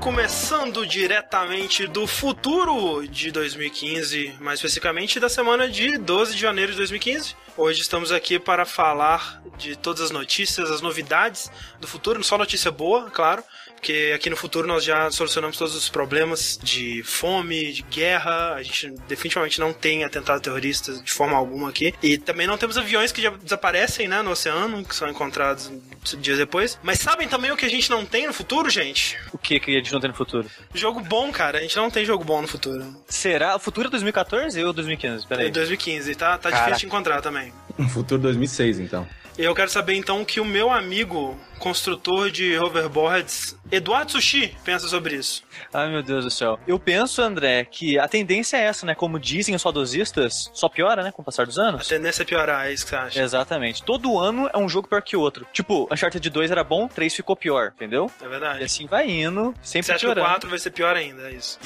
Começando diretamente do futuro de 2015, mais especificamente da semana de 12 de janeiro de 2015. Hoje estamos aqui para falar de todas as notícias, as novidades do futuro, só notícia boa, claro porque aqui no futuro nós já solucionamos todos os problemas de fome, de guerra. A gente definitivamente não tem atentado terrorista de forma alguma aqui. E também não temos aviões que já desaparecem, né, no oceano, que são encontrados dias depois. Mas sabem também o que a gente não tem no futuro, gente? O que que a gente não tem no futuro? Jogo bom, cara. A gente não tem jogo bom no futuro. Será? O futuro é 2014 ou 2015? Peraí. É 2015, tá, tá difícil de encontrar também. Um futuro 2006, então. Eu quero saber então que o meu amigo construtor de hoverboards, Eduardo Sushi, pensa sobre isso. Ai, meu Deus do céu. Eu penso, André, que a tendência é essa, né? Como dizem os saudosistas, só piora, né? Com o passar dos anos. A tendência é piorar, é isso que você acha. Exatamente. Todo ano é um jogo pior que o outro. Tipo, Uncharted 2 era bom, 3 ficou pior, entendeu? É verdade. E assim vai indo, sempre Você acha piorando. que o 4 vai ser pior ainda, é isso.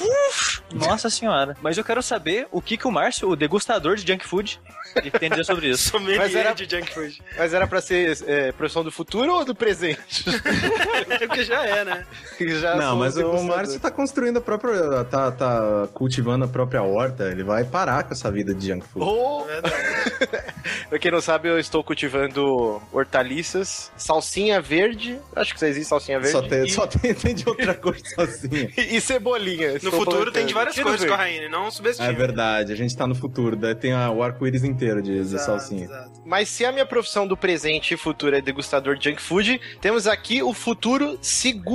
Nossa senhora. Mas eu quero saber o que que o Márcio, o degustador de junk food, ele tem a dizer sobre isso. Mas era- de junk food. Mas era pra ser é, profissão do futuro ou do presente? Porque já é, né? Já Não, mas o. Márcio tá construindo a própria. Tá, tá cultivando a própria horta. Ele vai parar com essa vida de junk food. Oh, É pra quem não sabe, eu estou cultivando hortaliças, salsinha verde, acho que só existe salsinha verde. só tem, e, só tem, tem de outra coisa sozinha. e cebolinha. No estou futuro tem plantando. de várias Tira coisas. Corraine, não subestime. É verdade, a gente tá no futuro. Daí tem a- o arco-íris inteiro de, de Exato, salsinha. exato. Mas se a minha profissão do presente e futuro é degustador de junk food, temos aqui o futuro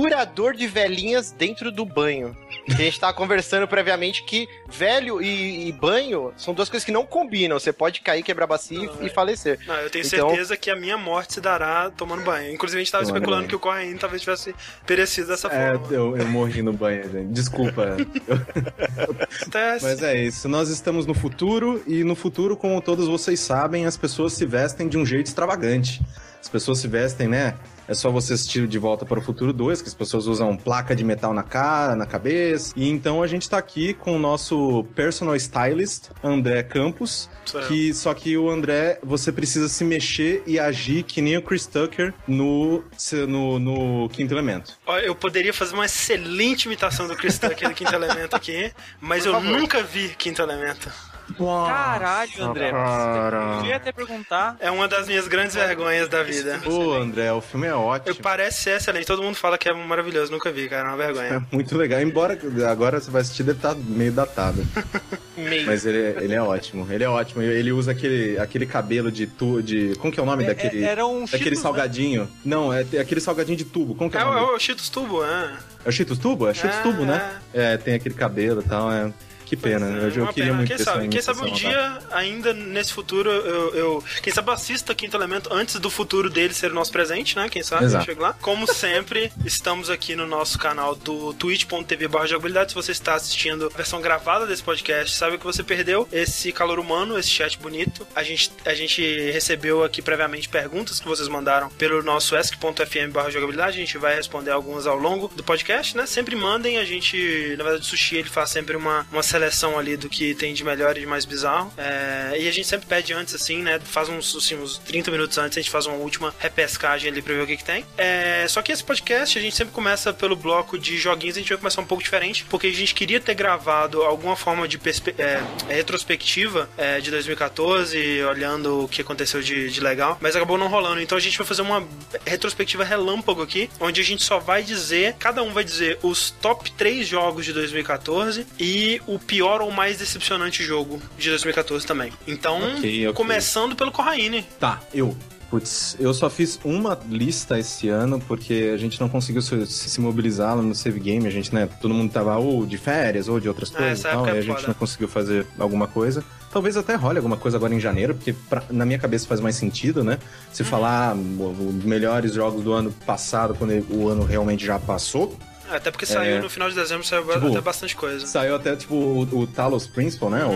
segurador de velhinhas dentro do banho. Que a gente tava conversando previamente que velho e, e banho são duas coisas que não combinam. Você pode cair, quebrar bacia e- Não, e é. falecer. Não, eu tenho Então- certeza que a minha morte se dará tomando banho. Inclusive, a gente tava Tomando especulando banho. que o Corraine talvez tivesse perecido dessa É, forma. eu, eu morri no banho, gente. Desculpa. Mas é isso. Nós estamos no futuro e no futuro, como todos vocês sabem, as pessoas se vestem de um jeito extravagante. As pessoas se vestem, né? É só você assistir De Volta para o Futuro 2, que as pessoas usam placa de metal na cara, na cabeça. E então a gente tá aqui com o nosso personal stylist, André Campos. Que, só que o André, você precisa se mexer e agir que nem o Chris Tucker no, no, no Quinto Elemento. Eu poderia fazer uma excelente imitação do Chris Tucker do Quinto Elemento aqui, mas Por eu favor. nunca vi Quinto Elemento. Caralho, André. cara. Eu ia até perguntar. É uma das minhas grandes vergonhas da vida. Ô, André, o filme é ótimo. Eu parece ser excelente, todo mundo fala que é maravilhoso, nunca vi, cara, é uma É vergonha. muito legal, embora agora você vai assistir deve estar meio datado. Meio. Mas ele, ele é ótimo, ele é ótimo. Ele usa aquele, aquele cabelo de tu, de. Como que é o nome É- daquele. é- era um daquele Cheetos, né? salgadinho. Não, é é aquele salgadinho de tubo. Como que é, É, o o- nome? é o Cheetos Tubo, é. É o Cheetos Tubo? É Cheetos É, Tubo, né? É, tem aquele cabelo e tal. É... Que pena, é, eu, eu queria pena. muito Quem sabe, quem sabe um dia, ainda nesse futuro, eu, eu- Quem sabe eu assista Quinto Elemento antes do futuro dele ser o nosso presente, né? Quem sabe eu Exato. chego lá. Como sempre, estamos aqui no nosso canal do twitch.tv barra jogabilidade. Se você está assistindo a versão gravada desse podcast, sabe que você perdeu esse calor humano, esse chat bonito. A gente, a gente recebeu aqui previamente perguntas que vocês mandaram pelo nosso ask.fm barra jogabilidade. A gente vai responder algumas ao longo do podcast, né? Sempre mandem, a gente, na verdade, o Sushi ele faz sempre uma, uma seleção ali do que tem de melhor e de mais bizarro. É, e a gente sempre pede antes, assim, né? Faz uns, assim, uns 30 minutos antes, a gente faz uma última repescagem ali pra ver o que, que tem. É, só que esse podcast a gente sempre começa pelo bloco de joguinhos, a gente vai começar um pouco diferente, porque a gente queria ter gravado alguma forma de é, retrospectiva é, de 2014, olhando o que aconteceu de, de legal, mas acabou não rolando. Então a gente vai fazer uma retrospectiva relâmpago aqui, onde a gente só vai dizer, cada um vai dizer os top 3 jogos de 2014 e o pior ou mais decepcionante jogo de 2014 também. Então, Ok, ok. começando pelo Corraine. Tá, eu. Putz, eu só fiz uma lista esse ano porque a gente não conseguiu se, se mobilizar lá no save game. A gente, né, todo mundo tava ou de férias ou de outras É, coisas e essa tal, e é a gente foda. não conseguiu fazer alguma coisa. Talvez até role alguma coisa agora em janeiro, porque pra- na minha cabeça faz mais sentido, né? Se Uhum. falar ah, os melhores jogos do ano passado, quando ele- o ano realmente já passou, Até porque saiu É. no final de dezembro, saiu Tipo, até bastante coisa. Saiu até, tipo, o, o Talos Principal, né? O,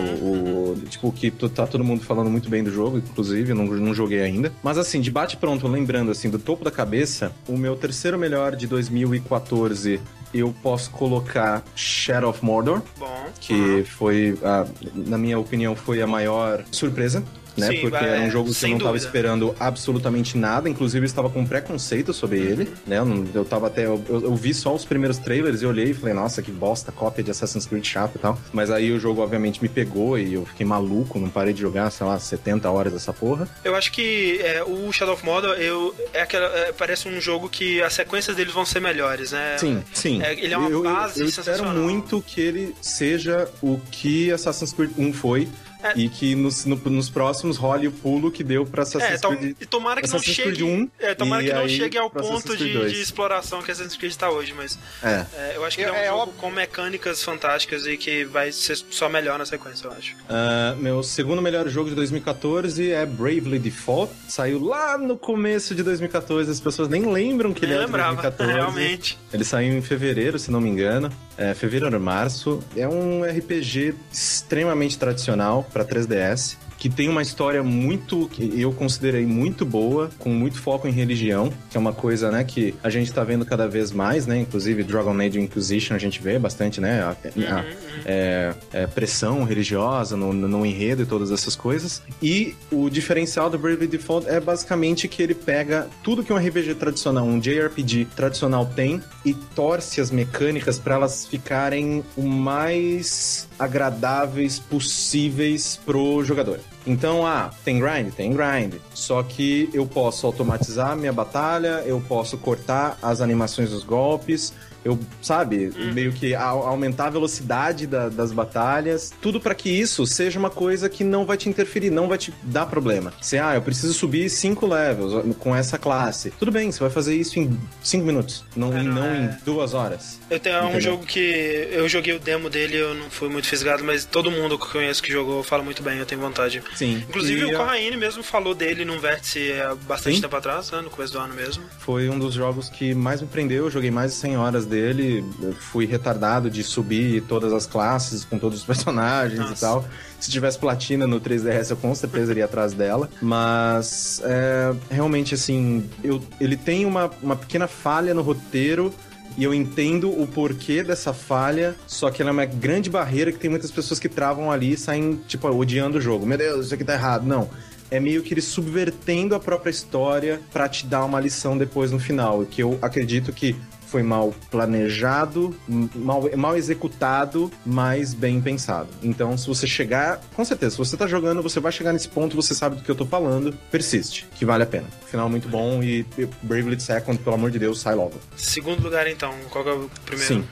o- tipo, que tá todo mundo falando muito bem do jogo, inclusive, não, não joguei ainda. Mas assim, de bate pronto, lembrando, assim, do topo da cabeça, o meu terceiro melhor de 2014, eu posso colocar Shadow of Mordor, Bom. que foi, a- na minha opinião, foi a maior surpresa né? Sim, porque é, era um jogo que eu não tava dúvida. esperando absolutamente nada. Inclusive, eu estava com preconceito sobre ele, né? Eu, não- eu tava até. Eu, eu vi só os primeiros trailers e olhei e falei, nossa, que bosta, cópia de Assassin's Creed chato e tal. Mas aí o jogo, obviamente, me pegou e eu fiquei maluco, não parei de jogar, sei lá, 70 horas dessa porra. Eu acho que é, o Shadow of Mordor eu, é aquela, é, parece um jogo que as sequências deles vão ser melhores, né? Sim, sim. É, ele é uma eu, eu- base eu, espero sensacional. muito que ele seja o que Assassin's Creed 1 foi. É. E que nos, no- nos próximos role o pulo que deu pra É, Assassin's to- Creed e tomara que não Assassin's chegue. Creed 1, é, tomara que não aí chegue ao ponto de, Creed 2. de exploração que Assassin's Creed tá hoje, mas É. é, eu acho que ele é um É, é jogo óbvio. com mecânicas fantásticas e que vai ser só melhor na sequência, eu acho. Ah, meu segundo melhor jogo de 2014 é Bravely Default. Saiu lá no começo de 2014. As pessoas nem lembram que Nem ele é de lembrava, 2014. realmente. Ele saiu em fevereiro, se não me engano. É, fevereiro ou março. É um RPG extremamente tradicional para 3DS. Que tem uma história muito, que eu considerei muito boa, com muito foco em religião, que é uma coisa, né, que a gente tá vendo cada vez mais, né, inclusive Dragon Age Inquisition a gente vê bastante, né, a- a- é, é, pressão religiosa no, no- enredo e todas essas coisas. E o diferencial do Bravely Default é basicamente que ele pega tudo que um RPG tradicional, um JRPG tradicional tem e torce as mecânicas para elas ficarem o mais agradáveis possíveis pro jogador. Então, ah, tem grind? Tem grind. Só que eu posso automatizar minha batalha, eu posso cortar as animações dos golpes, eu, sabe, meio que a- aumentar a velocidade da- das batalhas, tudo pra que isso seja uma coisa que não vai te interferir, não vai te dar problema. Se, ah, eu preciso subir cinco levels com essa classe. Tudo bem, você vai fazer isso em cinco minutos, não, É, e não não é- em duas horas. Eu tenho um Entendeu? jogo que eu joguei o demo dele, eu não fui muito fisgado, mas todo mundo que eu conheço que jogou fala muito bem, eu tenho vontade. Sim. Inclusive E, o Corraine mesmo falou dele num vértice há bastante Sim. tempo atrás, né, no começo do ano mesmo. Foi um dos jogos que mais me prendeu. Eu joguei mais de 100 horas dele. Eu fui retardado de subir todas as classes com todos os personagens Nossa. e tal. Se tivesse platina no 3DS, eu com certeza iria atrás dela. Mas, é, realmente, assim, eu, ele tem uma, uma pequena falha no roteiro. E eu entendo o porquê dessa falha, só que ela é uma grande barreira que tem muitas pessoas que travam ali e saem, tipo, odiando o jogo. Meu Deus, isso aqui tá errado. Não é meio que ele subvertendo a própria história pra te dar uma lição depois no final, que eu acredito que foi mal planejado, mal, mal executado, mas bem pensado. Então, se você chegar, com certeza, se você tá jogando, você vai chegar nesse ponto, você sabe do que eu tô falando, persiste, que vale a pena. Final muito bom e Bravely Second, pelo amor de Deus, sai logo. Segundo lugar, então, qual que é o primeiro? Sim.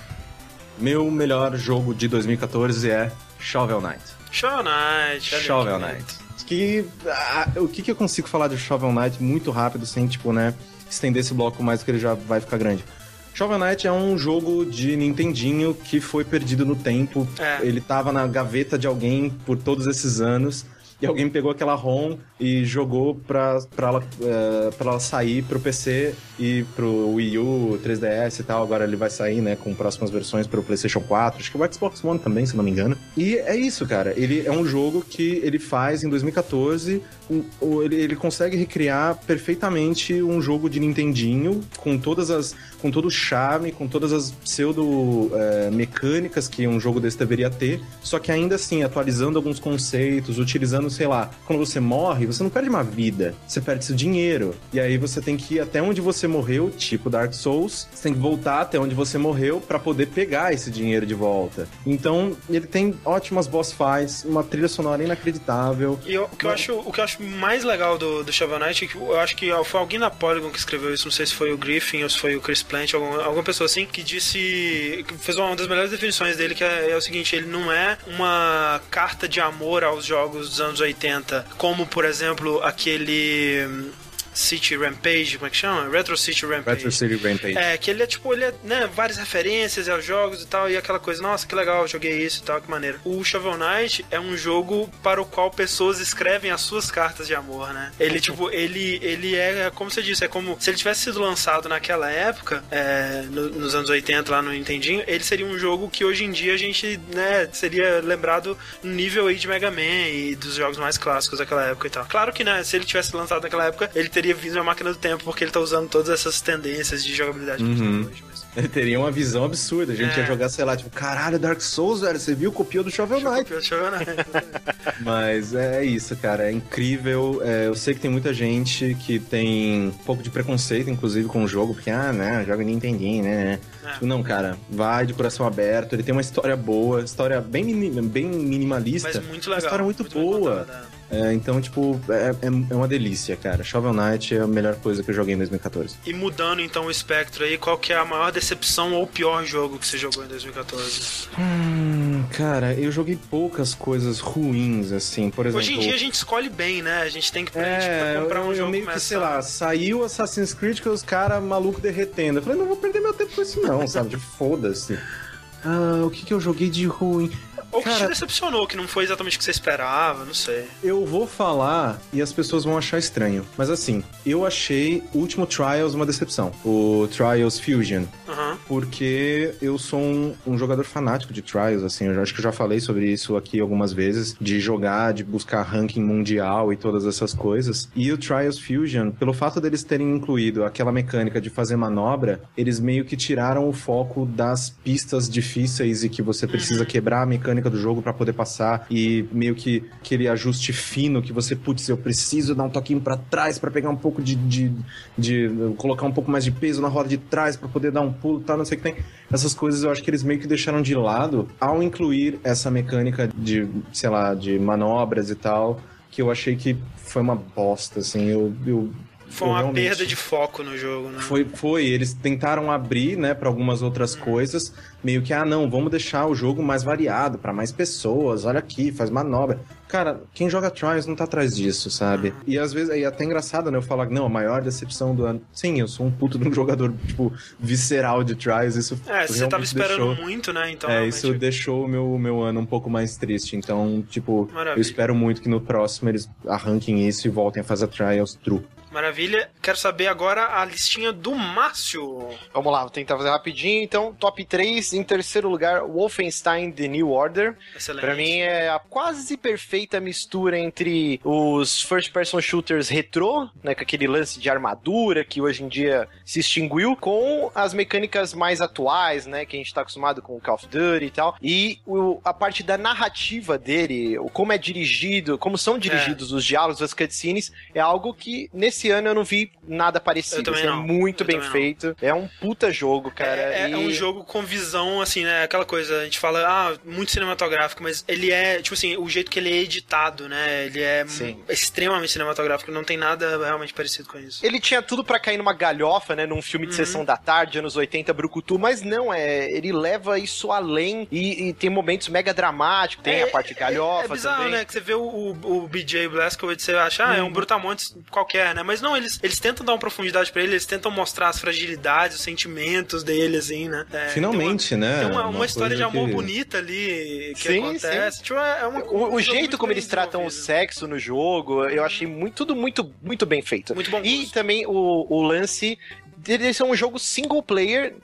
Meu melhor jogo de 2014 é Shovel Knight. Shovel Knight. Shovel Knight. Que, ah, o que, que eu consigo falar de Shovel Knight muito rápido, sem, tipo, né, estender esse bloco mais que ele já vai ficar grande. Shovel Knight é um jogo de Nintendinho que foi perdido no tempo. É. Ele tava na gaveta de alguém por todos esses anos. E alguém pegou aquela ROM e jogou pra, pra, ela, eh, pra ela sair pro PC e pro Wii U, 3DS e tal. Agora ele vai sair, né, com próximas versões pro PlayStation 4. Acho que o Xbox One também, se não me engano. E é isso, cara. Ele é um jogo que ele faz em 2014. um- o- ele, ele consegue recriar perfeitamente um jogo de Nintendinho com todas as com todo o charme, com todas as pseudo eh, mecânicas que um jogo desse deveria ter, só que ainda assim atualizando alguns conceitos, utilizando, sei lá, quando você morre, você não perde uma vida, você perde seu dinheiro. E aí você tem que ir até onde você morreu, tipo Dark Souls, você tem que voltar até onde você morreu pra poder pegar esse dinheiro de volta. Então, ele tem ótimas boss fights, uma trilha sonora inacreditável. E eu- o, que eu acho, o que eu acho mais legal do, do Shovel Knight é eu acho que foi alguém na Polygon que escreveu isso, não sei se foi o Griffin ou se foi o Chris Plant, algum, alguma pessoa assim, que disse. que fez uma das melhores definições dele, que é, é o seguinte: ele não é uma carta de amor aos jogos dos anos 80, como por exemplo aquele. City Rampage, como é que chama? Retro City Rampage. Retro City Rampage. É, que ele é tipo, ele é, né, várias referências aos jogos e tal, e aquela coisa, nossa, que legal, joguei isso e tal, que maneiro. O Shovel Knight é um jogo para o qual pessoas escrevem as suas cartas de amor, né? Ele, tipo, ele, ele é, como você disse, é como se ele tivesse sido lançado naquela época, é, no- nos anos 80, lá no Nintendinho, ele seria um jogo que hoje em dia a gente, né, seria lembrado no nível aí de Mega Man e dos jogos mais clássicos daquela época e tal. Claro que, né, se ele tivesse lançado naquela época, ele teria vindo a máquina do tempo, porque ele tá usando todas essas tendências de jogabilidade que tem hoje. Mas... Ele teria uma visão absurda. A gente É. ia jogar, sei lá, tipo, caralho, Dark Souls, velho, você viu? Copiou do Shovel Knight. Copiou Shovel Knight. Mas é isso, cara. É incrível. É, eu sei que tem muita gente que tem um pouco de preconceito, inclusive, com o jogo, porque, ah, né, joga Nintendinho, né? É. Tipo, não, cara, vai de coração aberto. Ele tem uma história boa, história bem, bem minimalista. Mas muito legal. Uma história muito, bem boa. contada. É, então, tipo, é, é- é uma delícia, cara. Shovel Knight é a melhor coisa que eu joguei em 2014. E mudando então o espectro aí, qual que é a maior decepção ou pior jogo que você jogou em 2014? Hum, cara, eu joguei poucas coisas ruins, assim. Por exemplo. Hoje em dia a gente escolhe bem, né? A gente tem que É, pra comprar eu, um eu jogo meio que, sei lá, saiu Assassin's Creed com os caras malucos derretendo. Eu falei, não vou perder meu tempo com isso não, sabe? Foda-se. Ah, o que que eu joguei de ruim? Ou que te decepcionou, que não foi exatamente o que você esperava, não sei. Eu vou falar e as pessoas vão achar estranho. Mas assim, eu achei o último Trials uma decepção. O Trials Fusion. Aham. Porque eu sou um, um jogador fanático de Trials, assim, eu já- acho que eu já falei sobre isso aqui algumas vezes, de jogar, de buscar ranking mundial e todas essas coisas. E o Trials Fusion, pelo fato deles terem incluído aquela mecânica de fazer manobra, eles meio que tiraram o foco das pistas difíceis e que você precisa quebrar a mecânica do jogo pra poder passar e meio que aquele ajuste fino que você, putz, eu preciso dar um toquinho pra trás pra pegar um pouco de, de, de colocar um pouco mais de peso na roda de trás pra poder dar um pulo, tal, não sei o que tem. Essas coisas eu acho que eles meio que deixaram de lado ao incluir essa mecânica de, sei lá, de manobras e tal, que eu achei que foi uma bosta, assim, eu... eu Foi uma realmente- perda de foco no jogo, né? foi, foi, eles tentaram abrir, né, para algumas outras coisas, meio que, ah, não, vamos deixar o jogo mais variado, pra mais pessoas, olha aqui, faz manobra. Cara, quem joga Trials não tá atrás disso, sabe? E às vezes, é até engraçado, né, eu falar, não, a maior decepção do ano. Sim, eu sou um puto de um jogador, tipo, visceral de Trials, isso É, você tava esperando deixou... muito, né? Então, É, realmente- isso deixou o meu, meu ano um pouco mais triste. Então, tipo, Maravilha. eu espero muito que no próximo eles arranquem isso e voltem a fazer Trials true. Maravilha. Quero saber agora a listinha do Márcio. Vamos lá, vou tentar fazer rapidinho. Então, top 3. Em terceiro lugar, Wolfenstein The New Order. Excelente. Pra mim é a quase perfeita mistura entre os first person shooters retrô, né, com aquele lance de armadura que hoje em dia se extinguiu, com as mecânicas mais atuais, né, que a gente tá acostumado com o Call of Duty e tal. E o- a parte da narrativa dele, o como é dirigido, como são dirigidos os diálogos, as cutscenes, é algo que nesse ano eu não vi nada parecido. Assim. É muito Eu bem também não. feito. É um puta jogo, cara. É, é e- um jogo com visão, assim, né? Aquela coisa, a gente fala, ah, muito cinematográfico, mas ele é, tipo assim, o jeito que ele é editado, né? Ele é Sim. extremamente cinematográfico, não tem nada realmente parecido com isso. Ele tinha tudo pra cair numa galhofa, né? Num filme de Uhum. sessão da tarde, anos 80, Brucutu, mas não, é. Ele leva isso além e, e tem momentos mega dramáticos, tem É, a parte galhofa É, é bizarro, também. né? Que você vê o, o, o BJ Blazkowicz, você acha, ah, é um brutamontes qualquer, né? Mas não, eles, eles tentam dar uma profundidade pra ele, eles tentam mostrar as fragilidades, os sentimentos dele, assim, né? É, Finalmente, tem uma, né? Tem uma, uma Uma história de amor que- bonita ali que Sim, acontece. Tipo, é é uma, O, o jeito como eles tratam o sexo no jogo, eu achei muito, tudo muito, muito bem feito. Muito bom E gosto. também o, o lance dele ser um jogo single player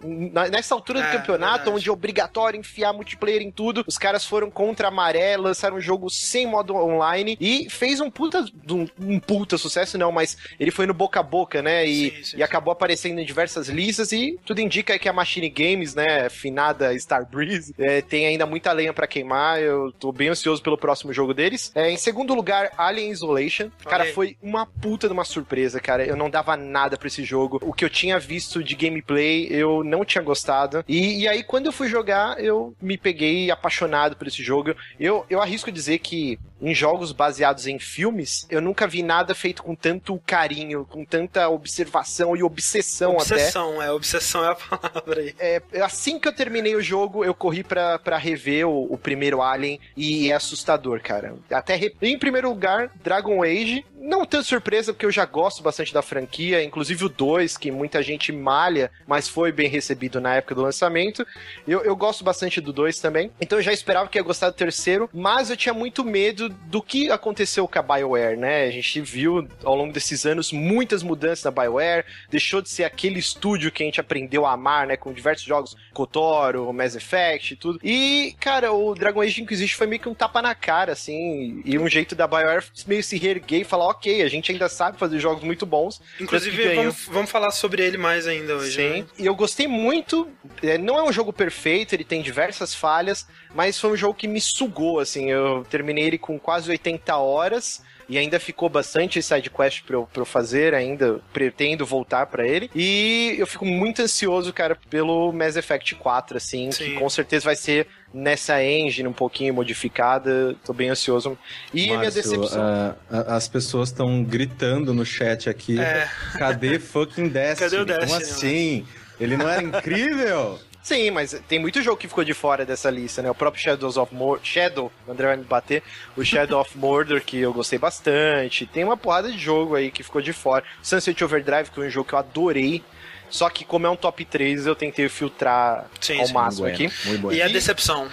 nessa altura do É, campeonato, verdade. onde é obrigatório enfiar multiplayer em tudo. Os caras foram contra a maré, lançaram um jogo sem modo online e fez um puta, um, um puta sucesso, não, mas ele foi no boca a boca, né? E, Sim, sim, e acabou aparecendo em diversas listas e tudo indica que a Machine Games, né, finada Star Breeze, é, tem ainda muita lenha pra queimar. Eu tô bem ansioso pelo próximo jogo deles. É, em segundo lugar, Alien Isolation. Cara, foi uma puta de uma surpresa, cara. Eu não dava nada pra esse jogo. O que eu tinha visto de gameplay, eu não tinha gostado. E, e aí, quando eu fui jogar, eu me peguei apaixonado por esse jogo. Eu, eu arrisco dizer que em jogos baseados em filmes, eu nunca vi nada feito com tanto carinho, com tanta observação e obsessão até. Obsessão, é, obsessão é a palavra aí. É, assim que eu terminei o jogo, eu corri pra, pra rever o, o primeiro Alien e é assustador, cara. Até re- em primeiro lugar, Dragon Age. Não tanto surpresa, porque eu já gosto bastante da franquia, inclusive o 2, que muita gente malha, mas foi bem recebido na época do lançamento. Eu, eu gosto bastante do 2 também, então eu já esperava que ia gostar do terceiro, mas eu tinha muito medo do que aconteceu com a BioWare, né? A gente viu ao longo desses anos muitas mudanças na BioWare, deixou de ser aquele estúdio que a gente aprendeu a amar, né? Com diversos jogos, KOTOR, Mass Effect e tudo. E, cara, o Dragon Age Inquisition foi meio que um tapa na cara, assim, e um jeito da BioWare meio se reerguer e falar, ok, a gente ainda sabe fazer jogos muito bons. Inclusive, vamos, vamos, falar sobre ele mais ainda hoje. Sim, né? e eu gostei muito. É, não é um jogo perfeito, ele tem diversas falhas, mas foi um jogo que me sugou, assim. Eu terminei ele com quase 80 horas e ainda ficou bastante side quest pra eu, pra eu fazer, ainda pretendo voltar para ele. E eu fico muito ansioso, cara, pelo Mass Effect 4, assim, Sim. que com certeza vai ser nessa engine um pouquinho modificada. Tô bem ansioso. E Márcio, minha decepção. Uh, as pessoas estão gritando no chat aqui. É. Cadê fucking Destiny? Cadê o Destiny? Como assim? Ele não era incrível? Sim, mas tem muito jogo que ficou de fora dessa lista, né? O próprio Shadows of Mordor, Shadow, o André vai me bater, o Shadow of Mordor, que eu gostei bastante. Tem uma porrada de jogo aí que ficou de fora. Sunset Overdrive, que é um jogo que eu adorei. Só que como é um top 3, eu tentei filtrar sim, ao sim, máximo aqui. E a decepção?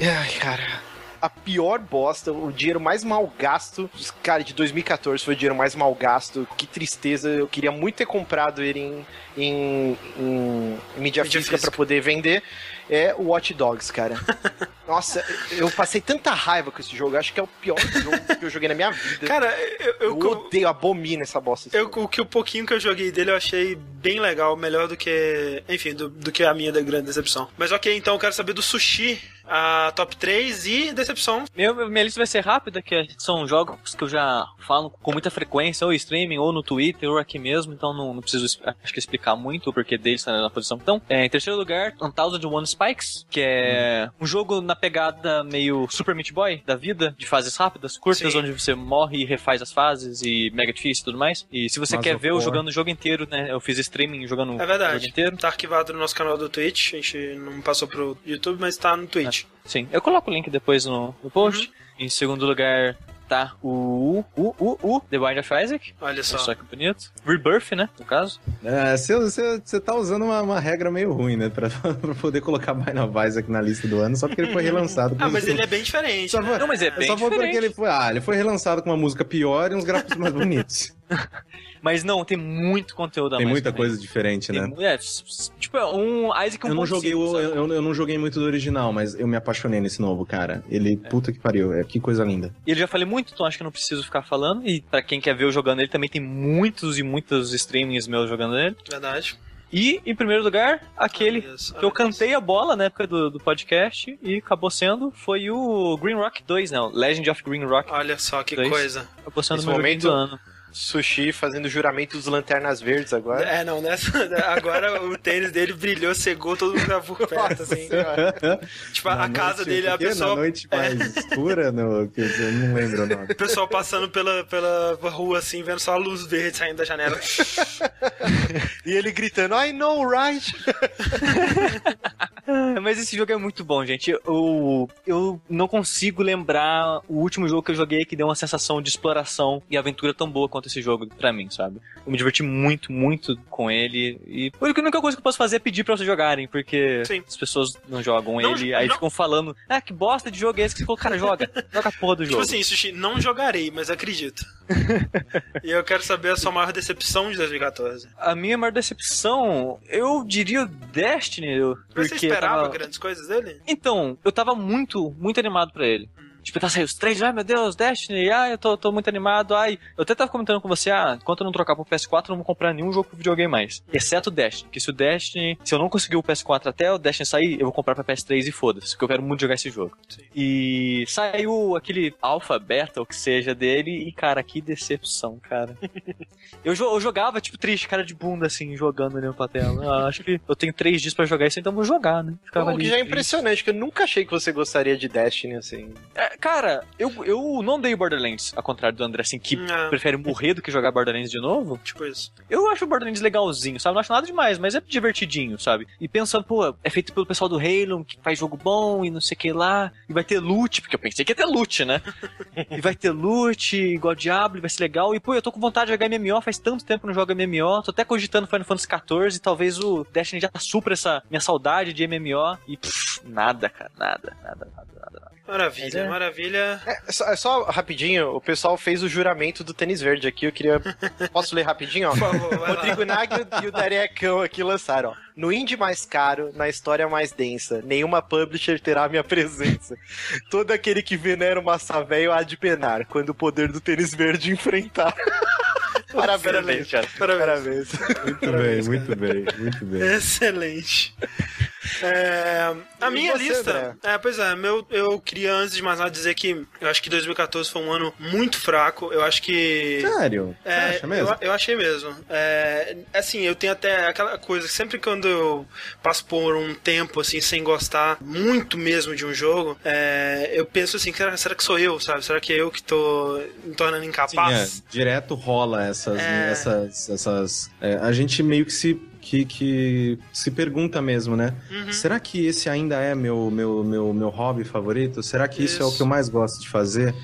Ai, cara a pior bosta, o dinheiro mais mal gasto. Cara, de 2014 foi o dinheiro mais mal gasto. Que tristeza. Eu queria muito ter comprado ele em, em, em mídia, mídia física para poder vender. É o Watch Dogs, cara. Nossa, eu passei tanta raiva com esse jogo. Acho que é o pior jogo que eu joguei na minha vida. Cara, eu, eu, eu odeio, abomino essa bosta. Eu, o que o pouquinho que eu joguei dele eu achei bem legal, melhor do que, enfim, do, do que a minha da grande decepção. Mas ok, então eu quero saber do Sushi a top 3 e decepção. Meu, minha lista vai ser rápida, que são jogos que eu já falo com muita frequência, ou streaming, ou no Twitter, ou aqui mesmo, então não, não preciso acho que explicar muito o porquê deles na posição. Então, é, em terceiro lugar, Unthousand One Spikes, que é hum. um jogo na pegada meio Super Meat Boy da vida, de fases rápidas, curtas, Sim. onde você morre e refaz as fases e mega difícil e tudo mais. E se você Mas quer ver eu jogando o jogo inteiro, né? Eu fiz streaming jogando é verdade. o jogo inteiro. Tá arquivado no nosso canal do Twitch, a gente não passou pro YouTube, mas tá no Twitch. Sim, eu coloco o link depois no, no post. Uhum. Em segundo lugar, tá o o o o The Bind of Isaac. Olha só. Olha só que bonito. Rebirth, né? No caso. É, você, você tá usando uma, uma regra meio ruim, né? Pra, pra poder colocar Bind of Isaac na lista do ano, só porque ele foi relançado. ah, mas ele é bem diferente. Só né? Não, mas é bem só diferente. Só porque ele foi. Ah, ele foi relançado com uma música pior e uns gráficos mais bonitos. Mas não, tem muito conteúdo a Tem mais muita também. coisa diferente, tem, né? É, tipo, um Isaac um eu não joguei o, eu, eu, não joguei muito do original, mas eu me apaixonei nesse novo, cara. Ele, é. puta que pariu, é, que coisa linda. E ele já falei muito, então acho que não preciso ficar falando. E para quem quer ver eu jogando ele, também tem muitos e muitos streamings meus jogando ele. Verdade. E, em primeiro lugar, aquele que eu cantei a bola na época do, do, podcast e acabou sendo, foi o Green Rock 2, né? Legend of Green Rock. Olha só que 2. coisa. Acabou sendo o meu momento, do ano. Sushi fazendo juramento dos lanternas verdes agora. É, não, nessa. Agora o tênis dele brilhou, cegou, todo mundo tava por perto, assim. tipo, na a noite, casa dele, a pessoa. Na noite mais é. escura, no, que eu não lembro o nome. O pessoal passando pela, pela rua, assim, vendo só a luz verde saindo da janela. e ele gritando, I know, right? Mas esse jogo é muito bom, gente. Eu, eu não consigo lembrar o último jogo que eu joguei que deu uma sensação de exploração e aventura tão boa quanto quanto esse jogo pra mim, sabe? Eu me diverti muito, muito com ele. E a única coisa que eu posso fazer é pedir pra vocês jogarem, porque Sim. as pessoas não jogam não, ele, não... aí ficam falando, ah, que bosta de jogo é esse que você falou, cara, joga, joga a porra do tipo jogo. Tipo assim, Sushi, não jogarei, mas acredito. e eu quero saber a sua maior decepção de 2014. A minha maior decepção, eu diria Destiny. Porque você esperava tava... grandes coisas dele? Então, eu tava muito, muito animado para ele. Tipo, tá saindo os três, ai meu Deus, Destiny, ai eu tô, tô muito animado, ai. Eu até tava comentando com você, ah, enquanto eu não trocar pro PS4, eu não vou comprar nenhum jogo pro videogame mais. Exceto o Destiny, que se o Destiny, se eu não conseguir o PS4 até o Destiny sair, eu vou comprar pra PS3 e foda-se, porque eu quero muito jogar esse jogo. Sim. E saiu aquele alpha, beta, ou que seja dele, e cara, que decepção, cara. eu, eu, jogava, tipo, triste, cara de bunda, assim, jogando ali pra tela. Ah, acho que eu tenho três dias pra jogar isso, então vou jogar, né? Ficava o que já é impressionante, que eu nunca achei que você gostaria de Destiny, assim. É, cara, eu, eu não dei Borderlands, ao contrário do André, assim, que não. prefere morrer do que jogar Borderlands de novo. Tipo isso. Eu acho o Borderlands legalzinho, sabe? Não acho nada demais, mas é divertidinho, sabe? E pensando, pô, é feito pelo pessoal do Halo, que faz jogo bom e não sei o que lá. E vai ter loot, porque eu pensei que ia ter loot, né? e vai ter loot, igual Diablo, vai ser legal. E, pô, eu tô com vontade de jogar MMO, faz tanto tempo que não jogo MMO. Tô até cogitando Final Fantasy XIV, e talvez o Destiny já supra essa minha saudade de MMO. E, pff, nada, cara, nada, nada, nada, nada. Maravilha, é. maravilha. É só, é só rapidinho, o pessoal fez o juramento do tênis verde aqui, eu queria... Posso ler rapidinho, ó? Por favor, vai lá. Rodrigo Nag e o Dariecão aqui lançaram, ó. No indie mais caro, na história mais densa, nenhuma publisher terá minha presença. Todo aquele que venera o massa velho há de penar, quando o poder do tênis verde enfrentar. Parabéns, cara. Parabéns. Muito bem, muito bem, muito bem. Excelente. É, a minha você, lista. É, pois é, meu, eu queria antes de mais nada dizer que eu acho que 2014 foi um ano muito fraco. Eu acho que. Sério? Você É, acha mesmo? Eu, eu achei mesmo. É, assim, eu tenho até aquela coisa que sempre quando eu passo por um tempo assim sem gostar muito mesmo de um jogo, é, eu penso assim, será, será que sou eu, sabe? Será que é eu que tô me tornando Sim, incapaz? é, direto rola essas. É. essas, essas é, a gente meio que se. Que, que se pergunta mesmo, né? Uhum. Será que esse ainda é meu, meu, meu, meu hobby favorito? Será que isso, é o Isso. que eu mais gosto de fazer?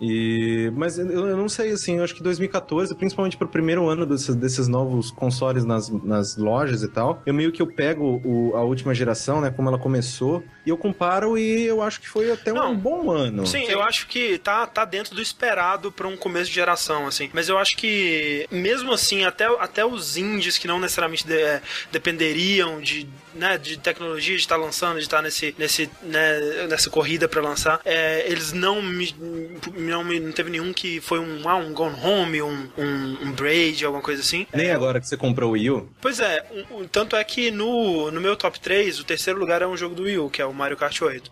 E, mas eu, eu não sei, assim, eu acho que 2014, principalmente pro primeiro ano desses, desses novos consoles nas, nas lojas e tal, eu meio que eu pego o- a última geração, né, como ela começou, e eu comparo e eu acho que foi até Não. um bom ano. Sim, eu acho que tá, tá dentro do esperado pra um começo de geração, assim. Mas eu acho que, mesmo assim, até, até os indies que não necessariamente de- dependeriam de, né, de tecnologia, de estar lançando, de estar nesse, nesse, né, nessa corrida pra lançar, é, eles não me, não me. Não teve nenhum que foi um, ah, um Gone Home, um, um, um Braid, alguma coisa assim. Nem agora que você comprou o Wii U. Pois é, um- um- tanto é que no, no meu top 3, o terceiro lugar é um jogo do Wii U, que é o Mario Kart 8.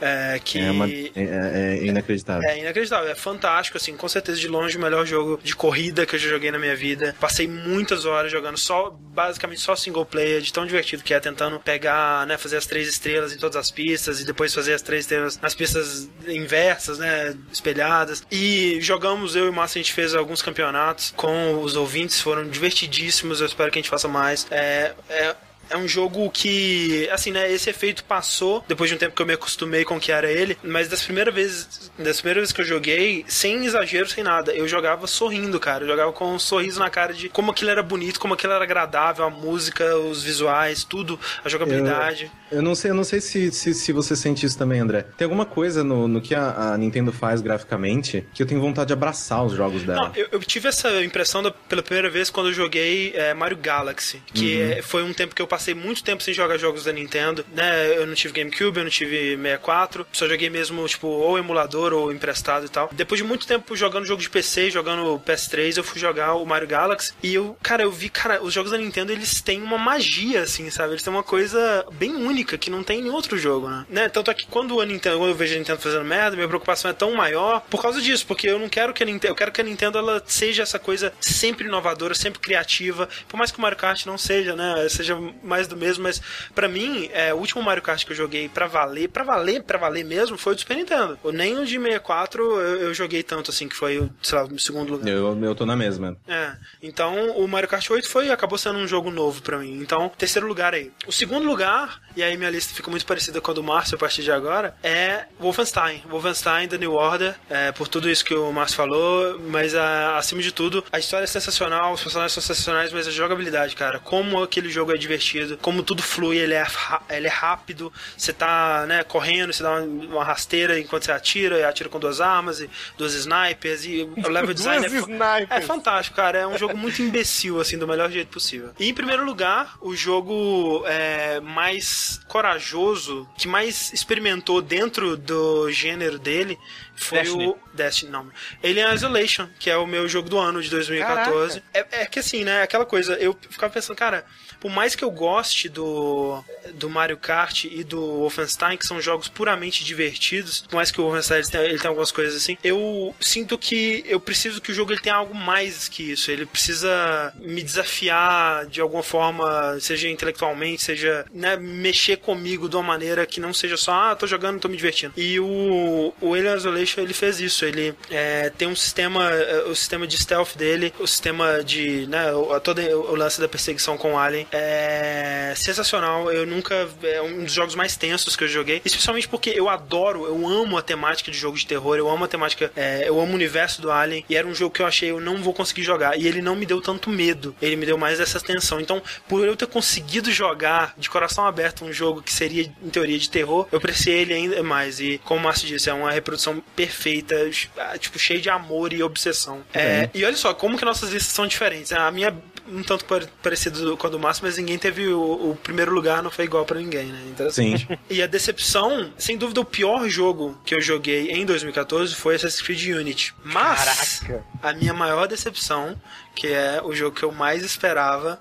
É, que É, uma- é- é- é inacreditável. é inacreditável, é fantástico, assim, com certeza de longe o melhor jogo de corrida que eu já joguei na minha vida. Passei muitas horas jogando só, basicamente só single player, de tão divertido que é, tentando pegar, né, fazer as três estrelas em todas as pistas e depois fazer as três estrelas nas pistas inversas, né, espelhadas. E jogamos, eu e o Márcio, a gente fez alguns campeonatos com os ouvintes, foram divertidíssimos, eu espero que a gente faça mais. É, é, é um jogo que, assim, né, esse efeito passou depois de um tempo que eu me acostumei com o que era ele, mas das primeiras vezes, das primeiras vezes que eu joguei, sem exagero, sem nada, eu jogava sorrindo, cara. Eu jogava com um sorriso na cara de como aquilo era bonito, como aquilo era agradável, a música, os visuais, tudo, a jogabilidade. Eu não sei, eu não sei se, se, se você sente isso também, André. Tem alguma coisa no, no que a, a Nintendo faz graficamente que eu tenho vontade de abraçar os jogos dela. Não, eu, eu tive essa impressão da- pela primeira vez quando eu joguei é, Mario Galaxy, que é, foi um tempo que eu passei muito tempo sem jogar jogos da Nintendo, né? Eu não tive GameCube, eu não tive 64, só joguei mesmo, tipo, ou emulador ou emprestado e tal. Depois de muito tempo jogando jogo de PC, jogando PS3, eu fui jogar o Mario Galaxy e eu, cara, eu vi, cara, os jogos da Nintendo, eles têm uma magia, assim, sabe? Eles têm uma coisa bem única que não tem em nenhum outro jogo, né? né? Tanto é que quando a Nintendo, quando eu vejo a Nintendo fazendo merda, minha preocupação é tão maior por causa disso, porque eu não quero que a Nintendo, eu quero que a Nintendo ela seja essa coisa sempre inovadora, sempre criativa, por mais que o Mario Kart não seja, né, seja mais do mesmo, mas pra mim, é, o último Mario Kart que eu joguei pra valer, pra valer, pra valer mesmo, foi o do Super Nintendo. O- Nem o de 64 eu, eu joguei tanto assim, que foi, o, sei lá, o segundo lugar. Eu, eu tô na mesma. É, então o Mario Kart 8 foi, acabou sendo um jogo novo pra mim. Então, terceiro lugar aí. O segundo lugar, e aí minha lista fica muito parecida com a do Márcio a partir de agora, é Wolfenstein. Wolfenstein The New Order, é, por tudo isso que o Márcio falou, mas a- acima de tudo, a história é sensacional, os personagens são sensacionais, mas a jogabilidade, cara, como aquele jogo é divertido, como tudo flui, ele é, ele é rápido, você tá, né, correndo, você dá uma, uma rasteira enquanto você atira, e atira com duas armas, e duas snipers, e o level design é, fa- snipers. é fantástico, cara. É um jogo muito imbecil, assim, do melhor jeito possível. E em primeiro lugar, o jogo é, mais corajoso, que mais experimentou dentro do gênero dele, foi Destiny. o Destiny, não. Alien Isolation, que é o meu jogo do ano de 2014. É, é que assim, né? Aquela coisa, eu ficava pensando, cara, por mais que eu goste do, do Mario Kart e do Wolfenstein, que são jogos puramente divertidos, por mais que o Wolfenstein ele tenha, ele tenha algumas coisas assim, eu sinto que eu preciso que o jogo ele tenha algo mais que isso. Ele precisa me desafiar de alguma forma, seja intelectualmente, seja né, mexer comigo de uma maneira que não seja só, ah, tô jogando, tô me divertindo. E o, o Alien Isolation Ele fez isso. Ele é, tem um sistema, é, o sistema de stealth dele, o sistema de, né, o, todo o lance da perseguição com o Alien é sensacional. Eu nunca é um dos jogos mais tensos que eu joguei, especialmente porque eu adoro, eu amo a temática de jogo de terror, eu amo a temática, é, eu amo o universo do Alien e era um jogo que eu achei eu não vou conseguir jogar e ele não me deu tanto medo, ele me deu mais essa tensão. Então, por eu ter conseguido jogar de coração aberto um jogo que seria em teoria de terror, eu apreciei ele ainda mais e como o Márcio disse, é uma reprodução perfeita, ah, tipo cheia de amor e obsessão. É, e olha só como que nossas listas são diferentes. A minha um tanto parecido com a do Márcio, mas ninguém teve o, o primeiro lugar, não foi igual para ninguém, né? Sim. E a decepção, sem dúvida, o pior jogo que eu joguei em 2014 foi Assassin's Creed Unity. Mas Caraca. a minha maior decepção, que é o jogo que eu mais esperava,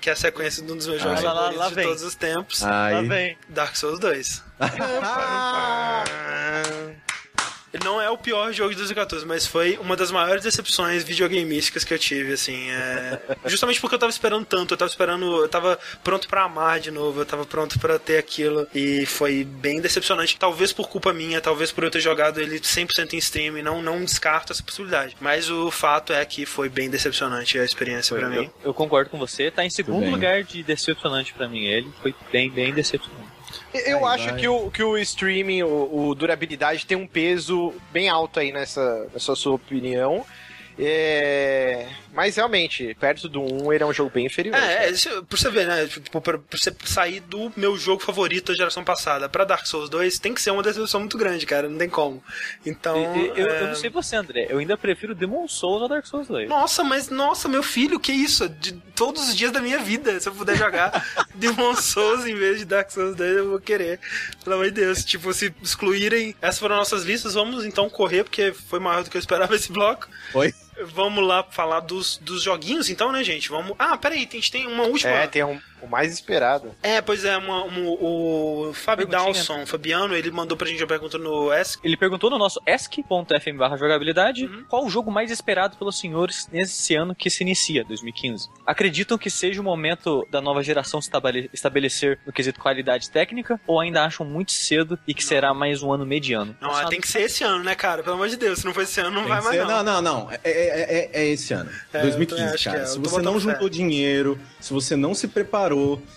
que é a sequência de um dos meus jogos Ai. Lá, lá, lá de vem. todos os tempos, Lá vem. Dark Souls 2. Ele Não é o pior jogo de 2014, mas foi uma das maiores decepções videogameísticas que eu tive, assim. é, Justamente porque eu tava esperando tanto, eu tava esperando, eu tava pronto pra amar de novo, eu tava pronto pra ter aquilo, e foi bem decepcionante. Talvez por culpa minha, talvez por eu ter jogado ele 100% em stream, não, não descarto essa possibilidade. Mas o fato é que foi bem decepcionante a experiência pra mim. Eu, eu concordo com você. Tá em segundo lugar de decepcionante pra mim. Ele foi bem, bem decepcionante. Eu acho vai. que o, que o streaming, o, o durabilidade tem um peso bem alto aí nessa, nessa sua opinião. É... Mas realmente, perto do 1, ele é um jogo bem inferior. É, é, isso, pra você ver, né? Tipo, pra, pra você sair do meu jogo favorito da geração passada pra Dark Souls 2, tem que ser uma decepção muito grande, cara. Não tem como. Então. E- e- eu, é, eu não sei você, André. Eu ainda prefiro Demon Souls ao Dark Souls 2. Nossa, mas nossa, meu filho, que isso? De todos os dias da minha vida, se eu puder jogar Demon Souls em vez de Dark Souls 2, eu vou querer. Pelo amor de Deus. Tipo, se excluírem. Essas foram nossas listas, vamos então correr, porque foi maior do que eu esperava esse bloco. Foi? Vamos lá falar dos, dos joguinhos, então, né, gente? Vamos. Ah, peraí, a gente tem uma última. É, tem um, o mais esperado. É, pois é, uma, uma- o Fábio. Dawson, Fabiano, ele mandou pra gente a pergunta no Ask. Ele perguntou no nosso ask.fm barra jogabilidade Uhum. qual o jogo mais esperado pelos senhores nesse ano que se inicia, 2015. Acreditam que seja o momento da nova geração se estabele- estabelecer no quesito qualidade técnica ou ainda acham muito cedo e que será mais um ano mediano? Não, Nossa, tem que ser esse ano, né, cara? Pelo amor de Deus, se não for esse ano, não Tem vai mais ser- não. não, não, não. É, é- é- é esse ano. É, eu também 2015, acho que cara. é. Eu Se você não botando fé. juntou dinheiro, se você não se preparou,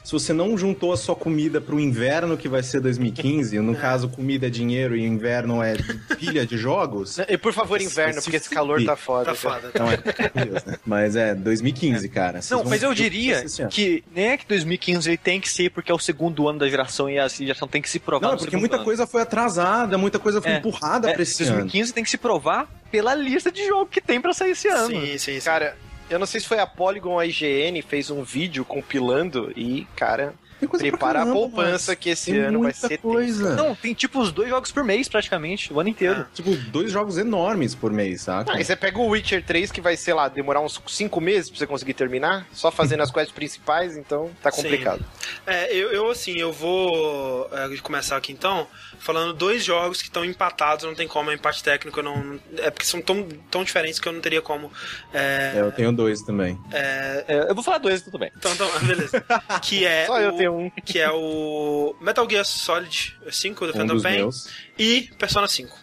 se você não juntou a sua comida pro inverno que vai ser 2015, no caso, comida é dinheiro e inverno é pilha de jogos. E por favor, inverno, se porque esse calor tá foda. Tá cara. foda. Não, é, Deus, né? Mas é 2015, cara. Vocês Não, mas eu o diria que nem é que 2015 ele tem que ser porque é o segundo ano da geração e a geração tem que se provar Não, é porque muita ano. coisa foi atrasada, muita coisa foi É, empurrada É, pra esse ano. 2015 tem que se provar pela lista de jogo que tem pra sair esse ano. Sim, sim, sim. Cara, eu não sei se foi a Polygon ou a IGN fez um vídeo compilando e, cara, prepara a caramba, poupança mas que esse tem ano vai ser coisa. tenso. Não, tem tipo os dois jogos por mês praticamente, o ano inteiro. Tipo, dois jogos enormes por mês, saca? Ah, e você pega o Witcher 3 que vai, sei lá, demorar uns 5 meses pra você conseguir terminar, só fazendo as quests principais, então tá Sim. complicado. É, eu, eu, assim, eu vou é, começar aqui então, falando dois jogos que estão empatados, não tem como, é empate técnico, eu não, é porque são tão, tão diferentes que eu não teria como. É, É, eu tenho dois também. é, É, eu vou falar dois, tudo bem. então, então, beleza. Que é Só eu o, tenho um. que é o Metal Gear Solid 5, The Um Phantom Pain, meus. e Persona 5.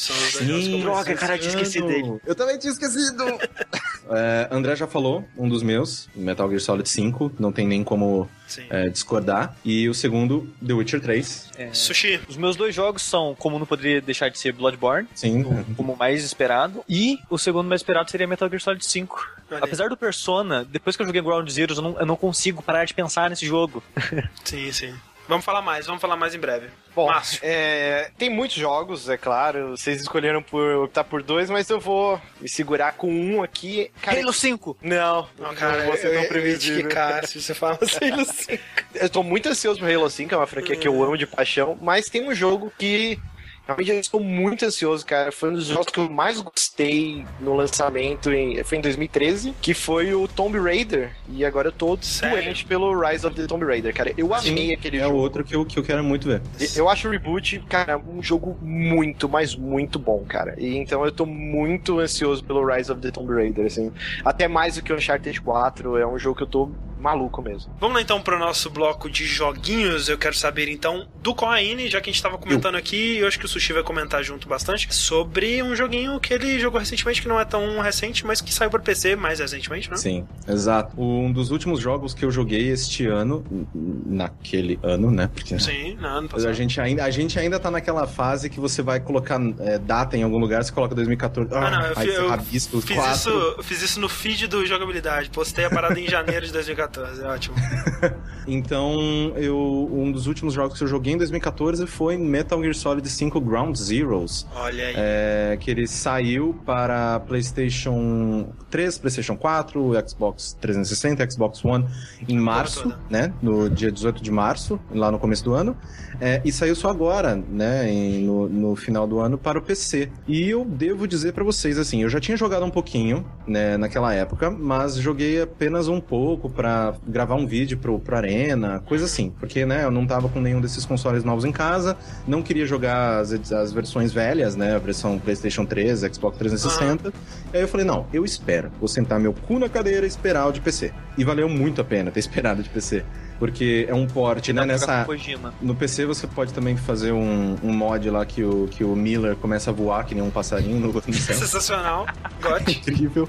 São os eu droga, cara, eu tinha esquecido dele. Eu também tinha esquecido. É, André já falou, um dos meus, Metal Gear Solid 5, não tem nem como Sim. é, discordar. E o segundo, The Witcher 3. Sushi. Os meus dois jogos são, como não poderia deixar de ser, Bloodborne, Sim. como o mais esperado, e o segundo mais esperado seria Metal Gear Solid 5. Olha. Apesar do Persona, depois que eu joguei Ground Zero, eu não, eu não consigo parar de pensar nesse jogo. Sim, sim. Vamos falar mais, vamos falar mais em breve. Bom, é, tem muitos jogos, é claro, vocês escolheram por optar por dois, mas eu vou me segurar com um aqui. Cara, Halo 5! Não, Não, cara, não ia te previsível. quicar se você fala assim, Lucinho. Eu tô muito ansioso pro Halo 5, é uma franquia que eu amo de paixão, mas tem um jogo que realmente eu estou muito ansioso, cara. Foi um dos jogos que eu mais gostei no lançamento, em, foi em 2013, que foi o Tomb Raider. E agora eu tô Sério? doente pelo Rise of the Tomb Raider, cara. Eu amei aquele é jogo. outro que eu, que eu quero muito ver. Eu acho o Reboot, cara, um jogo muito, mas muito bom, cara. E então eu tô muito ansioso pelo Rise of the Tomb Raider, assim. Até mais do que o Uncharted 4, é um jogo que eu tô maluco mesmo. Vamos lá então pro nosso bloco de joguinhos. Eu quero saber então do Coaine, já que a gente tava comentando aqui, eu acho que o Sushi vai comentar junto bastante, sobre um joguinho que ele jogou recentemente, que não é tão recente, mas que saiu para PC mais recentemente, né? Sim, exato. Um dos últimos jogos que eu joguei este ano, naquele ano, né? Porque Sim, no ano passado. a gente ainda, a gente ainda tá naquela fase que você vai colocar é, data em algum lugar, você coloca 2014. Ah, não, eu, aí eu os fiz, isso, eu fiz isso no feed do Jogabilidade. Postei a parada em janeiro de 2014. É ótimo. Então, eu, um dos últimos jogos que eu joguei em 2014 foi Metal Gear Solid 5 Ground Zeroes. Olha aí. É, que ele saiu para PlayStation 3, PlayStation 4, Xbox 360, Xbox One em março, toda. né? No dia 18 de março, lá no começo do ano. É, e saiu só agora, né? em- no, no final do ano para o PC. E eu devo dizer para vocês, assim, eu já tinha jogado um pouquinho, né? Naquela época, mas joguei apenas um pouco para gravar um vídeo pro, pro Arena, coisa assim. Porque, né? Eu não tava com nenhum desses consoles novos em casa, não queria jogar as, as versões velhas, né? A versão PlayStation 3, Xbox 360. E aí eu falei, não, eu espero. Vou sentar meu cu na cadeira e esperar o de PC. E valeu muito a pena ter esperado de PC. Porque é um porte, né? Nessa, no PC você pode também fazer um, um mod lá que o, que o Miller começa a voar que nem um passarinho no, no céu. Sensacional. Incrível.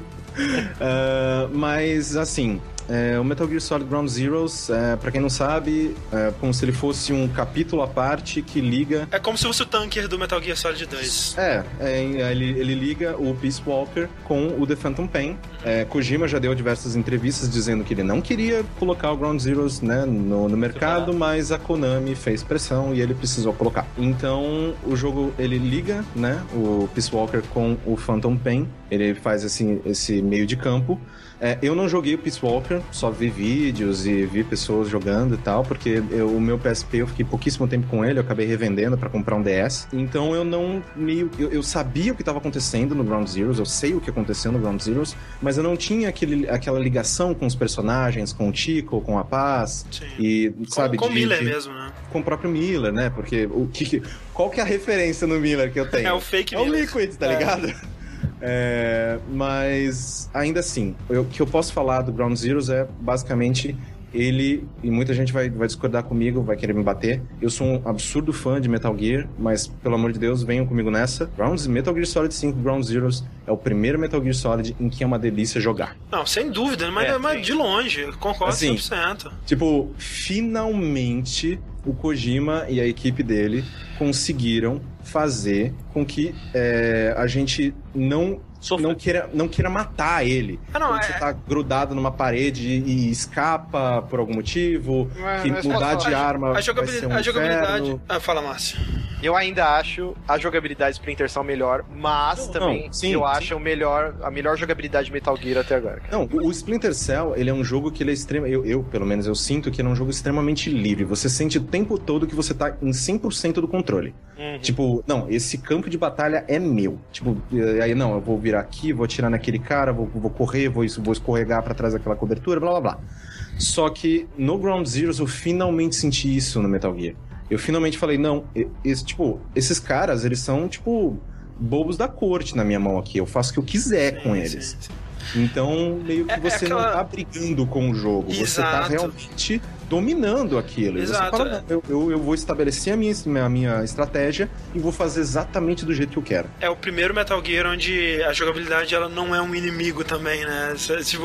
Ah, mas, assim, é, o Metal Gear Solid Ground Zeroes, é, pra quem não sabe, é como se ele fosse um capítulo à parte que liga É como se fosse o tanker do Metal Gear Solid 2. é, é, ele, ele liga o Peace Walker com o The Phantom Pain. É, Kojima já deu diversas entrevistas dizendo que ele não queria colocar o Ground Zeroes né, no, no mercado, mas a Konami fez pressão e ele precisou colocar. Então o jogo ele liga né, o Peace Walker com o Phantom Pain. Ele faz esse, esse meio de campo. É, eu não joguei o Peace Walker, só vi vídeos e vi pessoas jogando e tal, porque eu- o meu PSP eu fiquei pouquíssimo tempo com ele, eu acabei revendendo pra comprar um DS. Então eu não meio. Eu, eu sabia o que estava acontecendo no Ground Zeroes, eu sei o que aconteceu no Ground Zeroes, mas eu não tinha aquele, aquela ligação com os personagens, com o Chico, com a Paz. Sim. E, sabe, com com o Miller de- mesmo, né? com o próprio Miller, né? Porque o que. Qual que é a referência no Miller que eu tenho? É o fake É o. Liquid, tá É. ligado? É, mas ainda assim, eu- o que eu posso falar do Ground Zeroes é basicamente ele, e muita gente vai, vai discordar comigo, vai querer me bater. Eu sou um absurdo fã de Metal Gear, mas pelo amor de Deus, venham comigo nessa. Ground, Metal Gear Solid 5 Ground Zeroes é o primeiro Metal Gear Solid em que é uma delícia jogar. Não, sem dúvida, mas, É, mas sim. de longe, concordo Assim, 100%. Tipo, finalmente o Kojima e a equipe dele conseguiram fazer com que é, a gente não Sofre. não queira, não queira matar ele. Ah, não, Quando é- você tá grudado numa parede e escapa por algum motivo, Mas- que mudar de a- arma A vai ser jogabilidade. um a jogabilidade... Ah, fala, Márcio. Eu ainda acho a jogabilidade Splinter Cell melhor, mas Não, também não, sim, eu sim. acho o melhor, a melhor jogabilidade de Metal Gear até agora. cara. Não, o Splinter Cell, ele é um jogo que ele é extremo. Eu, eu, pelo menos, eu sinto que ele é um jogo extremamente livre. Você sente o tempo todo que você tá em 100% do controle. Uhum. Tipo, não, esse campo de batalha é meu. Tipo, eh, aí não, eu vou virar aqui, vou atirar naquele cara, vou, vou correr, vou, vou escorregar pra trás daquela cobertura, blá blá blá. Só que no Ground Zeroes eu finalmente senti isso no Metal Gear. Eu finalmente falei, não, esse, tipo, esses caras, eles são, tipo, bobos da corte na minha mão aqui. Eu faço o que eu quiser com Sim, eles. sim, sim. Então, meio que É- é você aquela- não tá brigando com o jogo. Você tá Exato. realmente dominando aquilo. Exato, fala, não, eu, eu, eu vou estabelecer a minha, a minha estratégia e vou fazer exatamente do jeito que eu quero. É o primeiro Metal Gear onde a jogabilidade ela não é um inimigo também, né?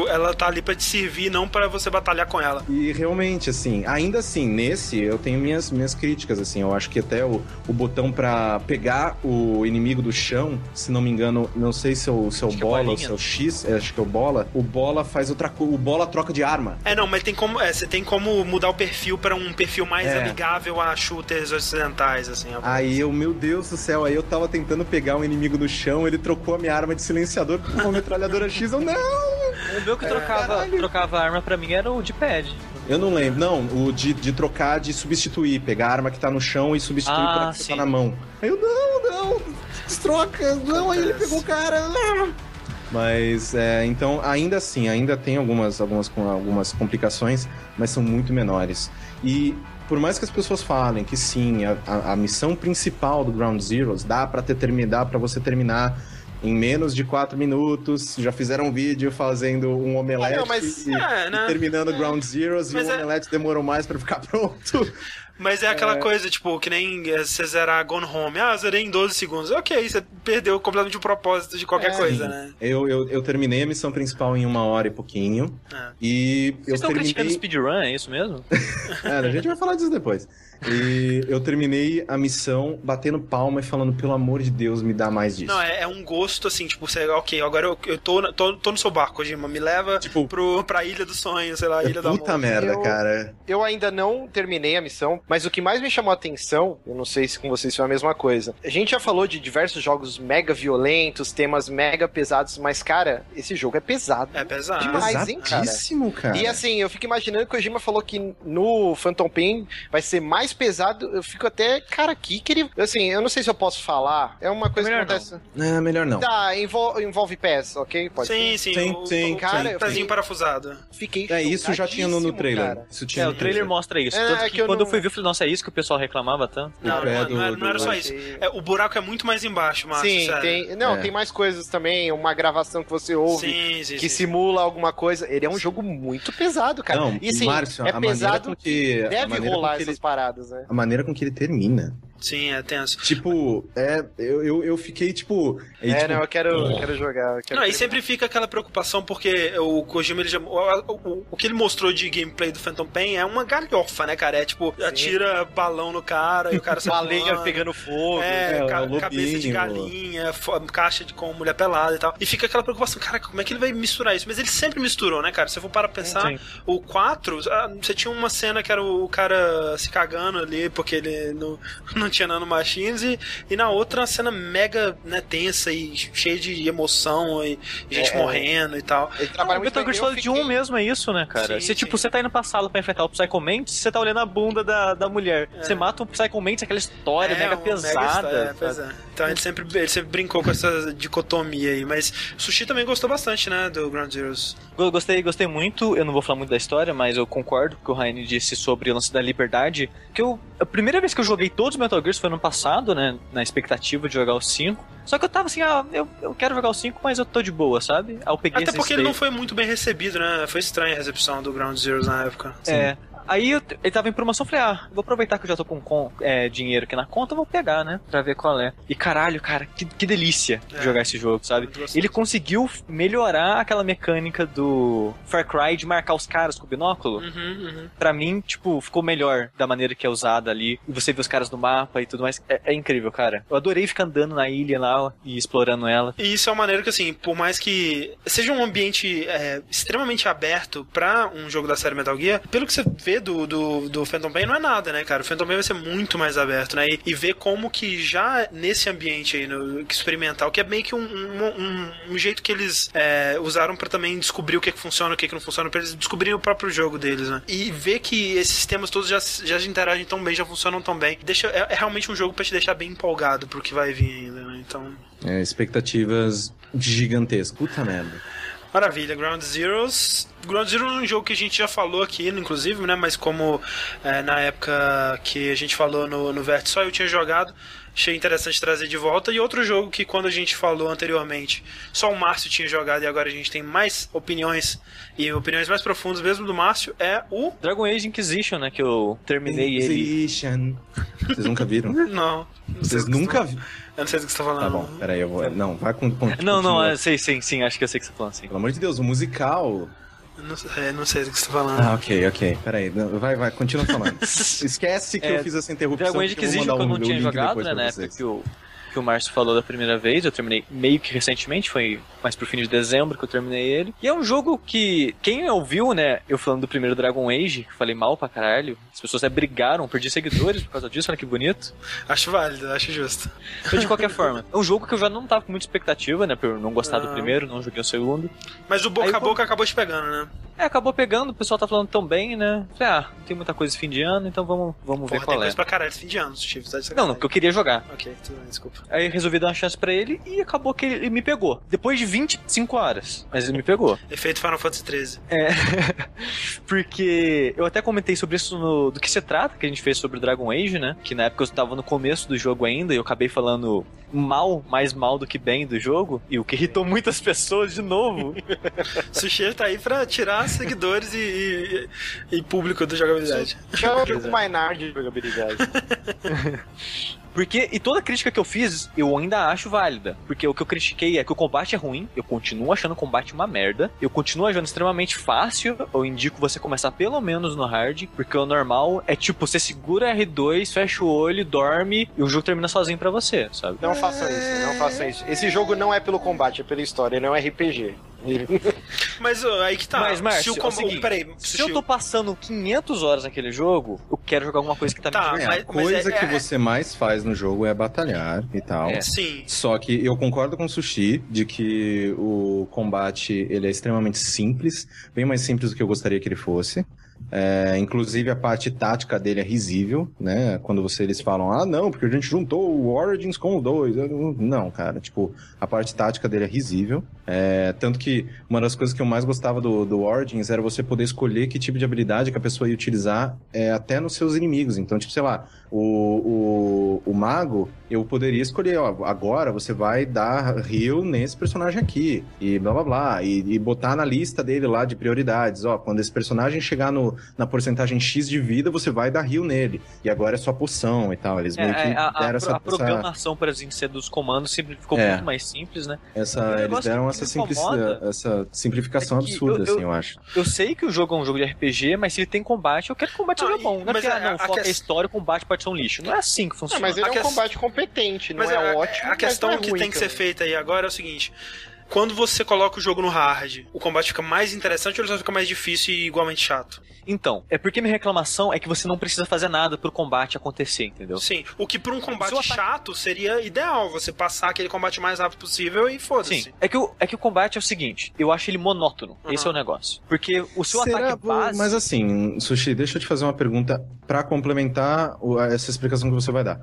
Ela tá ali pra te servir, não pra você batalhar com ela. E realmente, assim, ainda assim, nesse eu tenho minhas, minhas críticas, assim, eu acho que até o, o botão pra pegar o inimigo do chão, se não me engano, não sei se é o, se é o é bola ou se é o X, é, acho que é o bola, o bola faz outra coisa, o bola troca de arma. É, não, mas tem como. É, você tem como mudar o perfil pra um perfil mais É. amigável a shooters ocidentais, assim. Aí eu, meu Deus do céu, aí eu tava tentando pegar um inimigo do chão, ele trocou a minha arma de silenciador por uma metralhadora X, eu não! O meu que trocava, caralho. trocava arma pra mim era o de pad. Eu não lembro, não, o de, de trocar, de substituir, pegar a arma que tá no chão e substituir Ah, pela que sim. tá na mão. Aí eu, não, não, troca, não, aí ele pegou o cara, não. Mas, é, então, ainda assim, ainda tem algumas, algumas, algumas complicações, mas são muito menores. E por mais que as pessoas falem que sim, a, a- missão principal do Ground Zeroes dá pra ter termi- dá para você terminar em menos de 4 minutos. Já fizeram um vídeo fazendo um omelete Ah, não, mas- e, É, e né? terminando Ground Zeroes Mas e o é- omelete demorou mais pra ficar pronto. Mas é aquela coisa, tipo, que nem eh, você zerar Gone Home. Ah, zerei em 12 segundos. Ok, você perdeu completamente o propósito de qualquer É. coisa, Sim. né? Eu, eu, eu terminei a missão principal em uma hora e pouquinho. É. E eu Vocês estão criticando terminei. speedrun, é isso mesmo? É, a gente vai falar disso depois. E eu terminei a missão batendo palma e falando, pelo amor de Deus, me dá mais disso. Não, é, é um gosto, assim, tipo, você, ok, agora eu, eu tô, tô, tô no seu barco, Kojima, me leva Tipo, pro, pra Ilha do Sonho, sei lá, Ilha do puta Amor. merda, Eu- cara. Eu ainda não terminei a missão, mas o que mais me chamou a atenção, eu não sei se com vocês foi a mesma coisa. A gente já falou de diversos jogos mega violentos, temas mega pesados, mas, cara, esse jogo é pesado. É pesado. Demais. hein, cara? Cara. E assim, eu fico imaginando que o Kojima falou que no Phantom Pain vai ser mais pesado. Eu fico até, cara, aqui que ele. Assim, eu não sei se eu posso falar. É uma coisa que melhor não. acontece. É, melhor não. Tá, envolve, envolve pés, ok? Pode Sim, sim, Sim, o, sim, cara, pezinho fiquei- parafusado. Fiquei É, isso já tinha no, no trailer. cara. Isso tinha É, no o trailer mostra isso. É, Tanto é que, que eu quando não- eu fui ver, eu falei, nossa, é isso que o pessoal reclamava tanto? Não, não, do- não, era, não era do- só isso. É, o buraco é muito mais embaixo, Márcio, Sim, sério. tem. Não, É. tem mais coisas também. Uma gravação que você ouve. Sim, sim, Que sim. simula alguma coisa. Ele é um jogo muito pesado, cara. Não, e assim, Márcio, é pesado que- deve rolar essas ele- né? A maneira com que ele termina. Sim, é tenso. Tipo, é, eu, eu, eu fiquei, tipo... aí, É, tipo, não, eu quero, eu quero jogar. eu quero Não, e sempre fica aquela preocupação, porque o Kojima, ele já, o, o- o que ele mostrou de gameplay do Phantom Pain é uma galhofa, né, cara? É tipo, atira balão no cara e o cara sai Baleia pegando fogo. É, É, ca- o cabeça de lobinho. galinha, caixa de com mulher pelada e tal. E fica aquela preocupação, cara, como é que ele vai misturar isso? Mas ele sempre misturou, né, cara? Se eu for para pensar, Sim. o 4, ah, você tinha uma cena que era o cara se cagando ali porque ele não, não tinha nanomachines e, e na outra uma cena mega né, tensa e cheia de emoção e gente É. morrendo e tal. Ele Não, o muito Metal. Gear Eu Solid 1 fiquei- mesmo é isso, né, cara? Sim, você, tipo, você tá indo pra sala pra enfrentar o Psycho Mantis, você tá olhando a bunda da, da mulher. Você mata um Psycho Mantis, aquela história É, mega pesada. história, é, é. Então ele sempre, ele sempre brincou com essa dicotomia aí. Mas o Sushi também gostou bastante, né, do Ground Zeroes. Go- Gostei, gostei muito. Eu não vou falar muito da história, mas eu concordo com o que o Raine disse sobre o lance da liberdade. Que eu, a primeira vez que eu joguei todos os Metal Gears foi no passado, né? Na expectativa de jogar os 5. Só que eu tava assim, ah, eu, eu quero jogar os 5, mas eu tô de boa, sabe? Aí eu peguei Até porque ele não foi muito bem recebido, né? Foi estranha a recepção do Ground Zeroes na época. É. Aí eu, ele tava em promoção, eu falei, ah, vou aproveitar que eu já tô com, com, é, dinheiro aqui na conta, vou pegar, né? Pra ver qual é. E caralho, cara, que, que delícia É. jogar esse jogo, sabe? Ele conseguiu melhorar aquela mecânica do Far Cry de marcar os caras com o binóculo. Uhum, uhum. Pra mim, tipo, ficou melhor da maneira que é usada ali. E você vê os caras no mapa e tudo mais. É, é incrível, cara. Eu adorei ficar andando na ilha lá e explorando ela. E isso é uma maneira que, assim, por mais que seja um ambiente é, extremamente aberto pra um jogo da série Metal Gear, pelo que você vê do, do, do Phantom Pain, não é nada, né, cara? O Phantom Pain vai ser muito mais aberto, né? E, e ver como que já nesse ambiente aí, no, experimental, que é meio que um, um, um- um jeito que eles é, usaram pra também descobrir o que, que funciona, o que, que não funciona, pra eles descobrirem o próprio jogo deles, né? E ver que esses sistemas todos já, já interagem tão bem, já funcionam tão bem. Deixa, é, é realmente um jogo pra te deixar bem empolgado pro que vai vir ainda, né? Então. É, expectativas gigantescas. Puta merda. Maravilha, Ground Zeroes. Ground Zero é um jogo que a gente já falou aqui, inclusive, né? Mas como é, na época que a gente falou no, no Vert só eu tinha jogado, achei interessante trazer de volta. E outro jogo que quando a gente falou anteriormente, só o Márcio tinha jogado e agora a gente tem mais opiniões e opiniões mais profundas mesmo do Márcio, é o. Dragon Age Inquisition, né? Que eu terminei ele. Inquisition. Vocês nunca viram? Não. Vocês que nunca viram? tá- Eu não sei do que você tá falando. Tá bom, peraí, eu vou. Não, vai com. com Não, não, continua. é, sei, sim, sim, acho que eu sei o que você tá falando, sim. Pelo amor de Deus, o musical. Não, sei- não sei do que você tá falando. Ah, ok, ok. Peraí, vai, vai, continua falando. Esquece que É, eu fiz essa interrupção. Dragon Age vou Inquisition que eu um- não tinha jogado, depois né? Na época que o, que o Márcio falou da primeira vez, eu terminei meio que recentemente, foi mais pro fim de dezembro que eu terminei ele. E é um jogo que, quem ouviu, né, eu falando do primeiro Dragon Age, que falei mal pra caralho, as pessoas até brigaram, perdi seguidores por causa disso, olha que bonito. Acho válido, acho justo. Então, de qualquer forma, é um jogo que eu já não tava com muita expectativa, né, por eu não gostar do Não. primeiro, não joguei o segundo. Mas o boca Aí a boca acabou te pegando, né? É, acabou pegando, o pessoal tá falando tão bem, né? Falei, ah, não tem muita coisa esse fim de ano, então vamos, vamos ver Porra, tem qual é. coisa pra caralho esse fim de ano, Steve. Tá de Não, não, porque eu queria jogar. Ok, tudo bem, desculpa. Aí eu resolvi dar uma chance pra ele e acabou que ele me pegou. Depois de 25 horas. Mas ele me pegou. Efeito Final Fantasy XIII. É. Porque eu até comentei sobre isso no, do que se trata, que a gente fez sobre Dragon Age, né? Que na época eu estava no começo do jogo ainda e eu acabei falando mal, mais mal do que bem do jogo, e o que irritou muitas pessoas de novo. Sushi tá aí pra tirar seguidores e, e, e público do jogabilidade. Chama o jogo mais nerd de jogabilidade. Porque, e toda crítica que eu fiz, eu ainda acho válida. Porque o que eu critiquei é que o combate é ruim, eu continuo achando o combate uma merda, eu continuo achando extremamente fácil, eu indico você começar pelo menos no hard, porque o normal é tipo, você segura R2, fecha o olho, dorme, e o jogo termina sozinho pra você, sabe? Não façam isso, não façam isso. Esse jogo não é pelo combate, é pela história, ele é um RPG. Mas ó, aí que tá. Mas, Márcio, se o é o seguinte, Peraí, Se eu tô passando 500 horas naquele jogo, eu quero jogar alguma coisa que tá, Tá, me É, mas- a coisa é- que é- você mais faz no jogo é batalhar e tal. É. Sim. Só que eu concordo com o Sushi de que o combate ele é extremamente simples, bem mais simples do que eu gostaria que ele fosse. É, inclusive a parte tática dele é risível, né? Quando você, eles falam, ah, não, porque a gente juntou o Origins com o 2. Eu não- Não, cara, tipo, a parte tática dele é risível. É, tanto que uma das coisas que eu mais gostava do, do Origins era você poder escolher que tipo de habilidade que a pessoa ia utilizar é, até nos seus inimigos. Então, tipo, sei lá, o, o, o mago, eu poderia escolher, ó, agora você vai dar heal nesse personagem aqui, e blá blá blá, e, e botar na lista dele lá de prioridades, ó, quando esse personagem chegar no, na porcentagem X de vida, você vai dar heal nele, e agora é só poção e tal, eles É, meio que é, a, a- deram essa, a programação, por exemplo, ser dos comandos sempre ficou É. muito mais simples, né? essa, eles deram essa, essa simplificação é absurda, eu- eu- assim, eu acho. Eu sei que o jogo é um jogo de RPG, mas se ele tem combate, eu quero que o combate Não, seja e- bom. Não é mas porque, a- ah, não, a a história, o combate pode ser um lixo. Não é assim que Não, funciona. mas ele A é um que- combate competente, não Mas é a, ótimo. a mas questão não é que tem que ser feita aí agora é o seguinte. Quando você coloca o jogo no hard, o combate fica mais interessante ou ele só fica mais difícil e igualmente chato? Então, é porque minha reclamação é que você não precisa fazer nada pro combate acontecer, entendeu? Sim. O que pra um combate ataque- chato seria ideal, você passar aquele combate o mais rápido possível e foda-se. Sim. É que, o, é que o combate é o seguinte, eu acho ele monótono. Uhum. Esse é o negócio. Porque o seu Será, ataque base... Mas assim, Sushi, deixa eu te fazer uma pergunta pra complementar essa explicação que você vai dar.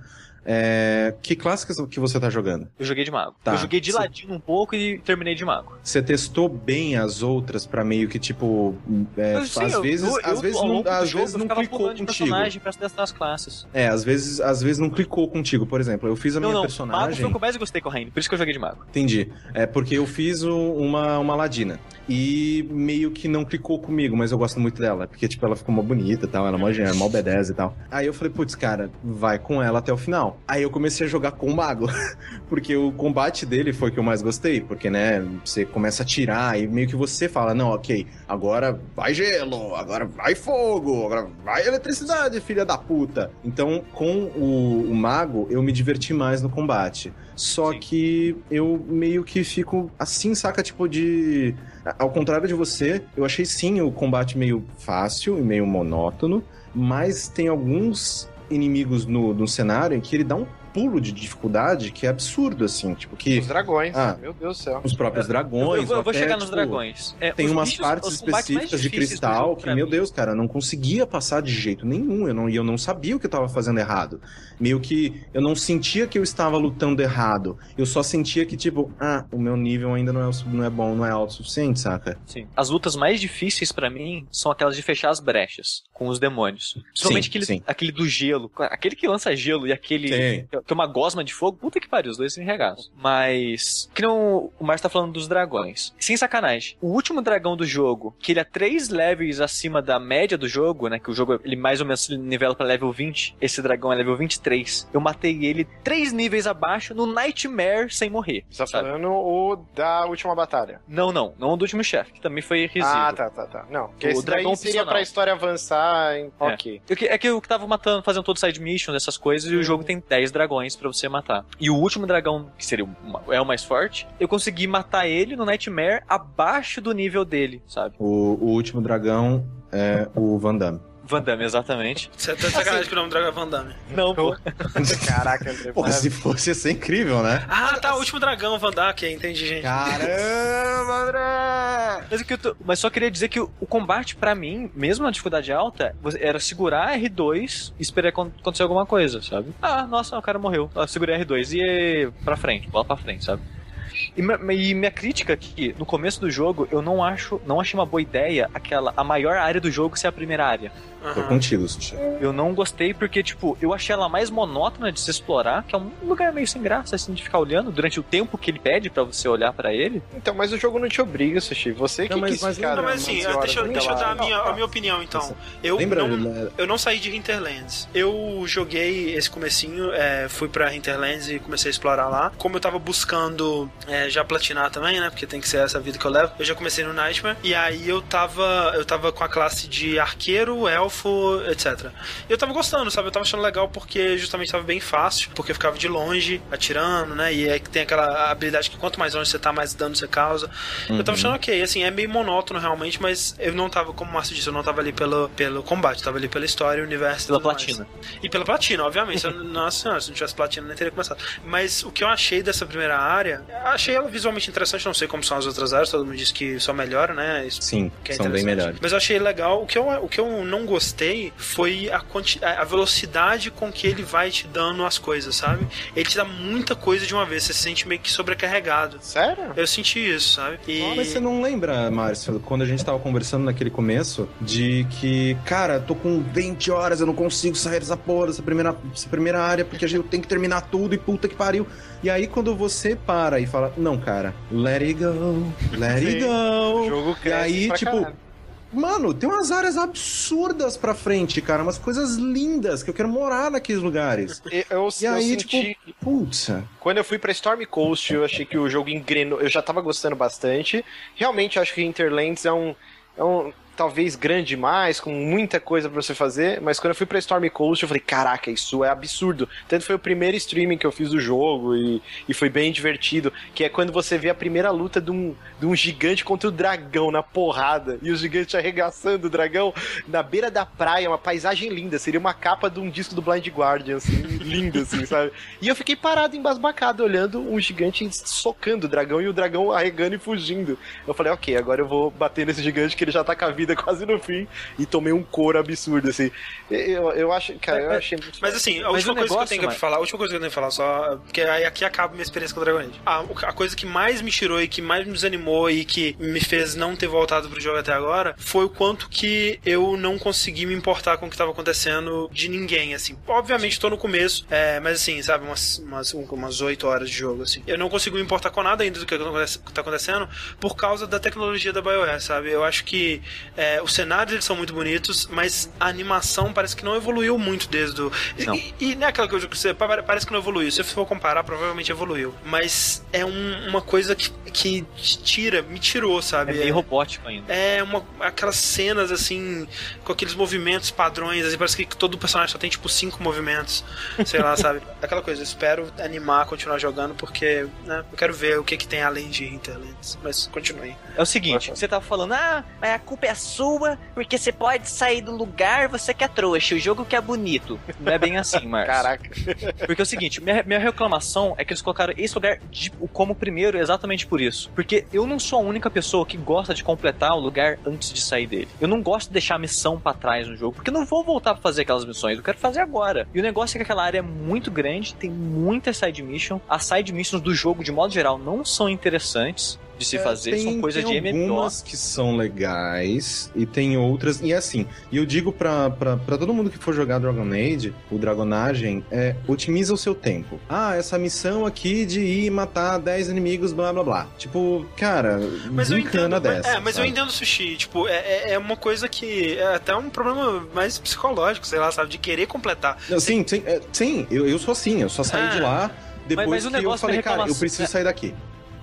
É, que classe que você tá jogando? Eu joguei de mago. Tá. Eu joguei de Sim. ladino um pouco e terminei de mago. Você testou bem as outras pra meio que tipo, é, Eu, sim, às eu- vezes, eu, às vezes não, às jogo, vezes não clicou contigo. personagem pra testar as classes. É, às vezes, às vezes não clicou contigo. Por exemplo, eu fiz a não, minha não. Mago foi personagem. o que eu mais gostei com a Raine, por isso que eu joguei de mago. Entendi. É porque eu fiz uma, uma ladina. E meio que não clicou comigo, mas eu gosto muito dela. Porque, tipo, ela ficou mó bonita e tal. Ela é mó mó B10 e tal. Aí eu falei, putz, cara, vai com ela até o final. Aí eu comecei a jogar com o mago. porque o combate dele foi o que eu mais gostei. Porque, né, você começa a tirar e meio que você fala, não, ok, agora vai gelo, agora vai fogo, agora vai eletricidade, filha da puta. Então, com o, o mago, eu me diverti mais no combate. Só Sim. que eu meio que fico assim, saca? Tipo de. Ao contrário de você, eu achei sim o combate meio fácil e meio monótono, mas tem alguns inimigos no, no cenário em que ele dá um pulo de dificuldade que é absurdo, assim. Tipo, que Os dragões, Ah. meu Deus do céu. os próprios dragões. eu vou, eu ou vou até, chegar nos tipo, dragões. É, Tem umas bichos- partes específicas de cristal que, meu mim- Deus, cara, eu não conseguia passar de jeito nenhum. Eu não, e eu não sabia o que eu tava fazendo errado. Meio que eu não sentia que eu estava lutando errado. Eu só sentia que, tipo, ah, o meu nível ainda não é, não é bom, não é alto o suficiente, saca? Sim. As lutas mais difíceis pra mim são aquelas de fechar as brechas com os demônios. Principalmente Sim, aquele, sim. aquele do gelo. Aquele que lança gelo e aquele Sim. Que é uma gosma de fogo. Puta que pariu, os dois se regaçam. Mas, que não o Márcio tá falando dos dragões. Sem sacanagem. O último dragão do jogo, que ele é três levels acima da média do jogo, né? Que o jogo ele mais ou menos se nivela pra level 20. Esse dragão é level 23. Eu matei ele três níveis abaixo no Nightmare sem morrer. Você tá sabe? falando o da última batalha. Não, não. Não o do último chefe, que também foi risível. Ah, tá, tá, tá. Não, porque O esse daí dragão seria opcional. pra história avançar em... Ok. Eu que- É que eu tava matando, fazendo todo side missions, essas coisas, e o jogo tem 10 dragões pra você matar. E o último dragão, que seria o ma- é o mais forte, eu consegui matar ele no Nightmare abaixo do nível dele, sabe? O, o último dragão é o Van Damme. Van Damme, exatamente. Você tá de sacanagem que o nome do dragão é Van Damme. Não, pô. Caraca, André. Pô, se fosse, ia ser incrível, né? Ah, tá, o último dragão, Van Damme, ok, entendi, gente. Caramba, André! Mas, o que eu tô- mas só queria dizer que o, combate, pra mim, mesmo na dificuldade alta, era segurar R2 e esperar acon- acontecer alguma coisa, sabe? Ah, nossa, o cara morreu. Ah, segurei R2 e pra frente, bola pra frente, sabe? E, me- e minha crítica aqui, no começo do jogo, eu não acho, não achei uma boa ideia aquela, a maior área do jogo ser a primeira área. Tô Aham. contigo, Sushi. Eu não gostei porque, tipo, eu achei ela mais monótona de se explorar, que é um lugar meio sem graça, assim, de ficar olhando durante o tempo que ele pede pra você olhar pra ele. Então, mas o jogo não te obriga, Sushi. Você que Não, mas- quis mas ficar lembra- Não, mas assim, 11 horas deixa, eu- deixa eu dar a minha, a minha opinião, então. Eu Lembra? não, né? eu não saí de Hinterlands. Eu joguei esse comecinho, é, fui pra Hinterlands e comecei a explorar lá. Como eu tava buscando é, já platinar também, né? Porque tem que ser essa vida que eu levo. Eu já comecei no Nightmare. E aí eu tava. Eu tava com a classe de arqueiro, elfo, etc. E eu tava gostando, sabe? Eu tava achando legal porque justamente tava bem fácil. Porque eu ficava de longe, atirando, né? E aí tem aquela habilidade que quanto mais longe você tá, mais dano você causa. Eu Uhum. tava achando ok, assim, é meio monótono realmente, mas eu não tava, como o Márcio disse, eu não tava ali pelo, pelo combate, eu tava ali pela história, o universo. Pela tudo mais. platina. E pela platina, obviamente. Eu- Nossa senhora, se não tivesse platina, nem teria começado. Mas o que eu achei dessa primeira área, achei ela visualmente interessante, não sei como são as outras áreas, todo mundo diz que só melhora, né? Isso Sim, que é são bem melhores. Mas eu achei legal. O que eu, o que eu não gostei foi a, a a velocidade com que ele vai te dando as coisas, sabe? Ele te dá muita coisa de uma vez, você se sente meio que sobrecarregado. Sério? Eu senti isso, sabe? E... Ah, mas você não lembra, Márcio, quando a gente tava conversando naquele começo, de que, cara, tô com 20 horas, eu não consigo sair dessa porra, dessa primeira, dessa primeira área, porque a gente tem que terminar tudo e puta que pariu. E aí, quando você para e fala, não, cara, let it go, let it Sim. O go. jogo E aí, pra tipo, caralho. Mano, tem umas áreas absurdas pra frente, cara, umas coisas lindas que eu quero morar naqueles lugares. Eu, eu, E aí, eu senti... tipo, putz. Quando eu fui pra Storm Coast, eu achei que o jogo engrenou. Eu já tava gostando bastante. Realmente, acho que Interlands é um. É um talvez grande demais, com muita coisa pra você fazer, mas quando eu fui pra Storm Coast, eu falei, caraca, isso é absurdo. Tanto foi o primeiro streaming que eu fiz do jogo e, e foi bem divertido, que é quando você vê a primeira luta de um, de um gigante contra o dragão na porrada, e o gigante arregaçando o dragão na beira da praia, uma paisagem linda, seria uma capa de um disco do Blind Guardian, assim, lindo, assim, sabe? E eu fiquei parado, embasbacado, olhando um gigante socando o dragão e o dragão arregando e fugindo. Eu falei, ok, agora eu vou bater nesse gigante que ele já tá com a vida quase no fim e tomei um couro absurdo, assim. Eu, eu acho, cara, eu achei muito. Mas assim, a última coisa que eu negócio, tenho que falar, a última coisa que eu tenho que falar, só. Porque aí aqui acaba minha experiência com o Dragon Age. A, a coisa que mais me tirou e que mais me desanimou e que me fez não ter voltado pro jogo até agora foi o quanto que eu não consegui me importar com o que tava acontecendo de ninguém, assim. Obviamente tô no começo, é, mas assim, sabe, umas, umas, umas 8 horas de jogo, assim. Eu não consigo me importar com nada ainda do que tá acontecendo por causa da tecnologia da BioWare, sabe? Eu acho que é, os cenários eles são muito bonitos, mas a animação parece que não evoluiu muito desde o. e- Não. E, e não é aquela coisa que você pare- parece que não evoluiu. Se você for comparar, provavelmente evoluiu. Mas é um- uma coisa que, que tira, me tirou, É sabe? meio robótico ainda. É uma, aquelas cenas assim, com aqueles movimentos padrões, assim, parece que todo personagem só tem tipo cinco movimentos, sei lá, sabe? Aquela coisa, eu espero animar, continuar jogando, porque né, eu quero ver o que, que tem além de Hinterlands. Mas continue. É o seguinte, você tava falando, ah, mas a culpa é sua, porque você pode sair do lugar, você que é trouxa, o jogo que é bonito. Não é bem assim, Marcos. Caraca. Porque é o seguinte, minha, minha reclamação é que eles colocaram esse lugar de- como primeiro exatamente por isso. Porque eu não sou a única pessoa que gosta de completar o lugar antes de sair dele. Eu não gosto de deixar a missão pra trás no jogo, porque eu não vou voltar pra fazer aquelas missões, eu quero fazer agora. E o negócio é que aquela área é muito grande, tem muita side mission. As side missions do jogo, de modo geral, não são interessantes de se É, fazer, tem- são coisas tem de MMO. algumas que são legais e tem outras. E assim, e eu digo pra, pra, pra todo mundo que for jogar Dragon Age, o Dragonagem, é otimiza o seu tempo. Ah, essa missão aqui de ir matar 10 inimigos, blá blá blá. Tipo, cara, Mas eu entendo. dessa. é, mas eu sabe? entendo sushi. Tipo, é, é- é uma coisa que é até um problema mais psicológico, sei lá, sabe? De querer completar. Não, Sim, sim, é, sim eu, eu sou assim, eu só saí Ah. de lá depois mas o que eu negócio falei, cara, eu preciso é- sair daqui.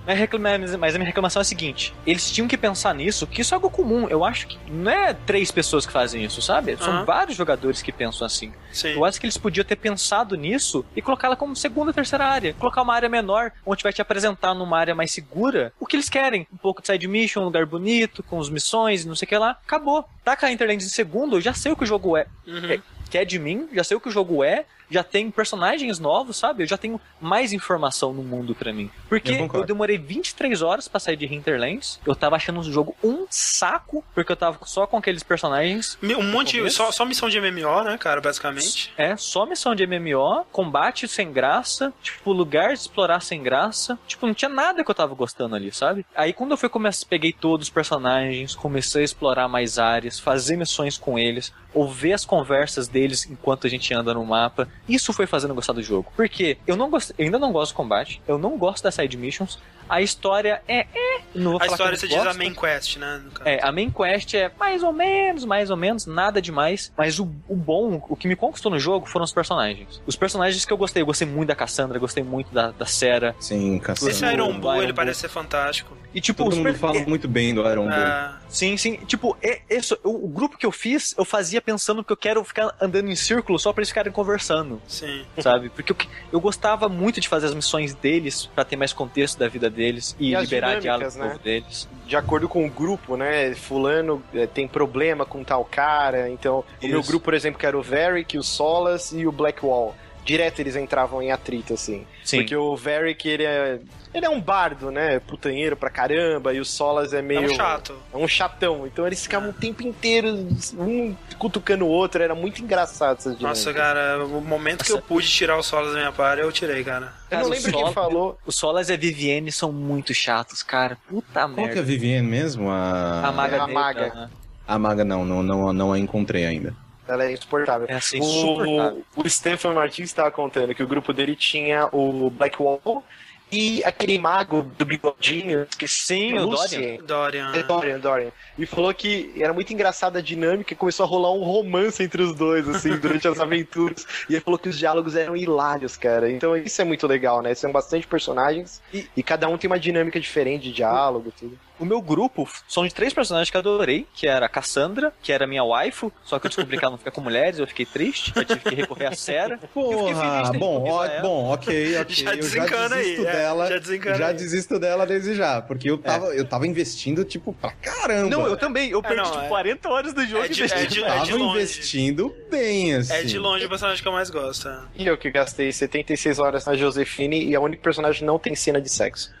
Mas, a minha reclamação é a seguinte: eles tinham que pensar nisso, que isso é algo comum. Eu acho que não é três pessoas que fazem isso, sabe? São Aham. vários jogadores que pensam assim. Sim. Eu acho que eles podiam ter pensado nisso e colocá-la como segunda, terceira área. Colocar uma área menor, onde vai te apresentar numa área mais segura o que eles querem. Um pouco de side mission, um lugar bonito, com as missões, não sei o que lá. Acabou. Taca a Interlands em segundo, eu já sei o que o jogo é. Uhum. é que é de mim, já sei o que o jogo é, já tem personagens novos, sabe? Eu já tenho mais informação no mundo pra mim. Porque Eu eu, demorei 23 horas pra sair de Hinterlands. Eu tava achando o jogo um saco, porque eu tava só com aqueles personagens Um monte? Só, só missão de MMO, né, cara, basicamente. É, só missão de MMO, combate sem graça, tipo, lugar de explorar sem graça. Tipo, não tinha nada que eu tava gostando ali, sabe? Aí quando eu fui começar, peguei todos os personagens, comecei a explorar mais áreas, fazer missões com eles, ouvir as conversas deles enquanto a gente anda no mapa. Isso foi fazendo eu gostar do jogo. Porque eu não gosto, eu ainda não gosto do combate, eu não gosto das side missions. A história é, é, não vou A falar que história você não diz a gosto. main quest, né? no caso. É, a main quest é mais ou menos, mais ou menos, nada demais. Mas o, o bom, o que me conquistou no jogo foram os personagens. Os personagens que eu gostei, eu gostei muito da Cassandra, gostei muito da, da Sarah. Sim, Cassandra. Esse Iron Bull, ele Bull. parece ser fantástico. E tipo, Todo os mundo per- fala é, muito bem do Iron Bull. Ah, Sim, sim. Tipo, é, isso, o, o grupo que eu fiz, eu fazia pensando que eu quero ficar andando em círculo só pra eles ficarem conversando, sim. sabe? Porque eu, eu gostava muito de fazer as missões deles pra ter mais contexto da vida deles e, E liberar diálogo né? novo deles. De acordo com o grupo, né? Fulano é, tem problema com tal cara. Então, o meu Isso. grupo, por exemplo, que era o Varric, o Solas e o Blackwall. Direto eles entravam em atrito, assim. Sim. Porque o Varric, ele é. Ele é um bardo, né? Putanheiro pra caramba. E o Solas é meio. É um chato. É um chatão. Então eles ficavam o tempo inteiro, um cutucando o outro. Era muito engraçado essas dinâmicas. Nossa, cara, o momento que eu pude tirar os solos da minha party, eu tirei, cara. Eu Cara, não o lembro quem Solas- falou. Os Solas e a Vivienne são muito chatos, cara. Puta Qual que é a merda. Vivienne mesmo? A, A maga a negra, maga. né? A maga não, não, não, não a encontrei ainda. Ela é insuportável. É assim, insuportável. O, o Stephen Martins estava contando que o grupo dele tinha o Blackwall e aquele mago do bigodinho, esqueci Sim, o Lucien. Dorian. É Dorian, Dorian. E falou que era muito engraçada a dinâmica e começou a rolar um romance entre os dois, assim, durante as aventuras. E ele falou que os diálogos eram hilários, cara. Então isso é muito legal, né? São bastante personagens e, e cada um tem uma dinâmica diferente de diálogo e tudo. O meu grupo são de três personagens que eu adorei, que era a Cassandra, que era minha waifu, só que eu descobri que ela não fica com mulheres, eu fiquei triste, eu tive que recorrer a Sarah. Eu fiquei feliz de Porra, bom, ó, bom, ok, ok. Já eu desencana aí, desisto é, dela. já desencana já aí. desisto dela desde já, porque eu tava, eu tava investindo, tipo, pra caramba. Não, eu também, eu perdi não, tipo, é- 40 horas do jogo É de- e deixei é de- Eu de- tava longe. investindo bem, assim. É de longe o personagem que eu mais gosto. é. E eu que gastei 76 horas na Josefine e a única personagem que não tem cena de sexo.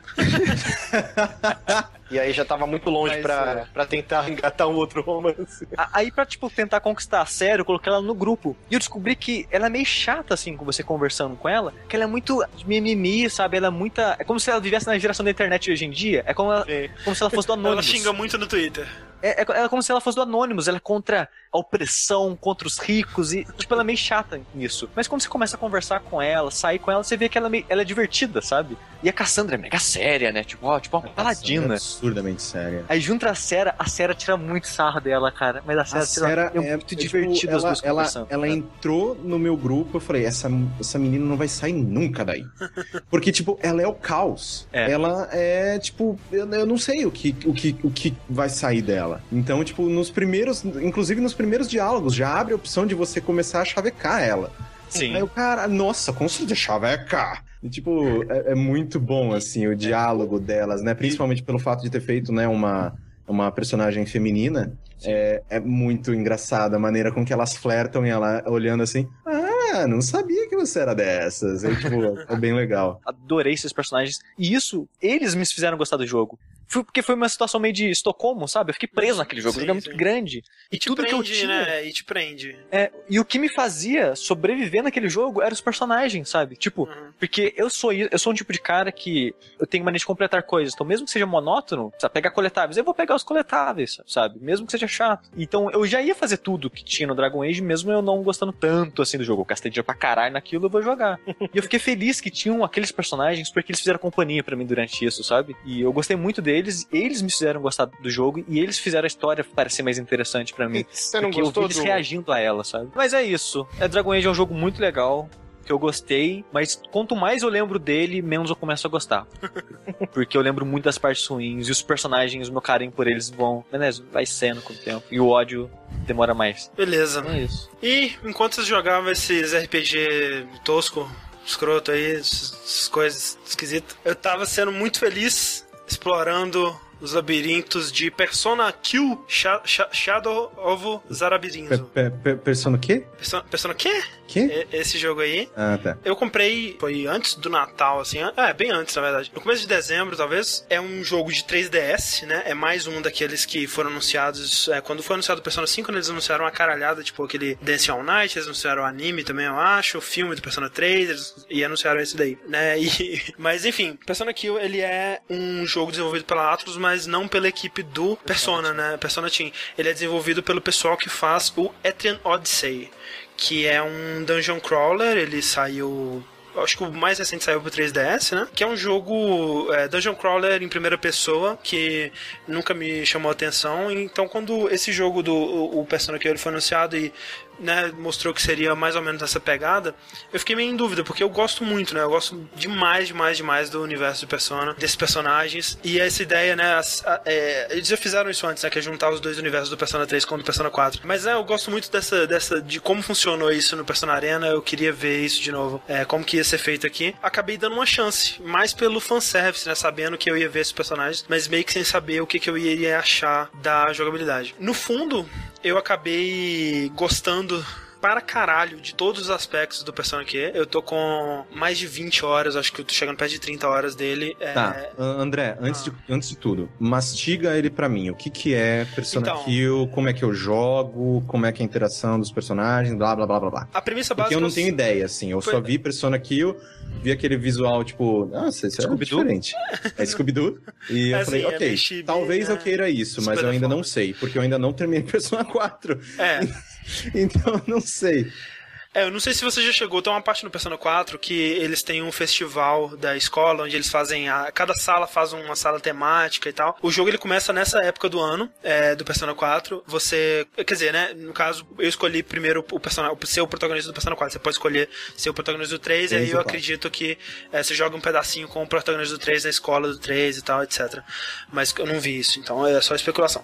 E aí já tava muito longe Mas, pra, é. pra tentar engatar um outro romance. Aí pra, tipo, tentar conquistar a sério, eu coloquei ela no grupo. E eu descobri que ela é meio chata, assim, com você conversando com ela, que ela é muito mimimi, sabe? Ela é muita... É como se ela vivesse na geração da internet de hoje em dia. É como, ela- como se ela fosse do Ela Anonymous. xinga muito no Twitter. É, é, é como se ela fosse do Anonymous, ela é contra a opressão, contra os ricos, e, tipo, ela é meio chata nisso. Mas quando você começa a conversar com ela, sair com ela, você vê que ela é, meio- ela é divertida, sabe? E a Cassandra é mega séria, né? Tipo, ó, tipo uma É paladina. absurdamente séria. Aí junto a Sera, a Sera tira muito sarro dela, cara. Mas a Sera, A Sarah tira, é, muito divertido as ela, duas ela, conversando. ela cara. entrou no meu grupo, eu falei, essa, essa menina não vai sair nunca daí. Porque, tipo, ela é o caos. É. Ela é, tipo, eu, eu não sei o que, o, que, o que vai sair dela. Então, tipo, nos primeiros, inclusive nos primeiros diálogos, já abre a opção de você começar a chavecar ela. Sim. Aí o cara, nossa, como se chavecar? E, tipo, é, é muito bom, assim, o diálogo delas, né? Principalmente pelo fato de ter feito, né, uma, uma personagem feminina. É, é muito engraçado a maneira com que elas flertam e ela olhando assim, ah, não sabia que você era dessas. É, tipo, é bem legal. Adorei esses personagens. E isso, eles me fizeram gostar do jogo. Foi porque foi uma situação meio de Estocolmo, sabe? Eu fiquei preso naquele jogo. Sim, o jogo é muito grande. E te tudo que eu prende, tinha- né? E te prende. É, e o que me fazia sobreviver naquele jogo eram os personagens, sabe? Tipo, Uhum. porque eu sou eu sou um tipo de cara que eu tenho mania de completar coisas. Então, mesmo que seja monótono, sabe, pegar coletáveis, eu vou pegar os coletáveis, sabe? Mesmo que seja chato. Então, eu já ia fazer tudo que tinha no Dragon Age, mesmo eu não gostando tanto assim do jogo. Eu gastei dinheiro pra caralho naquilo, eu vou jogar. e eu fiquei feliz que tinham aqueles personagens porque eles fizeram companhia pra mim durante isso, sabe? E eu gostei muito deles, eles me fizeram gostar do jogo e eles fizeram a história parecer mais interessante pra mim. Você não Porque eu vi gostou eles do... reagindo a ela, sabe? Mas é isso. É, Dragon Age é um jogo muito legal. Que que eu gostei, mas quanto mais eu lembro dele, menos eu começo a gostar. Porque eu lembro muito das partes ruins e os personagens, o meu carinho por eles vão, beleza, vai sendo com o tempo. E o ódio demora mais. Beleza. É isso. E enquanto vocês jogavam esses RPG tosco, escroto aí, essas coisas esquisitas, eu tava sendo muito feliz explorando os labirintos de Persona Q Sha- Sha- Shadow of Zarabirinzo. pe- pe- Persona o quê? Persona, Persona quê? Quê? E- Esse jogo aí. Ah, tá. Eu comprei, foi antes do Natal, assim, é, bem antes, na verdade. No começo de dezembro, talvez. É um jogo de 3DS, né? É mais um daqueles que foram anunciados. é, quando foi anunciado o Persona 5, né, eles anunciaram uma caralhada, tipo aquele Dance All Night, eles anunciaram o anime também, eu acho, o filme do Persona 3, eles, e anunciaram esse daí, né? E, mas enfim, Persona Kill, ele é um jogo desenvolvido pela Atlus, mas não pela equipe do Persona, né? Persona Team. Ele é desenvolvido pelo pessoal que faz o Etrian Odyssey que é um dungeon crawler, ele saiu Acho que o mais recente saiu pro 3DS, né? Que é um jogo é, dungeon crawler em primeira pessoa que nunca me chamou a atenção. Então, quando esse jogo do o, o Persona que ele foi anunciado e né, mostrou que seria mais ou menos essa pegada, eu fiquei meio em dúvida, porque eu gosto muito, né? Eu gosto demais, demais, demais do universo de Persona, desses personagens. E essa ideia, né? as- a- é, eles já fizeram isso antes, né? Que é juntar os dois universos do Persona 3 com o do Persona 4. Mas é, eu gosto muito dessa, dessa. de como funcionou isso no Persona Arena. Eu queria ver isso de novo. É, como que ia ser feito aqui. Acabei dando uma chance, mais pelo fanservice, né? Sabendo que eu ia ver esses personagens, mas meio que sem saber o que, que eu iria achar da jogabilidade. No fundo, eu acabei gostando para caralho de todos os aspectos do Persona Q. Eu tô com mais de 20 horas, acho que eu tô chegando perto de 30 horas dele. É, Tá, André, antes, de, antes de tudo, mastiga ele pra mim. O que que é Persona Então. Kill, como é que eu jogo, como é que é a interação dos personagens, blá, blá, blá, blá, blá. A premissa Porque básica eu não é tenho ideia, assim. Eu Foi- só vi Persona Kill, vi aquele visual, tipo, nossa, isso é diferente. É Scooby-Doo. E eu É, falei, assim, é ok, chibi, talvez né? eu queira isso, mas eu ainda não sei, porque eu ainda não terminei Persona 4. É. Então eu não sei. É, eu não sei se você já chegou, tem uma parte no Persona 4 que eles têm um festival da escola onde eles fazem a, cada sala faz uma sala temática e tal. O jogo ele começa nessa época do ano, é, do Persona 4. Você, quer dizer, né, no caso, eu escolhi primeiro o personagem, ser o protagonista do Persona 4. Você pode escolher ser o protagonista do 3 e aí eu acredito que é, você joga um pedacinho com o protagonista do 3 na escola do 3 e tal, etc. Mas eu não vi isso, então é só especulação.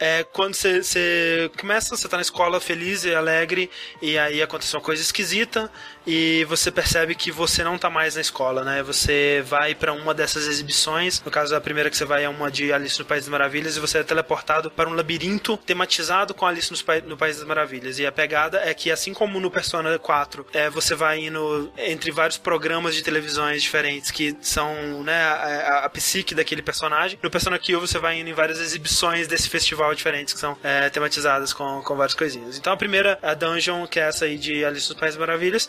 É, quando você- começa, você tá na escola feliz e alegre, e aí acontece uma coisa esquisita, e você percebe que você não tá mais na escola, né? Você vai pra uma dessas exibições, no caso a primeira que você vai é uma de Alice no País das Maravilhas, e você é teleportado para um labirinto tematizado com Alice Pa- no País das Maravilhas. E a pegada é que, assim como no Persona 4, é, você vai indo entre vários programas de televisões diferentes que são né, a, a- a psique daquele personagem. No Persona Kill você vai indo em várias exibições desse festival diferentes que são é, tematizadas com, com várias coisinhas. Então a primeira é a Dungeon, que é essa aí de Alice nos País das Maravilhas.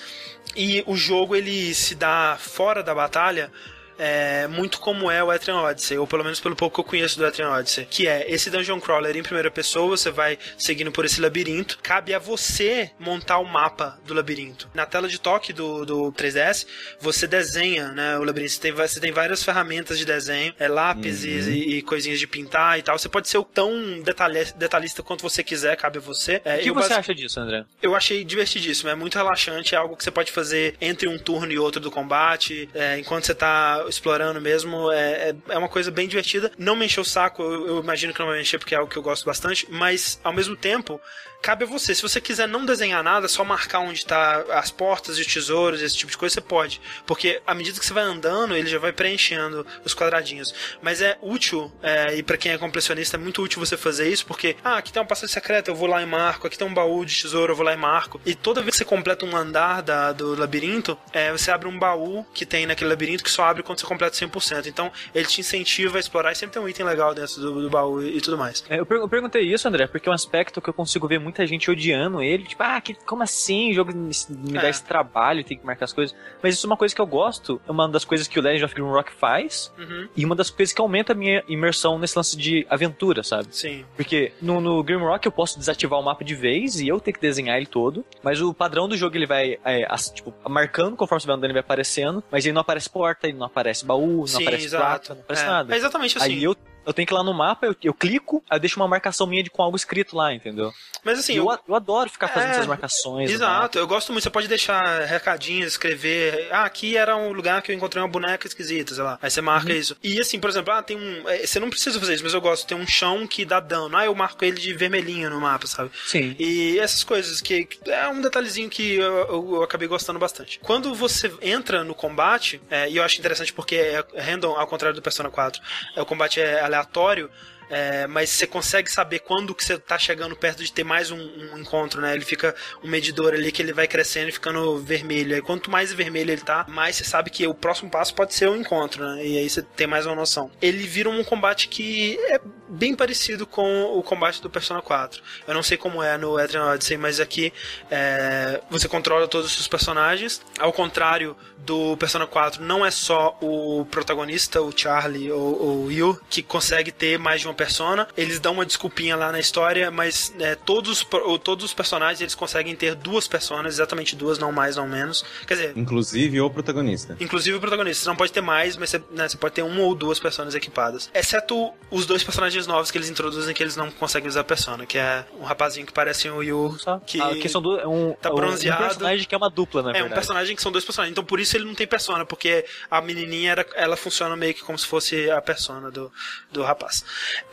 E o jogo ele se dá fora da batalha é, muito como é o Etrian Odyssey, ou pelo menos pelo pouco que eu conheço do Etrian Odyssey, que é esse dungeon crawler em primeira pessoa, você vai seguindo por esse labirinto, cabe a você montar o mapa do labirinto. Na tela de toque do, do 3DS, você desenha né, o labirinto, você tem, você tem várias ferramentas de desenho, é, lápis Uhum. e, e coisinhas de pintar e tal, você pode ser o tão detalhe, detalhista quanto você quiser, cabe a você. É, O que você acha disso, André? eu achei divertidíssimo, é muito relaxante, é algo que você pode fazer entre um turno e outro do combate, é, enquanto você tá explorando mesmo, é, é, é uma coisa bem divertida. Não me encheu o saco, eu, eu imagino que não vai me encher porque é algo que eu gosto bastante, mas ao mesmo tempo, cabe a você. Se você quiser não desenhar nada, só marcar onde tá as portas e os tesouros, esse tipo de coisa, você pode. Porque à medida que você vai andando, ele já vai preenchendo os quadradinhos. Mas é útil, é, e para quem é completionista, é muito útil você fazer isso, porque, ah, aqui tem uma passagem secreta, eu vou lá e marco, aqui tem um baú de tesouro, eu vou lá e marco. E toda vez que você completa um andar da, do labirinto, é, você abre um baú que tem naquele labirinto que só abre quando você completa 100%. Então, ele te incentiva a explorar e sempre tem um item legal dentro do, do baú e, e tudo mais. É, Eu, eu perguntei isso, André, porque é um aspecto que eu consigo ver muita gente odiando ele. Tipo, ah, que, como assim? O jogo me me É. dá esse trabalho, tem que marcar as coisas. Mas isso é uma coisa que eu gosto. É uma das coisas que o Legend of Grimrock faz. Uhum, E uma das coisas que aumenta a minha imersão nesse lance de aventura, sabe? sim. Porque no, no Grimrock eu posso desativar o mapa de vez e eu ter que desenhar ele todo. Mas o padrão do jogo ele vai, é, tipo, marcando conforme você vai andando, ele vai aparecendo. Mas ele não aparece porta, ele não aparece baú, não Sim, aparece exato. não aparece é, nada. é exatamente assim. Aí eu, eu tenho que ir lá no mapa, eu, eu clico, aí eu deixo uma marcação minha de, com algo escrito lá, entendeu? Mas assim, eu, eu, eu adoro ficar fazendo É, essas marcações. Exato, eu gosto muito. Você pode deixar recadinhos, escrever. Ah, aqui era um lugar que eu encontrei uma boneca esquisita, sei lá. Aí você marca isso. E assim, por exemplo, ah, tem um. é, Você não precisa fazer isso, mas eu gosto. Tem um chão que dá dano. Ah, eu marco ele de vermelhinho no mapa, sabe? Sim. E essas coisas que é um detalhezinho que eu, eu- eu acabei gostando bastante. Quando você entra no combate, é, e eu acho interessante porque é random, ao contrário do Persona 4, é, o combate é aleatório. é, mas você consegue saber quando que você tá chegando perto de ter mais um, um encontro, né? Ele fica um medidor ali que ele vai crescendo e ficando vermelho. Aí quanto mais vermelho ele tá, mais você sabe que o próximo passo pode ser o encontro, né? E aí você tem mais uma noção. Ele vira um combate que é bem parecido com o combate do Persona 4. Eu não sei como é no Adrian Odyssey, mas aqui é, você controla todos os seus personagens. Ao contrário do Persona 4, não é só o protagonista, o Charlie ou o Yu, que consegue ter mais de uma persona. Eles dão uma desculpinha lá na história, mas é, todos, todos os personagens eles conseguem ter duas personas, exatamente duas, não mais, não menos. Quer dizer, Inclusive o protagonista. Inclusive o protagonista. Você não pode ter mais, mas você, né, você pode ter uma ou duas personas equipadas. Exceto os dois personagens novos que eles introduzem que eles não conseguem usar persona, que é um rapazinho que parece o Yu. Que, Ah, que são é um, tá um- bronzeado. Um personagem que é uma dupla, na é um personagem que são dois personagens. Então por isso ele não tem persona, porque a menininha era, ela funciona meio que como se fosse a persona do, do rapaz.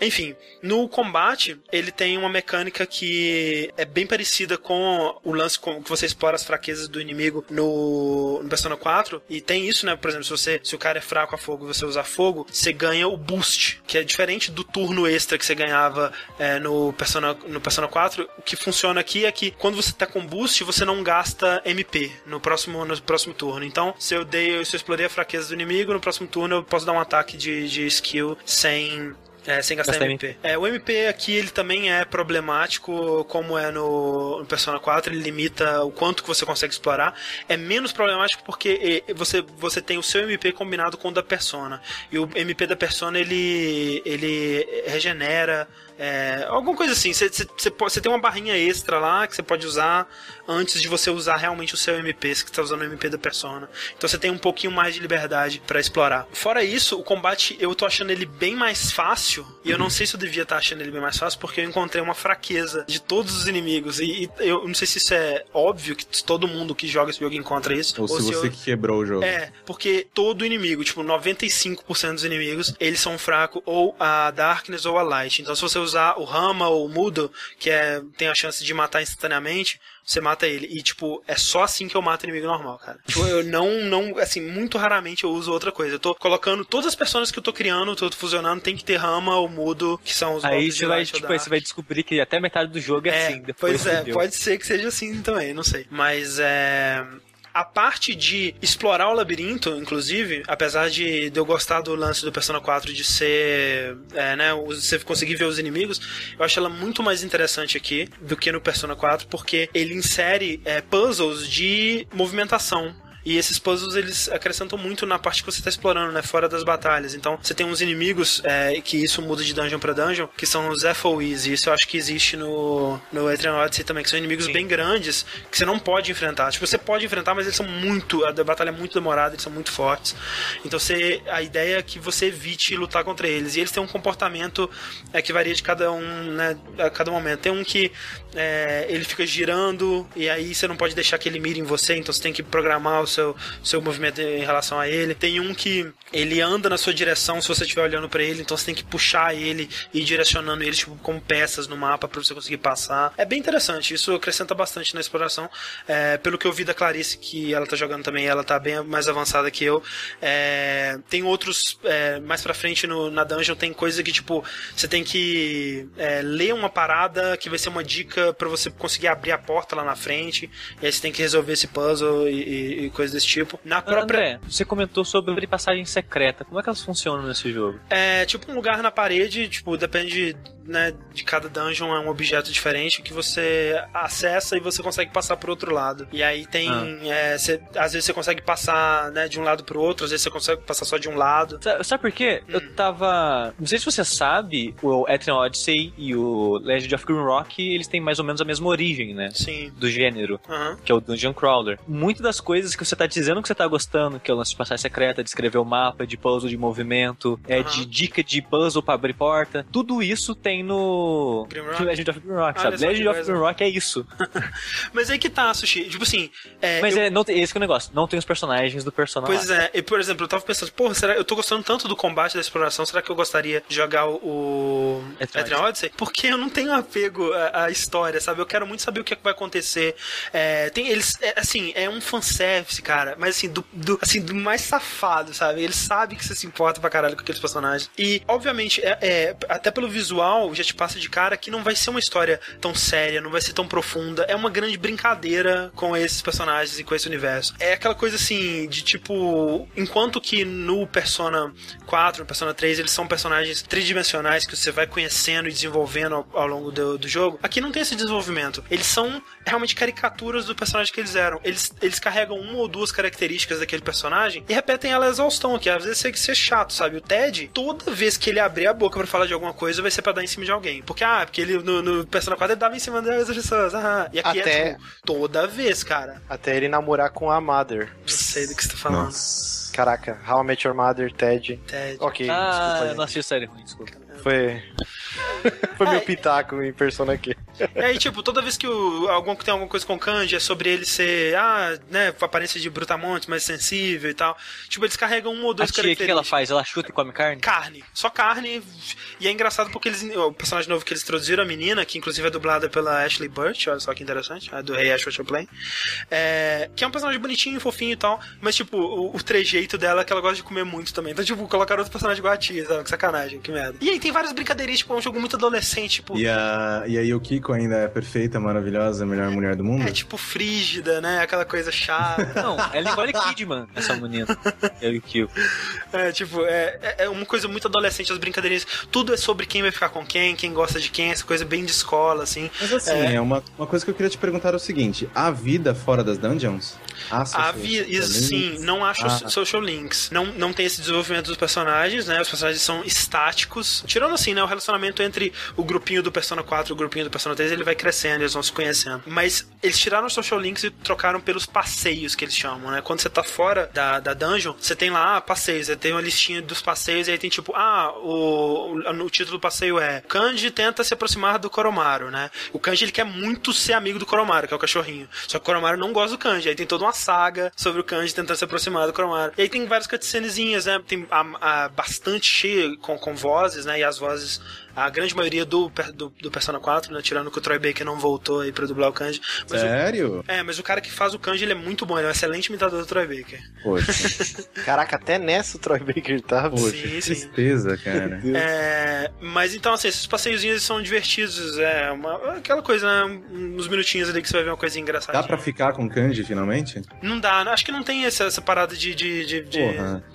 Enfim, no combate ele tem uma mecânica que é bem parecida com o lance com que você explora as fraquezas do inimigo no, no Persona 4 e tem isso, né? Por exemplo, se você se o cara é fraco a fogo e você usar fogo, você ganha o boost, que é diferente do turno extra que você ganhava é, no Persona no Persona 4. O que funciona aqui é que quando você tá com boost, você não gasta MP no próximo no próximo turno. Então, se eu dei, se eu explorei a fraqueza do inimigo, no próximo turno eu posso dar um ataque de, de skill sem é, sem gastar Gastar MP. É, o MP aqui ele também é problemático, como é no, no Persona 4, ele limita o quanto que você consegue explorar. É menos problemático porque você, você tem o seu MP combinado com o da Persona. E o MP da Persona ele, ele regenera. É, alguma coisa assim, você, tem uma barrinha extra lá que você pode usar antes de você usar realmente o seu MP, se você está usando o MP da Persona. Então você tem um pouquinho mais de liberdade pra explorar. Fora isso, o combate eu tô achando ele bem mais fácil, e eu não sei se eu devia estar achando ele bem mais fácil, porque eu encontrei uma fraqueza de todos os inimigos, e, e eu não sei se isso é óbvio, que todo mundo que joga esse jogo encontra isso, Ou, se você eu- que quebrou o jogo. é, porque todo inimigo, tipo, 95% dos inimigos, eles são fracos ou a Darkness ou a Light. Então, se você usar o Rama ou o Mudo, que é, tem a chance de matar instantaneamente, você mata ele. E, tipo, é só assim que eu mato inimigo normal, cara. Tipo, eu não, não, assim, muito raramente eu uso outra coisa. Eu tô colocando todas as personas que eu tô criando, tô fusionando, tem que ter Rama ou Mudo, que são os Aí você vai, tipo, aí você vai descobrir que até metade do jogo é, É, assim. Depois pois é, pode ser que seja assim também, não sei. Mas é. A parte de explorar o labirinto, inclusive, apesar de, eu gostar do lance do Persona 4 de ser, é, né, você conseguir ver os inimigos, eu acho ela muito mais interessante aqui do que no Persona 4, porque ele insere é, puzzles de movimentação. E esses puzzles eles acrescentam muito na parte que você está explorando, né? Fora das batalhas. Então você tem uns inimigos é, que isso muda de dungeon pra dungeon, que são os FOEs. E isso eu acho que existe no, no Etrian Odyssey também, que são inimigos bem grandes que você não pode enfrentar. Tipo, você pode enfrentar, mas eles são muito. A batalha é muito demorada, eles são muito fortes. Então você, a ideia é que você evite lutar contra eles. E eles têm um comportamento é, que varia de cada um, né? A cada momento. Tem um que é, ele fica girando e aí você não pode deixar que ele mire em você, então você tem que programar o seu, seu movimento em relação a ele. Tem um que ele anda na sua direção se você estiver olhando pra ele, então você tem que puxar ele e ir direcionando ele tipo, como peças no mapa pra você conseguir passar. É bem interessante, isso acrescenta bastante na exploração. É, pelo que eu vi da Clarice, que ela tá jogando também, ela tá bem mais avançada que eu. É, tem outros é, mais pra frente no, na dungeon, tem coisa que tipo, você tem que é, ler uma parada que vai ser uma dica pra você conseguir abrir a porta lá na frente, e aí você tem que resolver esse puzzle e, e, e coisas desse tipo. Na própria. André, você comentou sobre passagem secreta. Como é que elas funcionam nesse jogo? É tipo um lugar na parede, tipo, depende né, de cada dungeon, é um objeto diferente que você acessa e você consegue passar pro outro lado. E aí tem. é, cê- às vezes você consegue passar né, de um lado pro outro, às vezes você consegue passar só de um lado. Sabe, sabe por quê? Hum. Eu tava. Não sei se você sabe, o Etrian Odyssey e o Legend of Grimrock, eles têm mais ou menos a mesma origem, né? Sim. Do gênero. Aham. Que é o Dungeon Crawler. Muitas das coisas que você você tá dizendo que você tá gostando, que é o lance de passagem secreta, de escrever o mapa, de puzzle de movimento, é de dica de puzzle pra abrir porta. Tudo isso tem no? Legend of Grimrock, Olha sabe? Legend of. Grimrock é isso. Mas aí que tá, Sushi. Tipo assim. É, Mas eu- é, não tem, esse que é o negócio. Não tem os personagens do personagem. Pois é, e por exemplo, eu tava pensando, porra, será eu tô gostando tanto do combate da exploração, será que eu gostaria de jogar o, Etrian Odyssey? Porque eu não tenho apego à, à história, sabe? Eu quero muito saber o que, é que vai acontecer. É, tem eles, é, assim, é um fanservice, cara, mas assim, do, do- assim, do mais safado, sabe? Ele sabe que você se importa pra caralho com aqueles personagens. E, obviamente, é, é, até pelo visual, já te passa de cara que não vai ser uma história tão séria, não vai ser tão profunda. É uma grande brincadeira com esses personagens e com esse universo. É aquela coisa assim, de tipo, enquanto que no Persona 4, no Persona 3, eles são personagens tridimensionais que você vai conhecendo e desenvolvendo ao, ao longo do, do jogo, aqui não tem esse desenvolvimento. Eles são realmente caricaturas do personagem que eles eram. Eles, eles carregam uma ou duas características daquele personagem e repetem ela exaustão, que às vezes chega a ser chato, sabe? O Ted, toda vez que ele abrir a boca pra falar de alguma coisa, vai ser pra dar em cima de alguém. Porque, ah, porque ele no, no Persona 4 ele dava em cima das pessoas. Ah, e aqui Até- é tipo, toda vez, cara. Até ele namorar com a Mother. Não sei do que você tá falando. Nossa. Caraca, How I Met Your Mother, Ted. Ted. Ok, ah, desculpa. eu não assisti série ruim, desculpa. Foi. Foi É. meu pitaco em Persona aqui. E aí, tipo, toda vez que o, algum, tem alguma coisa com o Kanji é sobre ele ser, ah, né, com aparência de brutamonte, mais sensível e tal. Tipo, eles carregam uma ou A duas tia, o que ela faz? Ela chuta e come carne? Carne, só carne. E é engraçado porque eles. O personagem novo que eles introduziram, a menina, que inclusive é dublada pela Ashley Burch, olha só que interessante, a do Rei Ash What You Play. É, que é um personagem bonitinho, fofinho e tal, mas tipo, o, o trejeito dela é que ela gosta de comer muito também. Então, tipo, colocaram outro personagem igual a tia, sabe? Que sacanagem, que merda. E aí tem várias brincadeirinhas, tipo, é um jogo muito adolescente, tipo. E a, e a Yukiko ainda é perfeita, maravilhosa, a melhor mulher do mundo? É tipo frígida, né? Aquela coisa chata. Não, é Nicole Kidman, essa menina. Eu e o Kyo. É, tipo, é, é- é uma coisa muito adolescente, as brincadeirinhas. Tudo é sobre quem vai ficar com quem, quem gosta de quem, essa coisa bem de escola, assim. Mas assim, é. uma, uma coisa que eu queria te perguntar é o seguinte: há vida fora das dungeons? Havia, social sim, não acho Ah. social links. Não, não tem esse desenvolvimento dos personagens, né? Os personagens são estáticos. Tirando assim, né? O relacionamento entre o grupinho do Persona 4 e o grupinho do Persona 3, ele vai crescendo, eles vão se conhecendo. Mas eles tiraram os social links e trocaram pelos passeios que eles chamam, né? Quando você tá fora da, da dungeon, você tem lá ah, passeios, aí tem uma listinha dos passeios e aí tem tipo, ah, o, o, o título do passeio é Kanji tenta se aproximar do Koromaru, né? O Kanji ele quer muito ser amigo do Koromaru, que é o cachorrinho. Só que o Koromaru não gosta do Kanji. Aí tem toda uma saga sobre o Kanji tentando se aproximar do Koromaru. E aí tem várias cutscenezinhas, né? Tem a, a bastante cheia com, com vozes, né? E as vozes a grande maioria do, do, do Persona 4, né? Tirando que o Troy Baker não voltou aí pra dublar o Kanji. Mas o, Sério? é, mas o cara que faz o Kanji, ele é muito bom. Ele é um excelente imitador do Troy Baker. Poxa, Caraca, até nessa o Troy Baker tá. poxa, Sim, que sim. tristeza, cara. É, mas então, assim, esses passeiozinhos são divertidos. É uma, aquela coisa, né? Uns minutinhos ali que você vai ver uma coisinha engraçada. Dá pra ficar com Kanji finalmente? Não dá, acho que não tem essa, essa parada de, de, de, de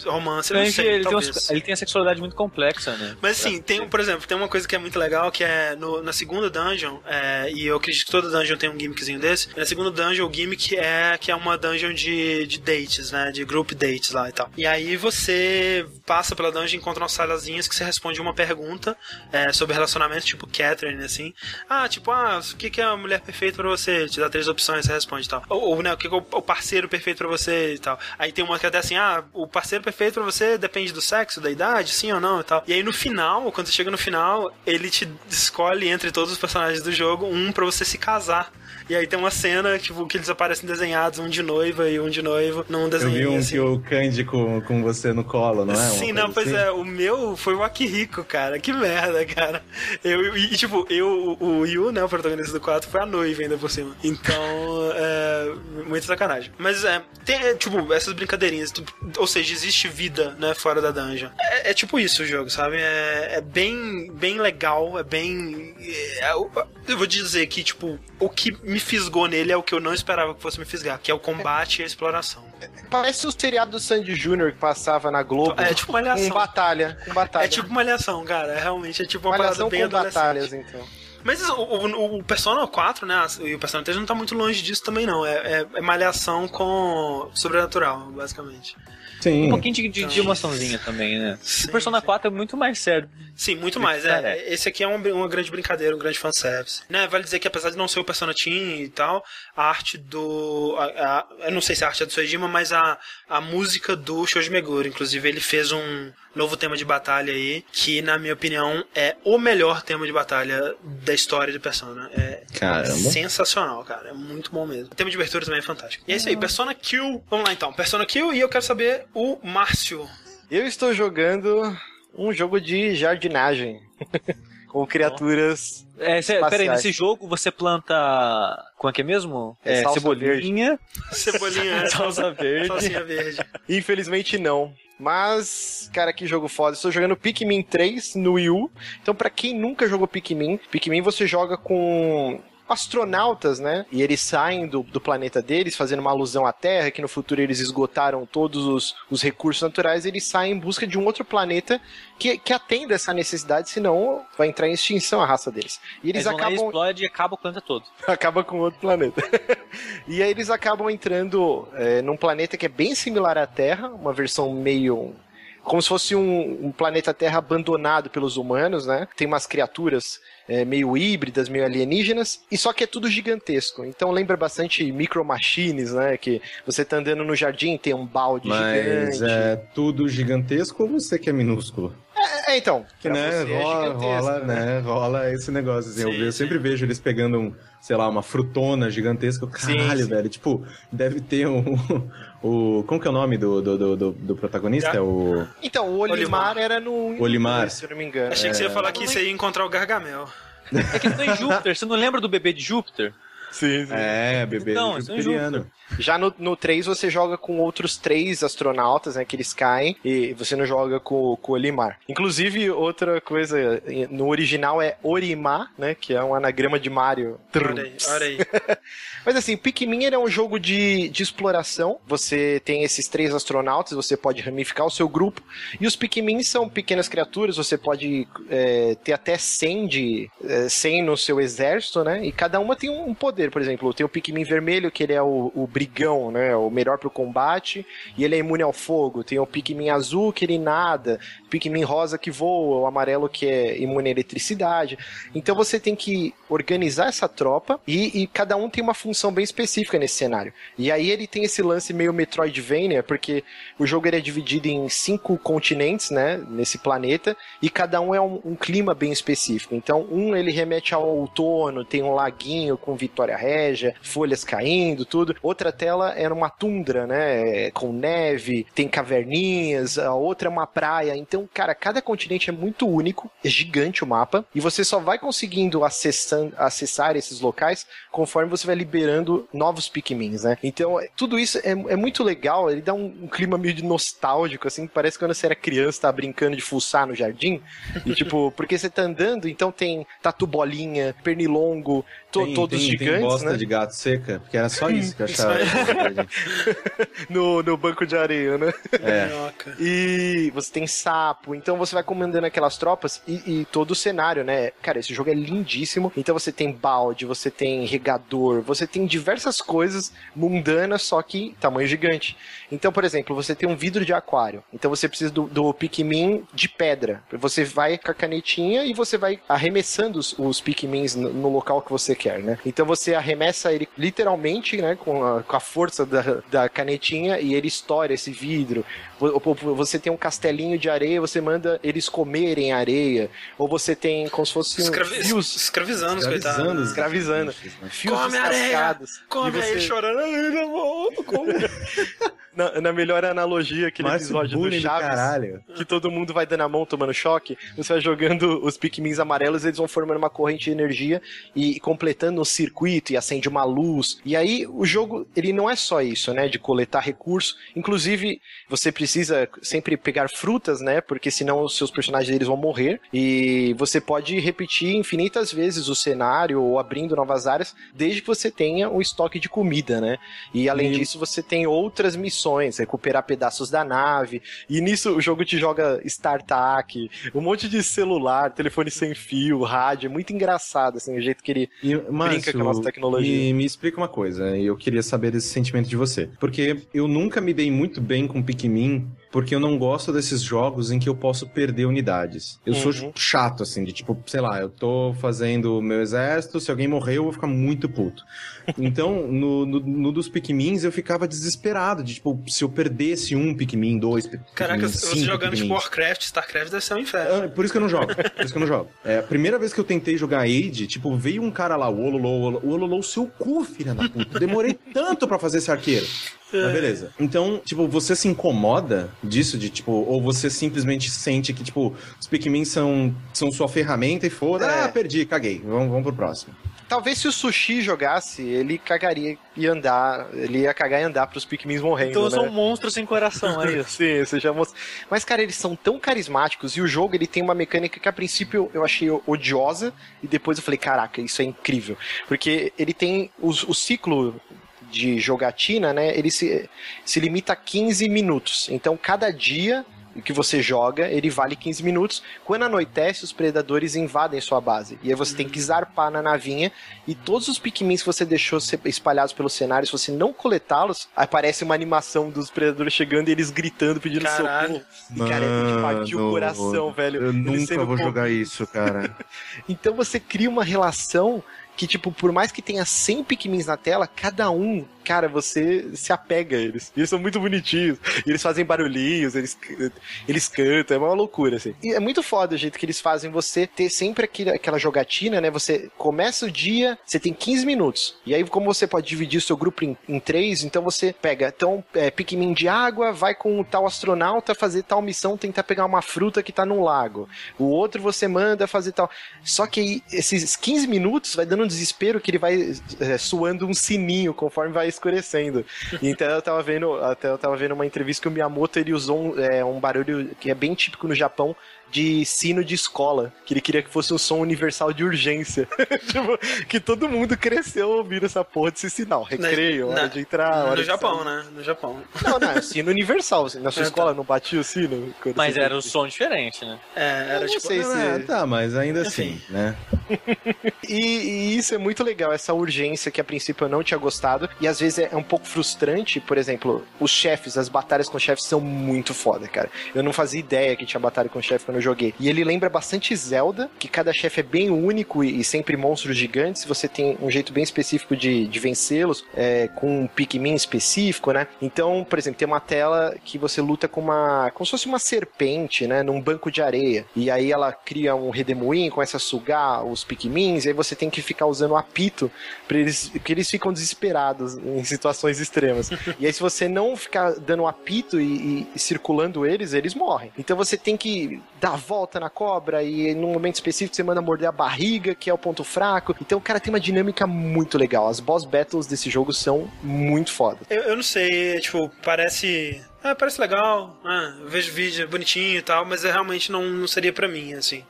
romance. Não sei, ele, tem talvez. uns- ele tem a sexualidade muito complexa, né? Mas assim, tem, por exemplo, tem uma coisa que é muito legal, que é no- na segunda dungeon, é, e eu acredito que toda dungeon tem um gimmickzinho desse. Na segunda dungeon, o gimmick é que é uma dungeon de, de dates, né? De group dates lá e tal. E aí você passa pela dungeon e encontra umas salazinhas que você responde uma pergunta é, sobre relacionamento, tipo Catherine, assim. Ah, tipo, ah, o que, é a mulher perfeita pra você? Te dá três opções, você responde e tal. Ou, ou, né, o que, é o parceiro perfeito pra você e tal. Aí tem uma que é até assim, ah, o parceiro perfeito pra você depende do sexo, da idade, sim ou não e tal. E aí no final, quando você chega no final, ele te escolhe entre todos os personagens do jogo um pra você se casar. E aí tem uma cena, tipo, que eles aparecem desenhados, um de noiva e um de noivo, num Eu desenho vi um assim. que o Kanji com, com você no colo, não é? Sim, não, pois assim? é, o meu foi o Akihiko, cara. Que merda, cara. Eu, e, tipo, eu, o Yu, né, o protagonista do 4, foi a noiva ainda por cima. Então, é. Muita sacanagem. Mas é, tem, é, tipo, essas brincadeirinhas. ou seja, existe vida, né, fora da dungeon. É, é tipo isso o jogo, sabe? É, é bem, bem legal, é bem. é, eu, eu vou dizer que, tipo, o que me fisgou nele é o que eu não esperava que fosse me fisgar, que é o combate e a exploração. Parece o seriado do Sandy Jr. que passava na Globo. É tipo uma com batalha. Com batalha. É tipo malhação, cara. É, realmente é tipo uma Malhação parada bem com batalhas, então. Mas o, o, o Persona 4, né? E o Persona 3 não tá muito longe disso também, não. É, é, é malhação com sobrenatural, basicamente. Sim. Um pouquinho de, de, de emoçãozinha também, né? Sim, o Persona sim. 4 é muito mais sério. Sim, muito mais. É, É. esse aqui é um- uma grande brincadeira, um grande fanservice. Né, vale dizer que apesar de não ser o Persona Team e tal, a arte do. A, a- eu não sei se a arte é do Sojima, mas a, a música do Shoji Meguro. Inclusive, ele fez um novo tema de batalha aí, que na minha opinião é o melhor tema de batalha da história do Persona. É Caramba. sensacional, cara. É muito bom mesmo. O tema de abertura também é fantástico. E é isso aí, Persona Kill. Vamos lá então, Persona Kill e eu quero saber o Márcio. Eu estou jogando um jogo de jardinagem. com criaturas. É, cê, peraí, nesse jogo você planta. Como é que é mesmo? É salsa cebolinha, Cebolinha, salsa verde. salsinha verde. Infelizmente não. Mas, cara, que jogo foda. Estou jogando Pikmin 3 no Wii U. Então, pra quem nunca jogou Pikmin, Pikmin você joga com astronautas, né? E eles saem do, do planeta deles, fazendo uma alusão à Terra, que no futuro eles esgotaram todos os, os recursos naturais, eles saem em busca de um outro planeta que, que atenda essa necessidade, senão vai entrar em extinção a raça deles. E eles Eles vão lá acabam explode e acaba o planeta todo. acaba com outro planeta. e aí eles acabam entrando é, num planeta que é bem similar à Terra, uma versão meio. Como se fosse um, um planeta Terra abandonado pelos humanos, né? Tem umas criaturas é, meio híbridas, meio alienígenas, e só que é tudo gigantesco. Então lembra bastante Micro Machines, né? Que você tá andando no jardim, tem um balde Mas gigante. é tudo gigantesco ou você que é minúsculo? É, então. Que né, você é rola, gigantesco, rola, né? Rola esse negócio. Assim, eu, Sim, eu sim. sempre vejo eles pegando um, sei lá, uma frutona gigantesca. Caralho, sim. velho. Tipo, deve ter um. O, como que é o nome do, do, do, do- do protagonista? É o. Então, o Olimar, Olimar. era no. Olimar. Se eu não me engano. Achei que você ia falar que você ia encontrar o Gargamel. É que estão em Júpiter. Você não lembra do bebê de Júpiter? Sim, sim. É, bebê Então, é jupiteriano. Já no, no 3 você joga com outros três astronautas, né? Que eles caem e você não joga com, com o Olimar. Inclusive, outra coisa, no original é Orimar, né? Que é um anagrama de Mario. Olha aí, olha aí. Mas assim, Pikmin é um jogo de, de exploração. Você tem esses três astronautas, você pode ramificar o seu grupo. E os Pikmin são pequenas criaturas, você pode é, ter até 100, de, é, 100 no seu exército, né? E cada uma tem um um poder, por exemplo, tem o Pikmin vermelho, que ele é o, o brigão, né? O melhor pro combate, e ele é imune ao fogo. Tem o Pikmin azul, que ele nada. Pikmin rosa que voa, o amarelo que é imune à eletricidade. Então você tem que organizar essa tropa e, e cada um tem uma função bem específica nesse cenário. E aí ele tem esse lance meio Metroidvania, porque o jogo ele é dividido em cinco continentes, né, nesse planeta, e cada um é um, um clima bem específico. Então um ele remete ao outono, tem um laguinho com Vitória Régia, folhas caindo, tudo. Outra tela é uma tundra, né, com neve, tem caverninhas, a outra é uma praia. Então, cara, cada continente é muito único, é gigante o mapa, e você só vai conseguindo acessando, acessar esses locais conforme você vai liberando novos Pikmins, né? Então, é- tudo isso é, é muito legal, ele dá um, um clima meio de nostálgico, assim, parece quando você era criança, tá brincando de fuçar no jardim, e tipo, porque você tá andando, então tem tatu bolinha, pernilongo, to- Tem- todos tem, gigantes, tem bosta né? de gato seca, porque era só isso que eu achava. No, no banco de areia, né? É. E você tem sapo, então você vai comandando aquelas tropas e, e todo o cenário, né? Cara, esse jogo é lindíssimo. Então você tem balde, você tem regador, você tem diversas coisas mundanas, só que tamanho gigante. Então, por exemplo, você tem um vidro de aquário. Então você precisa do, do Pikmin de pedra. Você vai com a canetinha e você vai arremessando os, os Pikmins no, no local que você quer, né? Então você arremessa ele literalmente, né? Com a, com a força da, da canetinha e ele estoura esse vidro. Vo- vo- Você tem um castelinho de areia, você manda eles comerem areia. Ou você tem como se fosse um Escravi- fios Escravizando os Escravizando coitados. os escravizando. né? Fios Come areia! Come E aí você- chorando. Ai, não volto, come. na, na melhor analogia, aquele Márcio episódio do Chaves. caralho. que todo mundo vai dando a mão tomando choque, você vai jogando os pikmins amarelos, eles vão formando uma corrente de energia e completando coletando um circuito e acende uma luz. E aí o jogo, ele não é só isso, né, de coletar recursos. Inclusive, você precisa sempre pegar frutas, né, porque senão os seus personagens eles vão morrer. E você pode repetir infinitas vezes o cenário ou abrindo novas áreas, desde que você tenha um estoque de comida, né? E além e... disso, você tem outras missões, recuperar pedaços da nave. E nisso o jogo te joga StarTAC, um monte de celular, telefone sem fio, rádio. É muito engraçado, assim, o jeito que ele e, brinca com a nossa tecnologia. E me explica uma coisa, eu queria saber desse sentimento de você. Porque eu nunca me dei muito bem com Pikmin porque eu não gosto desses jogos em que eu posso perder unidades. Eu uhum. sou chato, assim, de tipo, sei lá, eu tô fazendo o meu exército, se alguém morrer eu vou ficar muito puto. Então, no, no, no, dos Pikmins eu ficava desesperado, de tipo, se eu perdesse um Pikmin, dois Pikmin, Caraca, você jogando tipo Warcraft, Starcraft deve ser um inferno. Ah, por isso que eu não jogo, por isso que eu não jogo. É, a primeira vez que eu tentei jogar Age, tipo, veio um cara lá, o Ololô, o Ololô, seu cu, filha da puta. Demorei tanto para fazer esse arqueiro. Mas é. beleza. Então, tipo, você se incomoda disso, de tipo, ou você simplesmente sente que, tipo, os Pikmin são, são sua ferramenta e foda, é. ah, perdi, caguei, vamos, vamos pro próximo. Talvez se o Sushi jogasse, ele cagaria e andar, ele ia cagar e andar pros Pikmins morrendo, Então né? são monstros sem coração, é isso. Sim, você já mostrou. Mas, cara, eles são tão carismáticos e o jogo, ele tem uma mecânica que a princípio eu achei odiosa e depois eu falei, caraca, isso é incrível. Porque ele tem o, o ciclo de jogatina, né, ele se, se limita a 15 minutos. Então, cada dia que você joga, ele vale 15 minutos. Quando anoitece, os predadores invadem sua base. E aí você uhum. tem que zarpar na navinha. E todos os Pikmins que você deixou espalhados pelo cenário, se você não coletá-los, aparece uma animação dos predadores chegando e eles gritando, pedindo Caralho. socorro. E, cara, é de partir o coração, velho. Eu nunca vou jogar isso, cara. então você cria uma relação que, tipo, por mais que tenha 100 Pikmins na tela, cada um cara, você se apega a eles. E eles são muito bonitinhos. E eles fazem barulhinhos, eles, eles cantam, é uma loucura, assim. E é muito foda o jeito que eles fazem você ter sempre aquele, aquela jogatina, né? Você começa o dia, você tem 15 minutos. E aí, como você pode dividir o seu grupo em, em três, então você pega, então, é, Pikmin de água, vai com o tal astronauta fazer tal missão, tentar pegar uma fruta que tá num lago. O outro você manda fazer tal. Só que aí, esses 15 minutos vai dando um desespero que ele vai é, suando um sininho conforme vai escurecendo. Então eu tava vendo, até eu tava vendo uma entrevista que o Miyamoto ele usou um, é, um barulho que é bem típico no Japão, de sino de escola, que ele queria que fosse um som universal de urgência. tipo, que todo mundo cresceu ouvindo essa porra desse sinal. Recreio, na, hora na, de entrar. No Japão, né? No Japão. Não, não, é sino universal. Assim, na sua é, escola tá. não batia o sino? Mas era um som diferente, né? É, era tipo. Sei se... é, tá, mas ainda assim, né? e, e, isso é muito legal, essa urgência que a princípio eu não tinha gostado. E às vezes é um pouco frustrante, por exemplo, os chefes, as batalhas com chefes são muito foda, cara. Eu não fazia ideia que tinha batalha com chefe quando eu joguei. E ele lembra bastante Zelda, que cada chefe é bem único e, e sempre monstros gigantes. Você tem um jeito bem específico de, de vencê-los, é, com um Pikmin específico, né? Então, por exemplo, tem uma tela que você luta com uma. como se fosse uma serpente, né? Num banco de areia. E aí ela cria um redemoinho, começa a sugar os Pikmins, e aí você tem que ficar usando o apito para eles. porque eles ficam desesperados em situações extremas. e aí, se você não ficar dando apito e, e, e circulando eles, eles morrem. Então você tem que dar a volta na cobra e num momento específico você manda morder a barriga, que é o ponto fraco. Então o cara tem uma dinâmica muito legal. As boss battles desse jogo são muito fodas. Eu, eu não sei, tipo, parece ah, parece legal, ah, vejo vídeo bonitinho e tal, mas é, realmente não, não seria para mim, assim.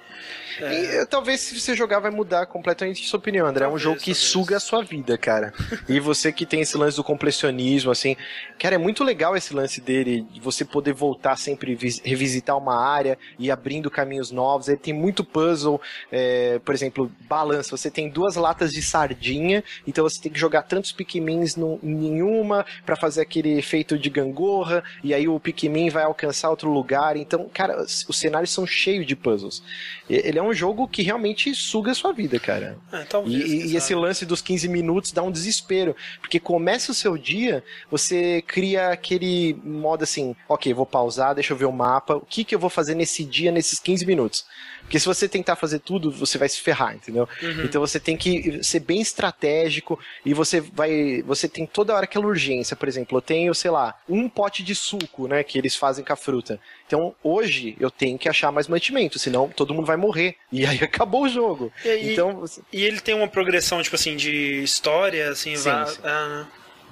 É. E, talvez se você jogar vai mudar completamente sua opinião, André. Talvez, é um jogo que talvez. suga a sua vida, cara. e você que tem esse lance do completionismo, assim, cara, é muito legal esse lance dele, de você poder voltar sempre, revisitar uma área e abrindo caminhos novos. Ele tem muito puzzle, é, por exemplo, balança. Você tem duas latas de sardinha, então você tem que jogar tantos Pikmins em nenhuma para fazer aquele efeito de gangorra, e aí o Pikmin vai alcançar outro lugar. Então, cara, os cenários são cheios de puzzles. Ele é um jogo que realmente suga a sua vida, cara. É, talvez, e, e esse lance dos 15 minutos dá um desespero. Porque começa o seu dia, você cria aquele modo assim: ok, vou pausar, deixa eu ver o mapa, o que, que eu vou fazer nesse dia, nesses 15 minutos. Porque se você tentar fazer tudo, você vai se ferrar, entendeu? Uhum. Então você tem que ser bem estratégico e você vai. Você tem toda hora aquela urgência. Por exemplo, eu tenho, sei lá, um pote de suco, né? Que eles fazem com a fruta. Então hoje eu tenho que achar mais mantimento, senão todo mundo vai morrer. E aí acabou o jogo. E, Então, você- e ele tem uma progressão, tipo assim, de história, assim, Sim, vai- sim. ah,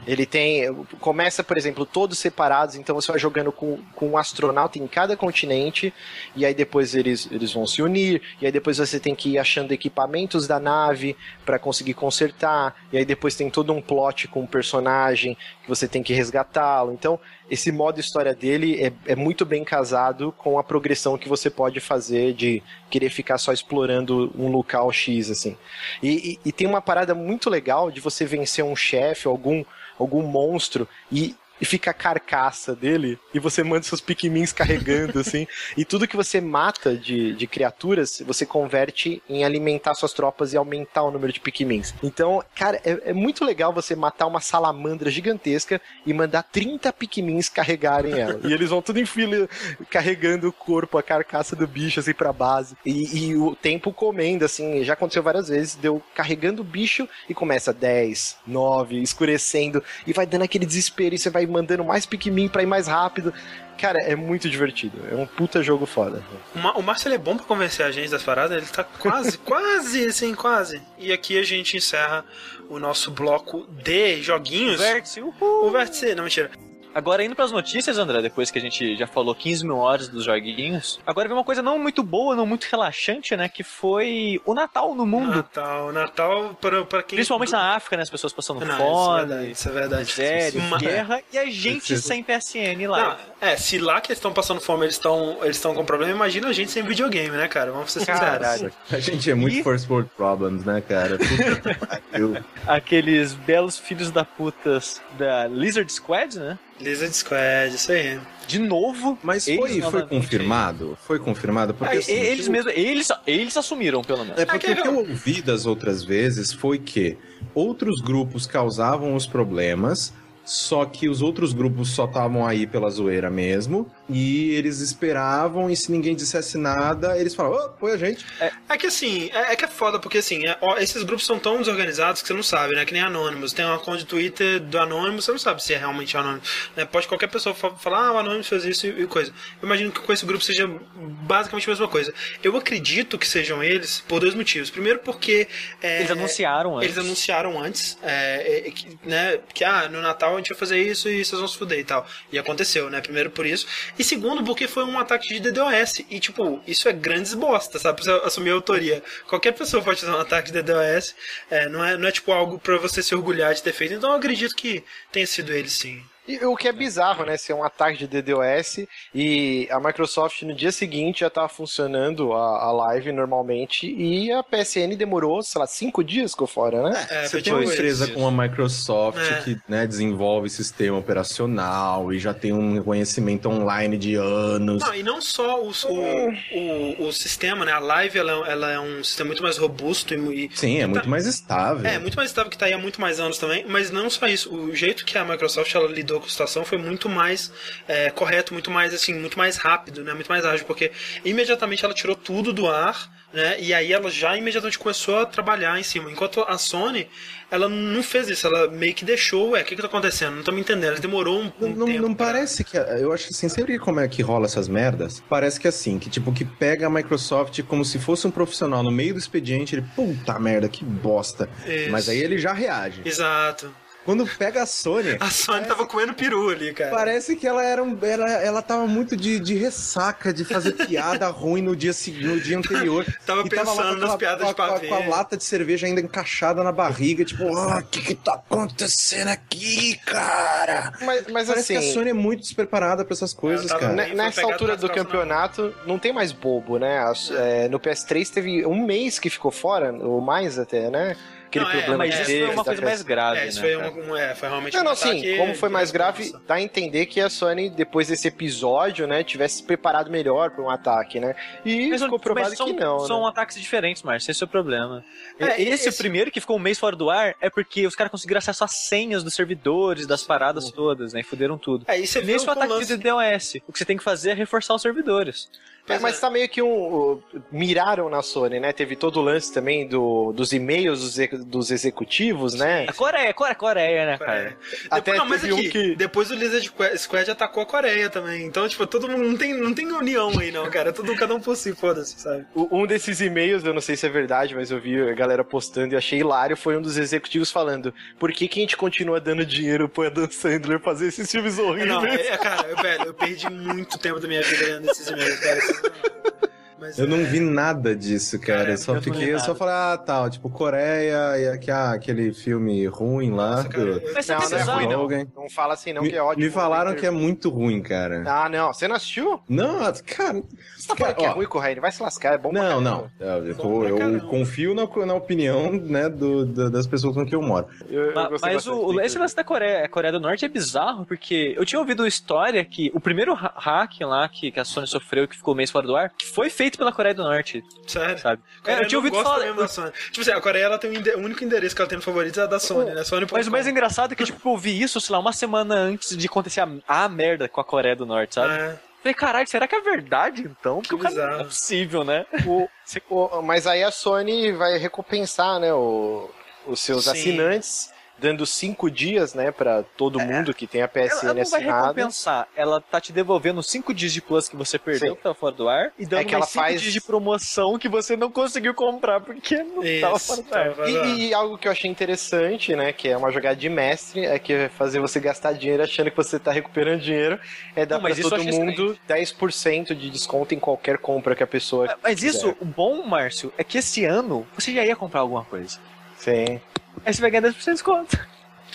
Ele tem. Começa, por exemplo, todos separados, então você vai jogando com, com um astronauta em cada continente, e aí depois eles, eles vão se unir, e aí depois você tem que ir achando equipamentos da nave para conseguir consertar, e aí depois tem todo um plot com o personagem que você tem que resgatá-lo. Então, esse modo história dele é, é muito bem casado com a progressão que você pode fazer de querer ficar só explorando um local X, assim. E, e- e tem uma parada muito legal de você vencer um chefe, algum, algum monstro, e, e fica a carcaça dele, e você manda seus pikmins carregando, assim. E tudo que você mata de, de criaturas, você converte em alimentar suas tropas e aumentar o número de pikmins. Então, cara, é, é muito legal você matar uma salamandra gigantesca e mandar 30 pikmins carregarem ela. e eles vão tudo em fila, carregando o corpo, a carcaça do bicho, assim, pra base. E, e o tempo comendo, assim, já aconteceu várias vezes, deu carregando o bicho e começa 10, 9, escurecendo, e vai dando aquele desespero, e você vai mandando mais Pikmin pra ir mais rápido. Cara, é muito divertido. É um puta jogo foda. O, Ma- o Márcio ele é bom pra convencer a gente das paradas, ele tá quase, quase, assim, quase. E aqui a gente encerra o nosso bloco de joguinhos. Vértice, uhul. O vértice, não, mentira. Agora, indo pras notícias, André, depois que a gente já falou 15 mil horas dos joguinhos, agora vem uma coisa não muito boa, não muito relaxante, né? Que foi o Natal no mundo. Natal, Natal para, para quem. Principalmente na África, né? As pessoas passando Não, fome, Isso é verdade. Isso é verdade. miséria, guerra, e a gente Preciso- sem PSN lá. Não, é, se lá que eles estão passando fome, eles estão eles estão com problema, imagina a gente sem videogame, né, cara? Vamos ser sinceros. Caralho. A gente é muito E- first world problems, né, cara? Puta. Aqueles belos filhos da putas da Lizard Squad, né? Lizard Squad, isso aí. De novo. Mas eles foi, foi novamente- confirmado? Foi confirmado? Porque Ah, assim, eles eu- mesmos, eles, eles assumiram, pelo menos. É porque o que eu ouvi das outras vezes foi que outros grupos causavam os problemas, só que os outros grupos só estavam aí pela zoeira mesmo, e eles esperavam, e se ninguém dissesse nada, eles falavam, oh, foi a gente. É que assim, é, é que é foda, porque assim, é- ó, esses grupos são tão desorganizados que você não sabe, né? Que nem Anonymous. Tem uma conta de Twitter do Anonymous, você não sabe se é realmente Anonymous. Né? Pode qualquer pessoa fa- falar, ah, o Anonymous fez isso e, e coisa. Eu imagino que com esse grupo seja basicamente a mesma coisa. Eu acredito que sejam eles por dois motivos. Primeiro porque... é, Eles anunciaram antes. Eles anunciaram antes, é, é, que, né, que ah, no Natal a gente vai fazer isso e vocês vão se fuder e tal. E aconteceu, né? Primeiro por isso. E segundo, porque foi um ataque de DDoS. E, tipo, isso é grandes bosta, sabe? Pra você assumir a autoria. Qualquer pessoa pode fazer um ataque de DDoS. É, não, é, não é, tipo, algo pra você se orgulhar de ter feito. Então eu acredito que tenha sido eles, sim. E o que é bizarro, né? Ser um ataque de DDoS e a Microsoft no dia seguinte já estava funcionando a, a live normalmente e a PSN demorou, sei lá, cinco dias ficou fora, né? É, Você foi tem uma tipo empresa isso. com a Microsoft É. que né, desenvolve sistema operacional e já tem um conhecimento online de anos. Não, e não só o, o, o, o sistema, né? A live ela, ela é um sistema muito mais robusto e, e Sim, é muito mais estável. É, muito mais estável que tá aí há muito mais anos também, mas não só isso. O jeito que a Microsoft ela lidou situação foi muito mais é, correto, muito mais assim, muito mais rápido, né? Muito mais ágil, porque imediatamente ela tirou tudo do ar, né? E aí ela já imediatamente começou a trabalhar em cima. Enquanto a Sony, ela não fez isso, ela meio que deixou, ué, o que que tá acontecendo? Não tô me entendendo, ela demorou um, um não, tempo. não parece que. Eu acho assim, sempre como é que rola essas merdas, parece que assim, que tipo, que pega a Microsoft como se fosse um profissional no meio do expediente, ele, puta merda, que bosta. Isso. Mas aí ele já reage. Exato. Quando pega a Sony. A Sony tava comendo peru ali, cara. Parece que ela era um. Ela, ela tava muito de, de ressaca, de fazer piada ruim no dia, no dia anterior. Tava E pensando lá com nas aquela- piadas com a- de pavê. Com a, com a lata de cerveja ainda encaixada na barriga, tipo, ah, o que que tá acontecendo aqui, cara? Mas, mas Parece assim, que a Sony é muito despreparada pra essas coisas, tava- cara. nessa altura do campeonato não tem mais bobo, né? É, no PS3 teve um mês que ficou fora, ou mais até, né? Aquele Não, é, problema Mas de isso é, foi uma coisa mais grave, É, isso né? foi, um, um- é, foi realmente Não, um não, ataque sim, como foi mais grave, dá a entender que a Sony, depois desse episódio, né, tivesse se preparado melhor para um ataque, né? E Mas, ficou provado mas são, que não, são né? ataques diferentes, Márcio. Esse é o problema. É, esse, esse- primeiro, que ficou um mês fora do ar, é porque os caras conseguiram acesso às senhas dos servidores, das paradas todas, né? E fuderam tudo. É, você viu Nesse o o ataque lance... de DOS. O que você tem que fazer é reforçar os servidores. É, Pois mas é. tá meio que um. Miraram na Sony, né? Teve todo o lance também do, dos e-mails dos, dos executivos, né? A Coreia, Coreia, Coreia, né, cara? Coreia. Até Depois, não, mas teve um aqui, que- depois o Lizard Squa- Squad atacou a Coreia também. Então, tipo, todo mundo não tem, não tem união aí, não, cara. É tudo cada um por si, foda-se, sabe? Um desses e-mails, eu não sei se é verdade, mas eu vi a galera postando e achei hilário, foi um dos executivos falando por que, que a gente continua dando dinheiro pro Adam Sandler fazer esses filmes horríveis? Não, é, cara, eu, velho, eu perdi muito tempo da minha vida lendo esses e-mails, cara. Mas, Eu não é, vi nada disso, cara. Cara, eu só eu não fiquei, eu só falei, ah, tal, tipo, Coreia e aqui, ah, aquele filme ruim lá. Nossa, cara, do- Mas Não, sabe não é ruim, não. Não fala assim, não, me, que é ótimo. me falaram que é muito ruim, cara. Ah, não. Você não assistiu? Não, cara. Você tá falando que é ruim, Correia? Vai se lascar, é bom pra Não, não. Eu, eu tô- eu confio na, na opinião né, do, da- das pessoas com quem eu moro. Eu, eu Ma- Mas o, esse lance da Coreia, a Coreia do Norte é bizarro, porque eu tinha ouvido história que o primeiro ha- hack lá que, que a Sony sofreu, que ficou mês fora do ar, que foi feito pela Coreia do Norte, Sério. sabe? Coreia É, eu tinha ouvido falar. mesmo da Sony. Tipo assim, a Coreia ela tem um ende- o único endereço que ela tem no favorito é a da Sony, né? Sony Mas o mais engraçado é que, tipo, eu ouvi isso, sei lá, uma semana antes de acontecer a, a merda com a Coreia do Norte, sabe? É. Falei, caralho, será que é verdade, então? Porque o cara não é possível, né? O- o- mas aí a Sony vai recompensar, né, o- os seus Sim. assinantes, dando cinco dias, né, pra todo mundo que tem a Ela, PSN ela não vai assinada. recompensar, ela tá te devolvendo 5 dias de plus que você perdeu, Sim. que tava fora do ar, e dando É que ela 5 faz- dias de promoção que você não conseguiu comprar porque não tava Isso, fora do ar. tava. E, e algo que eu achei interessante, né, que é uma jogada de mestre, é que é fazer você gastar dinheiro achando que você tá recuperando dinheiro, é dar Não, mas pra isso eu todo mundo 10% de desconto em qualquer compra que a pessoa Mas isso, quiser. o bom, Márcio, é que esse ano você já ia comprar alguma coisa. Sim. Aí você vai ganhar 10% de desconto.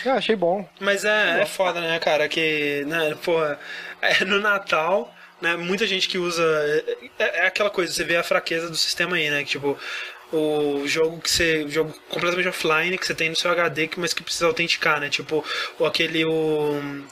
Eu achei bom. Mas é, é foda, né, cara? Que, né, porra, é, no Natal, né, muita gente que usa. É, é aquela coisa, você vê a fraqueza do sistema aí, né? Que, tipo, o jogo que você. O jogo completamente offline que você tem no seu HD, que- mas que precisa autenticar, né? Tipo, ou aquele. O,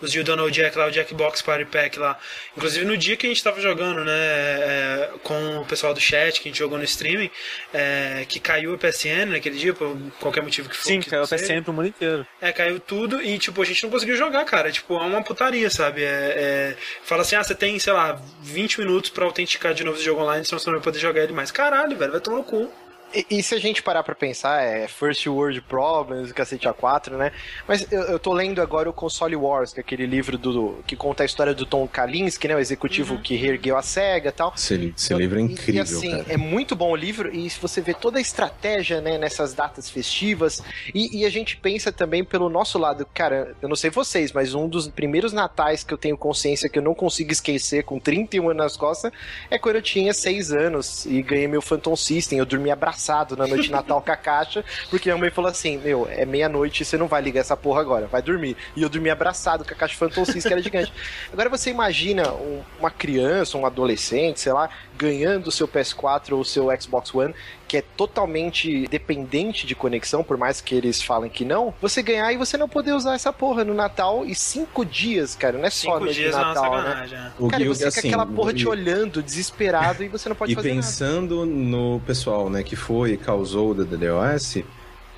os de Donald Jack lá, o Jackbox Party Pack lá. Inclusive no dia que a gente tava jogando, né, é, com o pessoal do chat, que a gente jogou no streaming, é, que caiu o PSN naquele dia, por qualquer motivo que for. Sim, que caiu o seja. PSN pro mundo inteiro. É, caiu tudo e, tipo, a gente não conseguiu jogar, cara. Tipo, é uma putaria, sabe? É, é- Fala assim, ah, você tem, sei lá, 20 minutos pra autenticar de novo esse jogo online, senão você não vai poder jogar ele mais. Caralho, velho, vai tomar no cu. E, e se a gente parar pra pensar, é First World Problems, cacete A4, né? Mas eu, eu tô lendo agora o Console Wars, que é aquele livro do, que conta a história do Tom Kalinske, né? O executivo que reergueu a SEGA e tal. Esse, esse livro é E- incrível, e, assim, cara. é muito bom o livro, e se você vê toda a estratégia, né, nessas datas festivas, e, e a gente pensa também pelo nosso lado, cara, eu não sei vocês, mas um dos primeiros natais que eu tenho consciência que eu não consigo esquecer com 31 anos nas costas, é quando eu tinha 6 anos e ganhei meu Phantom System, eu dormi abraçado na noite de Natal com a caixa, porque a mãe falou assim, meu, é meia-noite, você não vai ligar essa porra agora, vai dormir. E eu dormi abraçado com a caixa Phantom System, que era gigante. Agora você imagina um- uma criança, um adolescente, sei lá, ganhando o seu PS4 ou o seu Xbox One, que é totalmente dependente de conexão, por mais que eles falem que não, você ganhar e você não poder usar essa porra no Natal e cinco dias, cara, não é só dias é Natal, né? né? O Cara, e Gui- você assim, com aquela porra te e- olhando, desesperado, e você não pode E fazer nada. pensando no pessoal, né, que foi e causou o DDoS,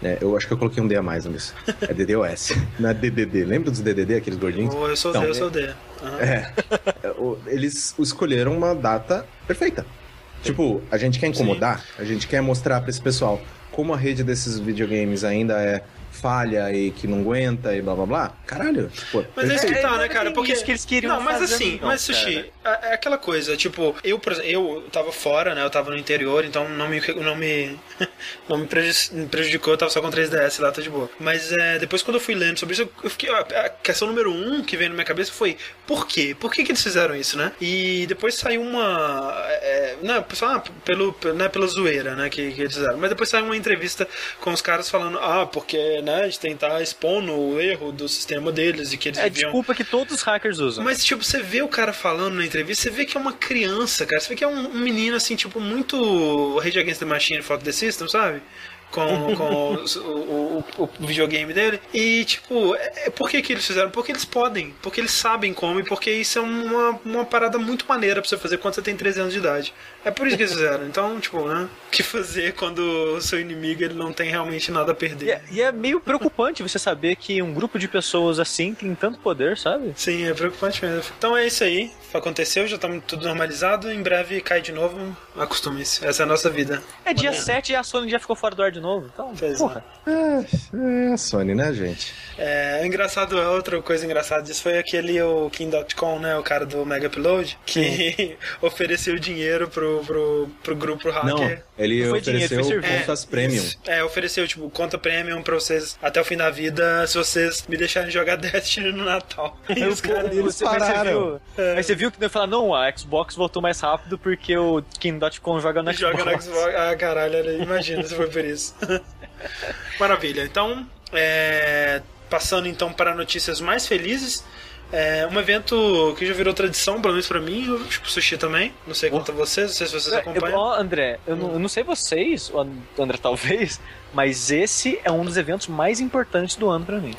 né, eu acho que eu coloquei um D a mais nisso. É DDoS, não é DDD. Lembra dos DDD, aqueles gordinhos? Ou eu sou Então, D, eu sou D. Aham. É. O- Eles escolheram uma data perfeita. Tipo, a gente quer incomodar, a gente quer mostrar pra esse pessoal como a rede desses videogames ainda é falha e que não aguenta e blá blá blá. Caralho, pô, Mas é isso que tá, né, cara? Porque isso que eles queriam Não, mas fazer, assim, não, mas Sushi, é, é aquela coisa, tipo, eu, por exemplo, eu tava fora, né? Eu tava no interior, então não me, não me, não me prejudic- me prejudicou, eu tava só com 3DS lá, tá de boa. Mas é, depois quando eu fui lendo sobre isso, eu- fiquei. A, questão número um que veio na minha cabeça foi: por quê? Por que, que eles fizeram isso, né? E depois saiu uma. É, não, pessoal, ah, pelo, não é pela zoeira, né? Que, que eles fizeram. Mas depois saiu uma entrevista com os caras falando: ah, porque, né, de tentar expondo o erro do sistema deles e que eles É viviam. desculpa que todos os hackers usam. Mas, tipo, você vê o cara falando na entrevista, você vê que é uma criança, cara. Você vê que é um, um menino, assim, tipo, muito Rage Against the Machine, Fuck the System, sabe? com, com o, o, o, o videogame dele. E, tipo, é, por que, que eles fizeram? Porque eles podem, porque eles sabem como e porque isso é uma, uma parada muito maneira pra você fazer quando você tem 13 anos de idade. É por isso que eles fizeram. Então, tipo, né? O que fazer quando o seu inimigo ele não tem realmente nada a E perder? é, e é meio preocupante você saber que um grupo de pessoas assim tem tanto poder, sabe? Sim, é preocupante mesmo. Então é isso aí. Aconteceu, já estamos tudo normalizado. Em breve cai de novo. Acostume-se. Essa é a nossa vida. É dia 7 e a Sony já ficou fora do ar de novo. Então, Pois é. porra. É, Sony, né, gente? É, engraçado, outra coisa engraçada disso foi aquele o King.com, né? O cara do Mega Upload, que ofereceu dinheiro pro, pro, pro grupo hacker. Não, ele Não foi dinheiro, ofereceu foi serviço. contas premium. Isso. É, ofereceu, tipo, conta premium pra vocês até o fim da vida, se vocês me deixarem jogar Destiny no Natal. E os caras. eles Você- mas você pararam. viu, É. Mas você viu que ele falar, não, a Xbox voltou mais rápido porque o King.com joga no Xbox. Joga no Xbox. Ah, caralho, imagina se foi por isso. Maravilha. Então, é, passando então para notícias mais felizes. É um evento que já virou tradição, pelo menos pra mim, eu, tipo sushi também. Não sei quanto a vocês, não sei se vocês É, acompanham. eu- ó, André, eu não, eu não sei vocês, André talvez, mas esse é um dos eventos mais importantes do ano pra mim.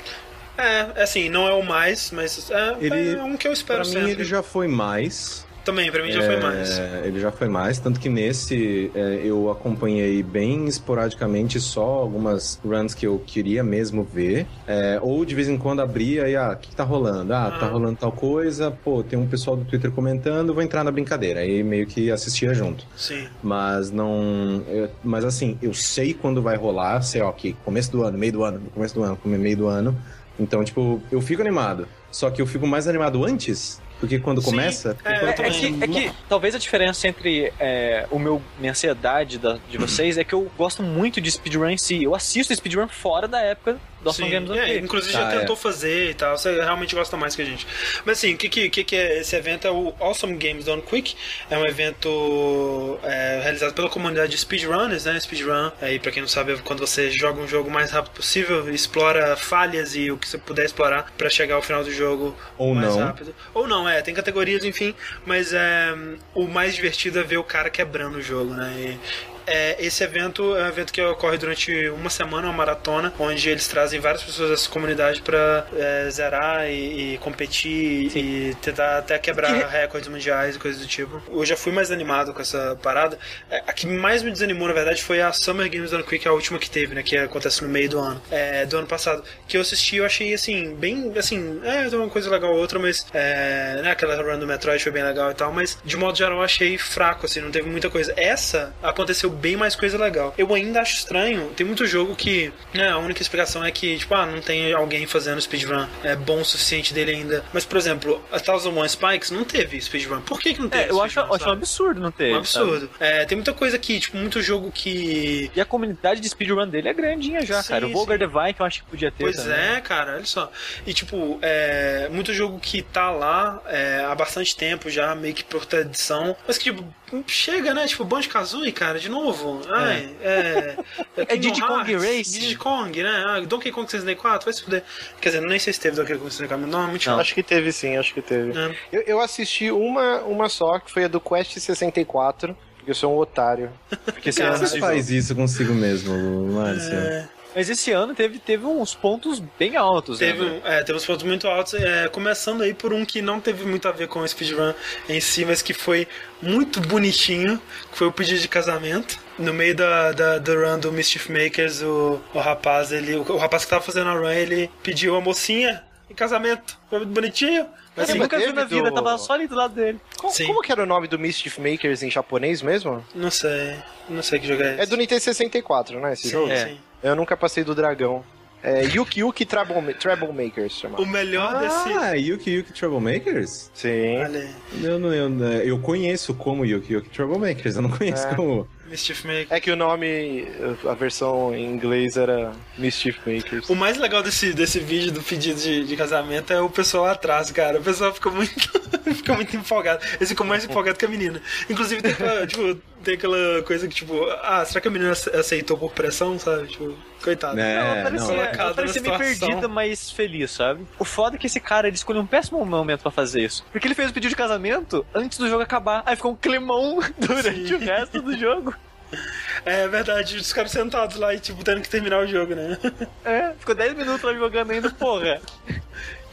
É, assim, não é o mais, mas é, Ele- é um que eu espero Pra mim, sempre. ele já foi mais. Também, pra mim já foi mais. É, ele já foi mais, tanto que nesse é, eu acompanhei bem esporadicamente só algumas runs que eu queria mesmo ver. É, ou de vez em quando abria e, ah, o que, que tá rolando? Ah, tá Ah. rolando tal coisa, pô, tem um pessoal do Twitter comentando, vou entrar na brincadeira. Aí meio que assistia junto. Sim. Mas não. eu- mas assim, eu sei quando vai rolar, sei, ó, que começo do ano, meio do ano, começo do ano, meio do ano. Então, tipo, eu fico animado. Só que eu fico mais animado antes do que quando Sim, começa. é, quando É, que, é que talvez a diferença entre é, o meu, minha ansiedade da- de vocês é que eu gosto muito de speedrun em si. Eu assisto speedrun fora da época do Awesome Sim, Games on é, inclusive Tá, já é. tentou fazer e tal. Você realmente gosta mais que a gente. Mas assim, o que, que, que que é esse evento? É o Awesome Games Done Quick. É um evento é, realizado pela comunidade de speedrunners, né? Speedrun, aí pra quem não sabe, é quando você joga um jogo o mais rápido possível, explora falhas e o que você puder explorar pra chegar ao final do jogo Ou mais não. rápido. Ou não, é, tem categorias, enfim, mas é, o mais divertido é ver o cara quebrando o jogo, né? E, é, esse evento é um evento que ocorre durante uma semana, uma maratona, onde eles trazem várias pessoas dessa comunidade pra é, zerar e, e competir e tentar até quebrar Que- recordes mundiais e coisas do tipo. Eu já fui mais animado com essa parada. É, a que mais me desanimou, na verdade, foi a Summer Games Done Quick, a última que teve, né? Que acontece no meio do ano, é, do ano passado. Que eu assisti, eu achei assim, bem assim, é, uma coisa legal ou outra, mas é, né, aquela run do Metroid foi bem legal e tal, mas de modo geral eu achei fraco, assim, não teve muita coisa. Essa aconteceu bem mais coisa legal. Eu ainda acho estranho, tem muito jogo que né, a única explicação é que, tipo, ah, não tem alguém fazendo speedrun é bom o suficiente dele ainda. Mas, por exemplo, a Thousand One Spikes não teve speedrun. Por que, que não teve É, eu acho, eu acho um absurdo não ter. Um absurdo. É, tem muita coisa aqui, tipo, muito jogo que. E a comunidade de speedrun dele é grandinha já, Sim, cara. O Volgar sim. Divine que eu acho que podia ter Pois também. é, cara, olha só. E tipo, é, muito jogo que tá lá é, há bastante tempo já, meio que por tradição, mas que tipo, chega, né? Tipo, Banjo Kazooie, cara, de novo. Ai, é. É, É Diddy Kingdom Kong Racing. Diddy Kong, né? Ah, Donkey Kong 64, vai se fuder. Quer dizer, nem sei se teve Donkey Kong 64, mas não, é muito chato. Acho que teve sim, acho que teve. É. Eu, eu assisti uma, uma só, que foi a do Quest 64, porque eu sou um otário. Porque Você faz isso consigo mesmo, Márcio. É, Mas esse ano teve, teve uns pontos bem altos, Teve, né? é, teve uns pontos muito altos, é, começando aí por um que não teve muito a ver com o speedrun em si, mas que foi muito bonitinho, que foi o pedido de casamento. No meio da, da, do run do Mischief Makers, o, o rapaz, ele, o, o rapaz que tava fazendo a run, ele pediu a mocinha em casamento. Foi muito bonitinho. Mas, Eu assim, nunca vi na vida, do- tava só ali do lado dele. Como, como que era o nome do Mischief Makers em japonês mesmo? não sei, não sei que jogo é esse. É do Nintendo 64, né? Esse sim, jogo? É. sim. Eu nunca passei do dragão. É Yuki Yuki Trouble, Trouble Makers, chamado. O melhor desse... Ah, Yuki Yuki Troublemakers? Sim. Aí, Eu, não, eu, eu conheço como Yuki Yuki Troublemakers, eu não conheço É. como. Mischief Makers. É que o nome, a versão em inglês era Mischief Makers. O mais legal desse, desse vídeo do pedido de, de casamento é o pessoal atrás, cara. O pessoal fica muito, fica muito empolgado. Eles ficam mais empolgados que a menina. Inclusive, tem aquela, tipo, tem aquela coisa que, tipo, ah, será que a menina ace- aceitou por pressão, sabe? Tipo, coitado. É, ela parecia, não. ela parecia meio perdida, mas feliz, sabe? O foda é que esse cara, ele escolheu um péssimo momento pra fazer isso. Porque ele fez o pedido de casamento antes do jogo acabar. Aí ficou um climão durante Sim. o resto do jogo. É verdade, os caras sentados lá e, tipo, tendo que terminar o jogo, né? É, ficou 10 minutos lá jogando ainda, porra.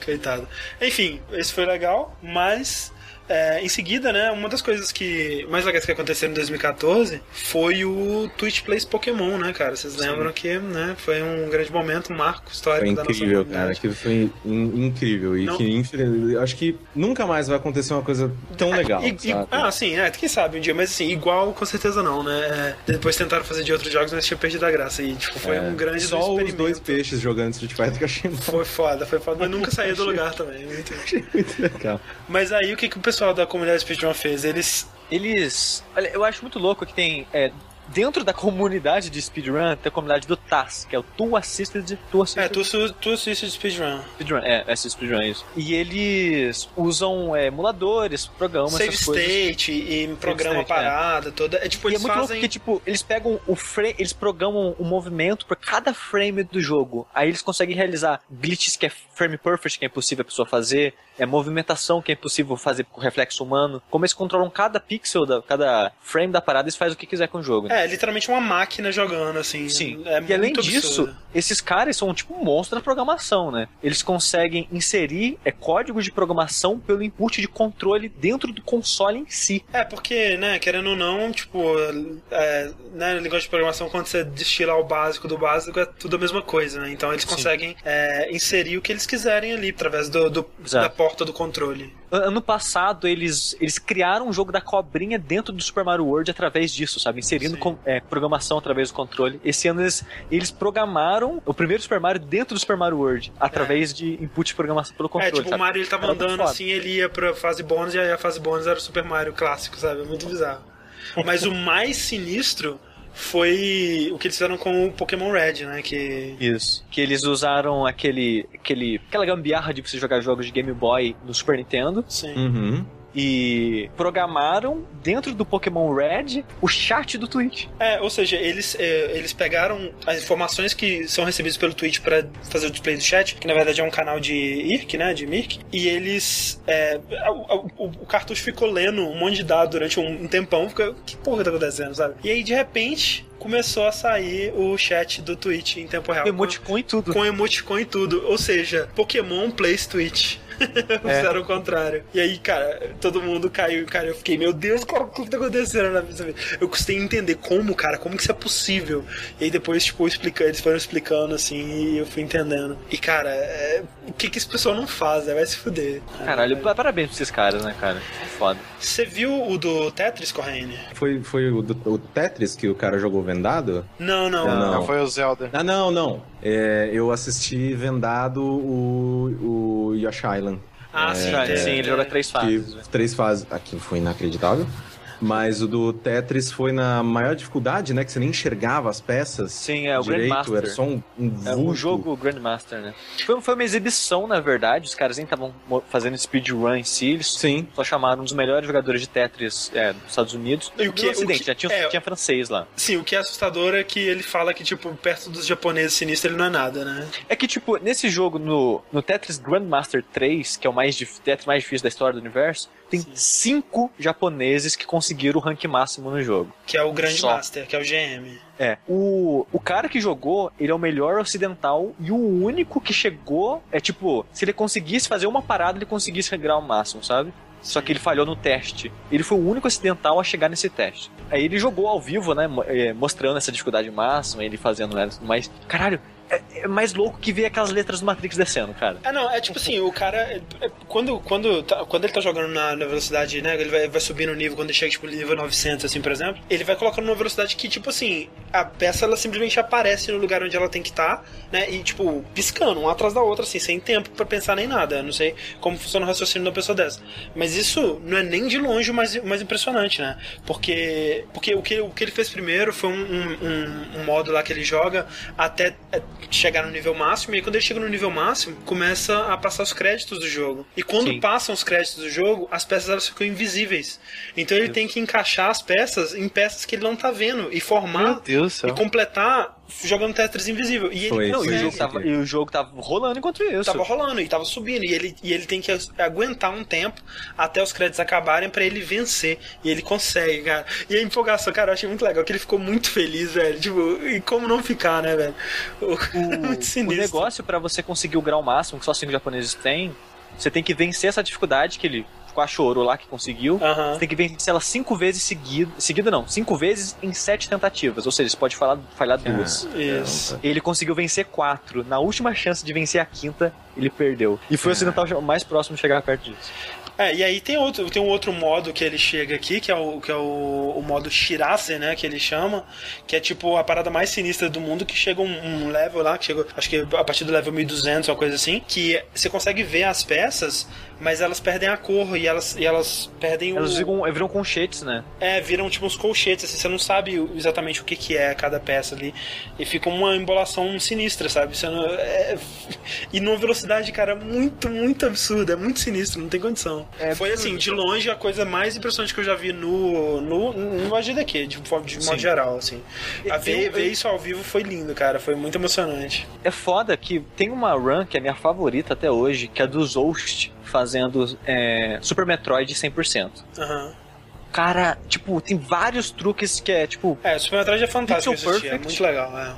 Coitado. Enfim, esse foi legal, mas é, em seguida, né, uma das coisas que mais legais que aconteceram em 2014 foi o Twitch Plays Pokémon, né, cara? Vocês lembram que, né, foi um grande momento, um marco histórico Foi da nossa incrível, cara. Aquilo foi in- incrível. E Não. que, acho que nunca mais vai acontecer uma coisa tão legal. I- i- sabe? ah, sim, é, quem sabe um dia, mas assim, igual com certeza não, né? É, depois tentaram fazer de outros jogos, mas tinha perdido a graça. E, tipo, foi É, um grande Só os experimento. dois peixes jogando Street Fighter que eu achei Foi foda, foi foda, mas nunca saía do lugar também. Muito... muito legal. Mas aí o que, que o pessoal da comunidade Speedrun fez? Eles. Eles. Olha, eu acho muito louco que tem. é, dentro da comunidade de speedrun, tem a comunidade do TAS, que é o Tool Assisted Tool Assisted É, tu, su- tu assiste de Speedrun. Speedrun. É, essa speedrun é isso. E eles usam é, emuladores, programas, Save essas coisas. state e programa state, é. parada toda. É tipo, E é eles muito louco fazem. porque, tipo, eles pegam o frame, eles programam o movimento por cada frame do jogo. Aí eles conseguem realizar glitches que é frame perfect, que é impossível a pessoa fazer, é movimentação que é impossível fazer com reflexo humano. Como eles controlam cada pixel, da, cada frame da parada, eles fazem o que quiser com o jogo. né? É, literalmente uma máquina jogando, assim. Sim. É e além muito disso, absurdo. esses caras são tipo um monstro da programação, né? Eles conseguem inserir é, códigos de programação pelo input de controle dentro do console em si. É, porque, né, querendo ou não, tipo, é, né, linguagem de programação, quando você destila o básico do básico, é tudo a mesma coisa, né? Então eles conseguem é, inserir o que eles quiserem ali, através do, do- da porta do controle. An- Ano passado, eles, eles criaram um jogo da cobrinha dentro do Super Mario World através disso, sabe? Inserindo com- é, programação através do controle. Esse ano eles, eles programaram o primeiro Super Mario dentro do Super Mario World, através de input de programação pelo controle. é, tipo, o sabe? Mario ele tava Era muito andando assim, ele ia pra fase bônus e aí a fase bônus era o Super Mario clássico, sabe? É muito bizarro. Mas o mais sinistro foi o que eles fizeram com o Pokémon Red, né? Que. Isso. Que eles usaram aquele, aquele, aquela gambiarra de você jogar jogos de Game Boy no Super Nintendo Sim. Uhum. E programaram dentro do Pokémon Red o chat do Twitch. É, ou seja, eles, é, eles pegaram as informações que são recebidas pelo Twitch pra fazer o display do chat, que na verdade é um canal de IRC, né, de Mirk, e eles, é, o, o- o cartucho ficou lendo um monte de dados durante um, um tempão, fica, que porra tá acontecendo, sabe? E aí, de repente, começou a sair o chat do Twitch em tempo real. Com emoticon e tudo. com emoticon e tudo. Ou seja, Pokémon Plays Twitch. Fizeram o contrário. E aí, cara, todo mundo caiu. Cara, eu fiquei, meu Deus, cara, o que tá acontecendo na vida? Eu custei entender como, cara, como que isso é possível. E aí depois, tipo, explica, eles foram explicando assim e eu fui entendendo. E, cara, é, o que que esse pessoal não faz? né? Vai se fuder. Caralho, pa- parabéns pra esses caras, né, cara? É foda. Você viu o do Tetris, Corraine? Foi, foi o, do- o Tetris que o cara jogou vendado? Não, não. Não. Não, foi o Zelda. Ah, não, não. É, eu assisti vendado o, o Yosh Island. Ah, sim, Sim, tem- sim, ele joga três Que fases. né? três fases. Aqui foi inacreditável. Mas o do Tetris foi na maior dificuldade, né? Que você nem enxergava as peças. Sim, é o direito, Grandmaster. Era só um, um É vulto. o jogo Grandmaster, né? Foi, foi uma exibição, na verdade. Os caras nem estavam fazendo speedrun em si. Eles Sim. só chamaram um dos melhores jogadores de Tetris é, dos Estados Unidos. E o que- no o Ocidente, que- já tinha, é, tinha francês lá. Sim, o que é assustador é que ele fala que, tipo, perto dos japoneses sinistros ele não é nada, né? É que, tipo, nesse jogo, no, no Tetris Grandmaster 3, que é o mais, Tetris mais difícil da história do universo, tem Sim. cinco japoneses que conseguiram o rank máximo no jogo. Que é o Grande Só. Master, que é o GM. É. O, o cara que jogou, ele é o melhor ocidental e o único que chegou é tipo, se ele conseguisse fazer uma parada, ele conseguisse regrar o máximo, sabe? Só que ele falhou no teste. Ele foi o único ocidental a chegar nesse teste. Aí ele jogou ao vivo, né? eh, Mostrando essa dificuldade máxima, ele fazendo, né? Mas, caralho, é, é mais louco que ver aquelas letras do Matrix descendo, cara. Ah, não, é tipo assim, o cara. é- é- Quando, quando, tá- quando ele tá jogando na, na velocidade, né? Ele vai, vai subir no nível, quando ele chega, tipo, nível 900, assim, por exemplo, ele vai colocando numa velocidade que, tipo assim, a peça ela simplesmente aparece no lugar onde ela tem que estar, né? E, tipo, piscando, uma atrás da outra, assim, sem tempo pra pensar nem nada. Não sei como funciona o raciocínio de uma pessoa dessa. Mas isso não é nem de longe o mais, o mais impressionante, né? Porque, porque o, que, o que ele fez primeiro foi um, um, um- um modo lá que ele joga até é, chegar no nível máximo, e aí quando ele chega no nível máximo, começa a passar os créditos do jogo. E quando Sim. passam os créditos do jogo, as peças elas ficam invisíveis. Então ele tem que encaixar as peças em peças que ele não tá vendo e formar Deus e completar jogando Tetris invisível. E Foi, ele Não, e, o jogo tava, e o jogo tava rolando enquanto isso. Tava rolando e tava subindo. E ele, e ele tem que aguentar um tempo até os créditos acabarem pra ele vencer. E ele consegue, cara. E a empolgação, cara, eu achei muito legal que ele ficou muito feliz, velho. Tipo, e como não ficar, né, velho? O, muito O sinistro. negócio pra você conseguir o grau máximo, que só cinco japoneses têm, você tem que vencer essa dificuldade que ele ficou a choro lá que conseguiu. Você tem que vencer ela cinco vezes seguida. Seguida não, cinco vezes em sete tentativas. Ou seja, você pode falar, falhar duas. Isso. Ele conseguiu vencer quatro. Na última chance de vencer a quinta, ele perdeu. E foi o ocidental mais próximo de chegar perto disso. É, e aí tem outro, tem um outro modo que ele chega aqui, que é o, que é o, o modo Shirase, né, que ele chama, que é tipo a parada mais sinistra do mundo, que chega um, um level lá, que chega, acho que a partir do level 1200, uma coisa assim, que você consegue ver as peças, mas elas perdem a cor e elas, e elas perdem Elas o... viram, viram colchetes, né? É, viram tipo uns colchetes, assim, você não sabe exatamente o que, que é cada peça ali. E fica uma embolação sinistra, sabe? Você não- é- E numa velocidade, cara, muito, muito absurda, é muito sinistro, não tem condição. É Foi assim, de longe, a coisa mais impressionante que eu já vi no, no, no AGDQ, de, de modo Sim. geral, assim. A ver, ver isso ao vivo foi lindo, cara, foi muito emocionante. É foda que tem uma run que é minha favorita até hoje, que é do Zost fazendo é, Super Metroid 100%. Aham. Cara, tipo, tem vários truques que é, tipo, É, Super Metroid é fantástico assistir, é muito legal, é.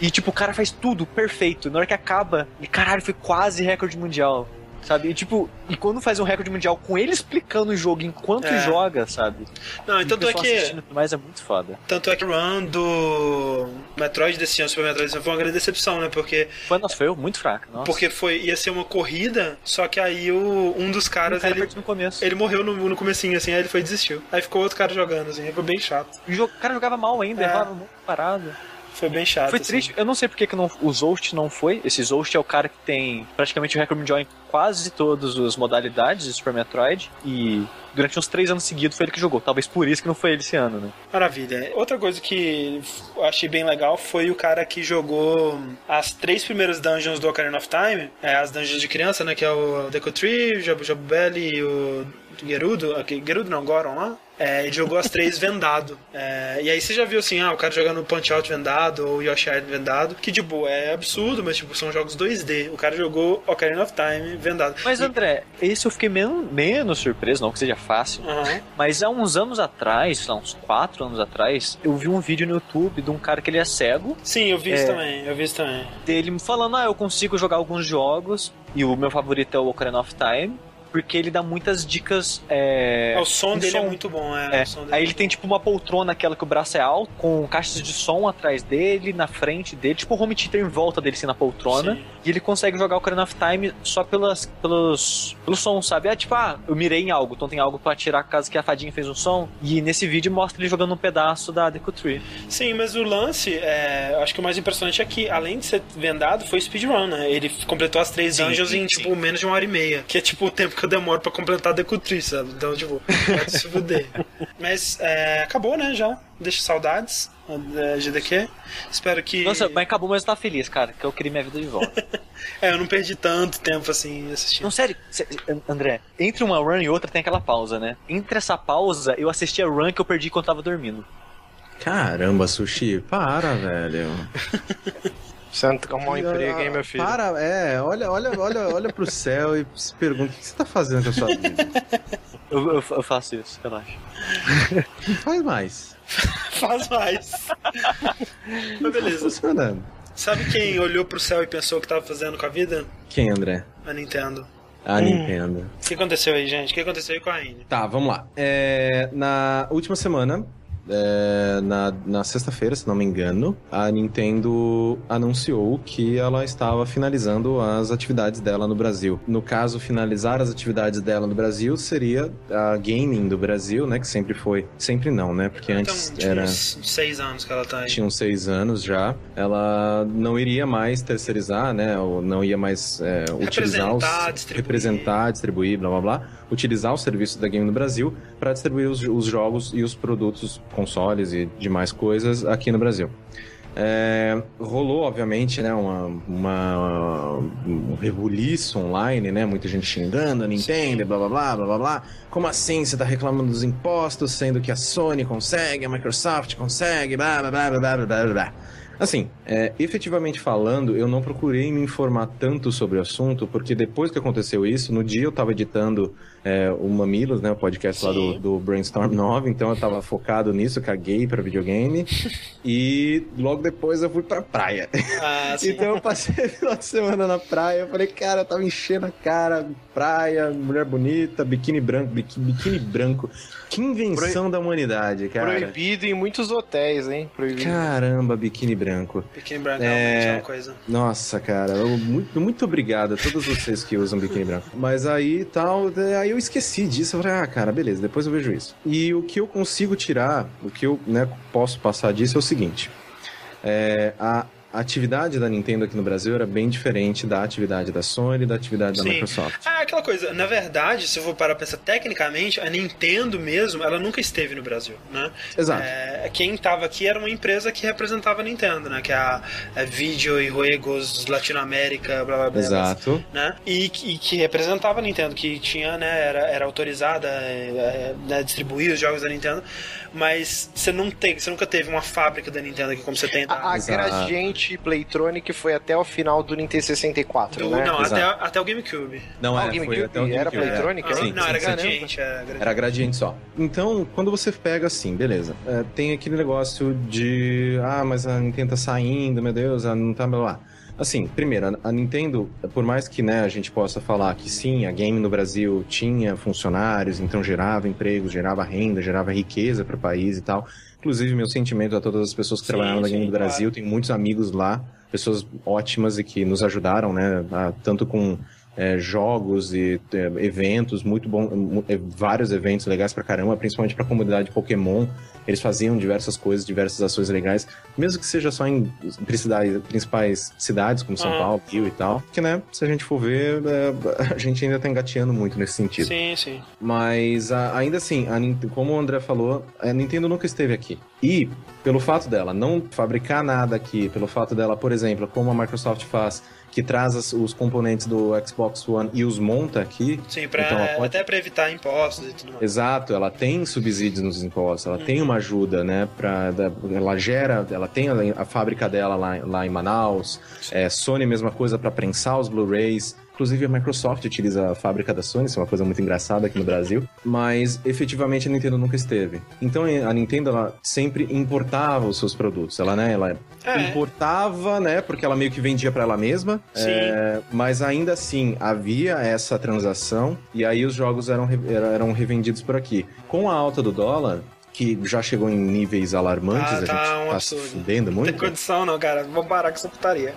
E tipo, o cara faz tudo perfeito. Na hora que acaba, e caralho, foi quase recorde mundial. Sabe? E tipo, e quando faz um recorde mundial com ele explicando o jogo enquanto É. joga, sabe? Não, E então tanto é que... mais é muito foda. Tanto é que o run do Metroid desse ano, Super Metroid desse ano, foi uma grande decepção, né? Porque Foi, nossa, foi muito fraco. Nossa. Porque foi, ia ser uma corrida, só que aí o, um dos caras, cara ele, no começo. ele morreu no, no comecinho, assim, aí ele foi e desistiu. Aí ficou outro cara jogando, assim, foi bem chato. O jogo- o cara jogava mal ainda, É. errava muito parado. Foi bem chato. Foi assim. triste, eu não sei porque que não, o Zost não foi. Esse Zost é o cara que tem praticamente o mundial em quase todas as modalidades de Super Metroid. E durante uns três anos seguidos foi ele que jogou. Talvez por isso que não foi ele esse ano, né? Maravilha. Outra coisa que eu achei bem legal foi o cara que jogou as três primeiras dungeons do Ocarina of Time, é, as dungeons de criança, né? Que é o Deku Tree, o Jabu Jabu Belly e o Gerudo. Aqui, Gerudo não, Goron lá. É, ele jogou as três vendado. É, e aí você já viu assim, ah, o cara jogando Punch Out vendado ou Yoshi Island vendado, que de boa é absurdo, mas tipo, são jogos 2D. O cara jogou Ocarina of Time vendado. Mas E- André, esse eu fiquei men menos surpreso, não que seja fácil. Aham. Mas há uns anos atrás, lá, uns quatro anos atrás, eu vi um vídeo no YouTube de um cara que ele é cego, Sim, eu vi isso É. também, eu vi isso também. dele me falando, ah, eu consigo jogar alguns jogos, e o meu favorito é o Ocarina of Time, porque ele dá muitas dicas. É, É, o som dele é som. muito bom, é. É, o Aí é ele tem tipo uma poltrona, aquela que o braço é alto, com caixas de som atrás dele, na frente dele, tipo um home theater em volta dele, assim, na poltrona. Sim. E ele consegue jogar o Ocarina of Time só pelas, pelos, pelo som, sabe? É tipo, ah, eu mirei em algo, então tem algo pra atirar caso que a fadinha fez um som. E nesse vídeo mostra ele jogando um pedaço da Deku Tree. Sim, mas o lance, é, acho que o mais impressionante é que, além de ser vendado, foi speedrun, né? Ele completou as três Sim, dungeons sim, em, tipo, menos de uma hora e meia. Que é, tipo, o tempo que eu demoro pra completar a Decutri, sabe? Então, tipo, pode se fuder. Mas, é, acabou, né, já. Deixa saudades da GDQ. Espero que... Nossa, mas acabou, mas eu tava feliz, cara, que eu queria minha vida de volta. É, eu não perdi tanto tempo, assim, assistindo. Não, sério, sé- André, entre uma run e outra tem aquela pausa, né? Entre essa pausa, eu assisti a run que eu perdi quando tava dormindo. Caramba, Sushi, para, velho. Você não arrumar um emprego, hein, meu filho? Para, é, olha, olha, olha, olha pro céu e se pergunta o que você tá fazendo com a sua vida. Eu, eu- eu faço isso, relaxa. Faz mais. Faz mais. Mas Tá beleza. funcionando. Sabe quem olhou pro céu e pensou o que tava fazendo com a vida? Quem, André? A Nintendo. A Nintendo. O que aconteceu aí, gente? O que aconteceu aí com a Raine? Tá, vamos lá. É, na última semana, é, na, na sexta-feira, se não me engano, a Nintendo anunciou que ela estava finalizando as atividades dela no Brasil. No caso, finalizar as atividades dela no Brasil seria a gaming do Brasil, né? Que sempre foi. Sempre não, né? Porque antes então, tinha era. uns seis anos que ela tá aí. tinha uns seis anos já, ela não iria mais terceirizar, né? Ou não ia mais é, utilizar os. Distribuir. Representar, distribuir, blá blá blá utilizar o serviço da Game no Brasil para distribuir os, os jogos e os produtos, consoles e demais coisas aqui no Brasil. É, rolou, obviamente, né, uma, uma, um rebuliço online, né? Muita gente xingando a Nintendo, blá blá blá blá blá blá. Como assim você está reclamando dos impostos, sendo que a Sony consegue, a Microsoft consegue, blá blá blá blá blá blá blá. Assim, é, efetivamente falando, eu não procurei me informar tanto sobre o assunto, porque depois que aconteceu isso, no dia eu estava editando é, o Mamilos, né, o podcast lá do, do, Brainstorm 9, então eu tava focado nisso, caguei pra videogame, e logo depois eu fui pra praia. Ah, então eu passei o final de semana na praia, eu falei, cara, eu tava enchendo a cara, praia, mulher bonita, biquíni branco, biquíni, biquíni branco. Que invenção Pro... da humanidade, cara. Proibido em muitos hotéis, hein? Proibido. Caramba, biquíni branco. Biquíni branco é, é uma coisa. Nossa, cara, eu, muito, muito obrigado a todos vocês que usam biquíni branco. Mas aí tal, aí eu esqueci disso. Eu falei, ah, cara, beleza, depois eu vejo isso. E o que eu consigo tirar, o que eu né, posso passar disso é o seguinte. É, a, a atividade da Nintendo aqui no Brasil era bem diferente da atividade da Sony, da atividade da Microsoft. Ah, aquela coisa, na verdade, se eu for parar pra pensar tecnicamente, a Nintendo mesmo, ela nunca esteve no Brasil, né? Exato. É, quem estava aqui era uma empresa que representava a Nintendo, né? Que é a, a Video e Juegos Latinoamérica, blá blá blá. Exato. Né? E, e, que representava a Nintendo, que tinha, né, era, era autorizada a é, é, né, distribuir os jogos da Nintendo mas você não tem, você nunca teve uma fábrica da Nintendo aqui como você tem da... A, a Gradiente Playtronic foi até o final do Nintendo 64, do, né? Não, até, até o GameCube. Não, ah, era, GameCube, foi até o GameCube. Era Playtronic? Ah, sim, não, sim, era, gradiente, era, gradiente, era Gradiente. só. Então, quando você pega assim, beleza, é, tem aquele negócio de, ah, mas a Nintendo tá saindo, meu Deus, ela não tá, blá. Assim, primeiro, a Nintendo, por mais que né, a gente possa falar que sim, a game no Brasil tinha funcionários, então gerava empregos, gerava renda, gerava riqueza para o país e tal. Inclusive, meu sentimento a todas as pessoas que sim, trabalharam na game do Brasil, claro. tenho muitos amigos lá, pessoas ótimas e que nos ajudaram, né, tanto com é, jogos e é, eventos muito bom, é, vários eventos legais pra caramba, principalmente pra comunidade Pokémon. Eles faziam diversas coisas, diversas ações legais, mesmo que seja só em principais cidades, como São uhum. Paulo, Rio e tal. Que, né, se a gente for ver, é, a gente ainda tá engateando muito nesse sentido. Sim, sim. Mas a, ainda assim, a, como o André falou, a Nintendo nunca esteve aqui. E pelo fato dela não fabricar nada aqui, pelo fato dela, por exemplo, como a Microsoft faz, que traz as, os componentes do Xbox One e os monta aqui. Sim, pra, então pode... até para evitar impostos e tudo mais. Exato, ela tem subsídios nos impostos, ela uhum. tem uma ajuda, né? Pra, ela gera, ela tem a, a fábrica dela lá, lá em Manaus, é, Sony mesma coisa para prensar os Blu-rays. Inclusive a Microsoft utiliza a fábrica da Sony, isso é uma coisa muito engraçada aqui no Brasil, mas efetivamente a Nintendo nunca esteve. Então a Nintendo ela sempre importava os seus produtos, ela né, ela é. importava, né, porque ela meio que vendia para ela mesma, é, mas ainda assim havia essa transação e aí os jogos eram eram revendidos por aqui. Com a alta do dólar, que já chegou em níveis alarmantes, ah, tá, a gente um tá se fudendo muito. Não tem condição não, cara. Vou parar com essa putaria.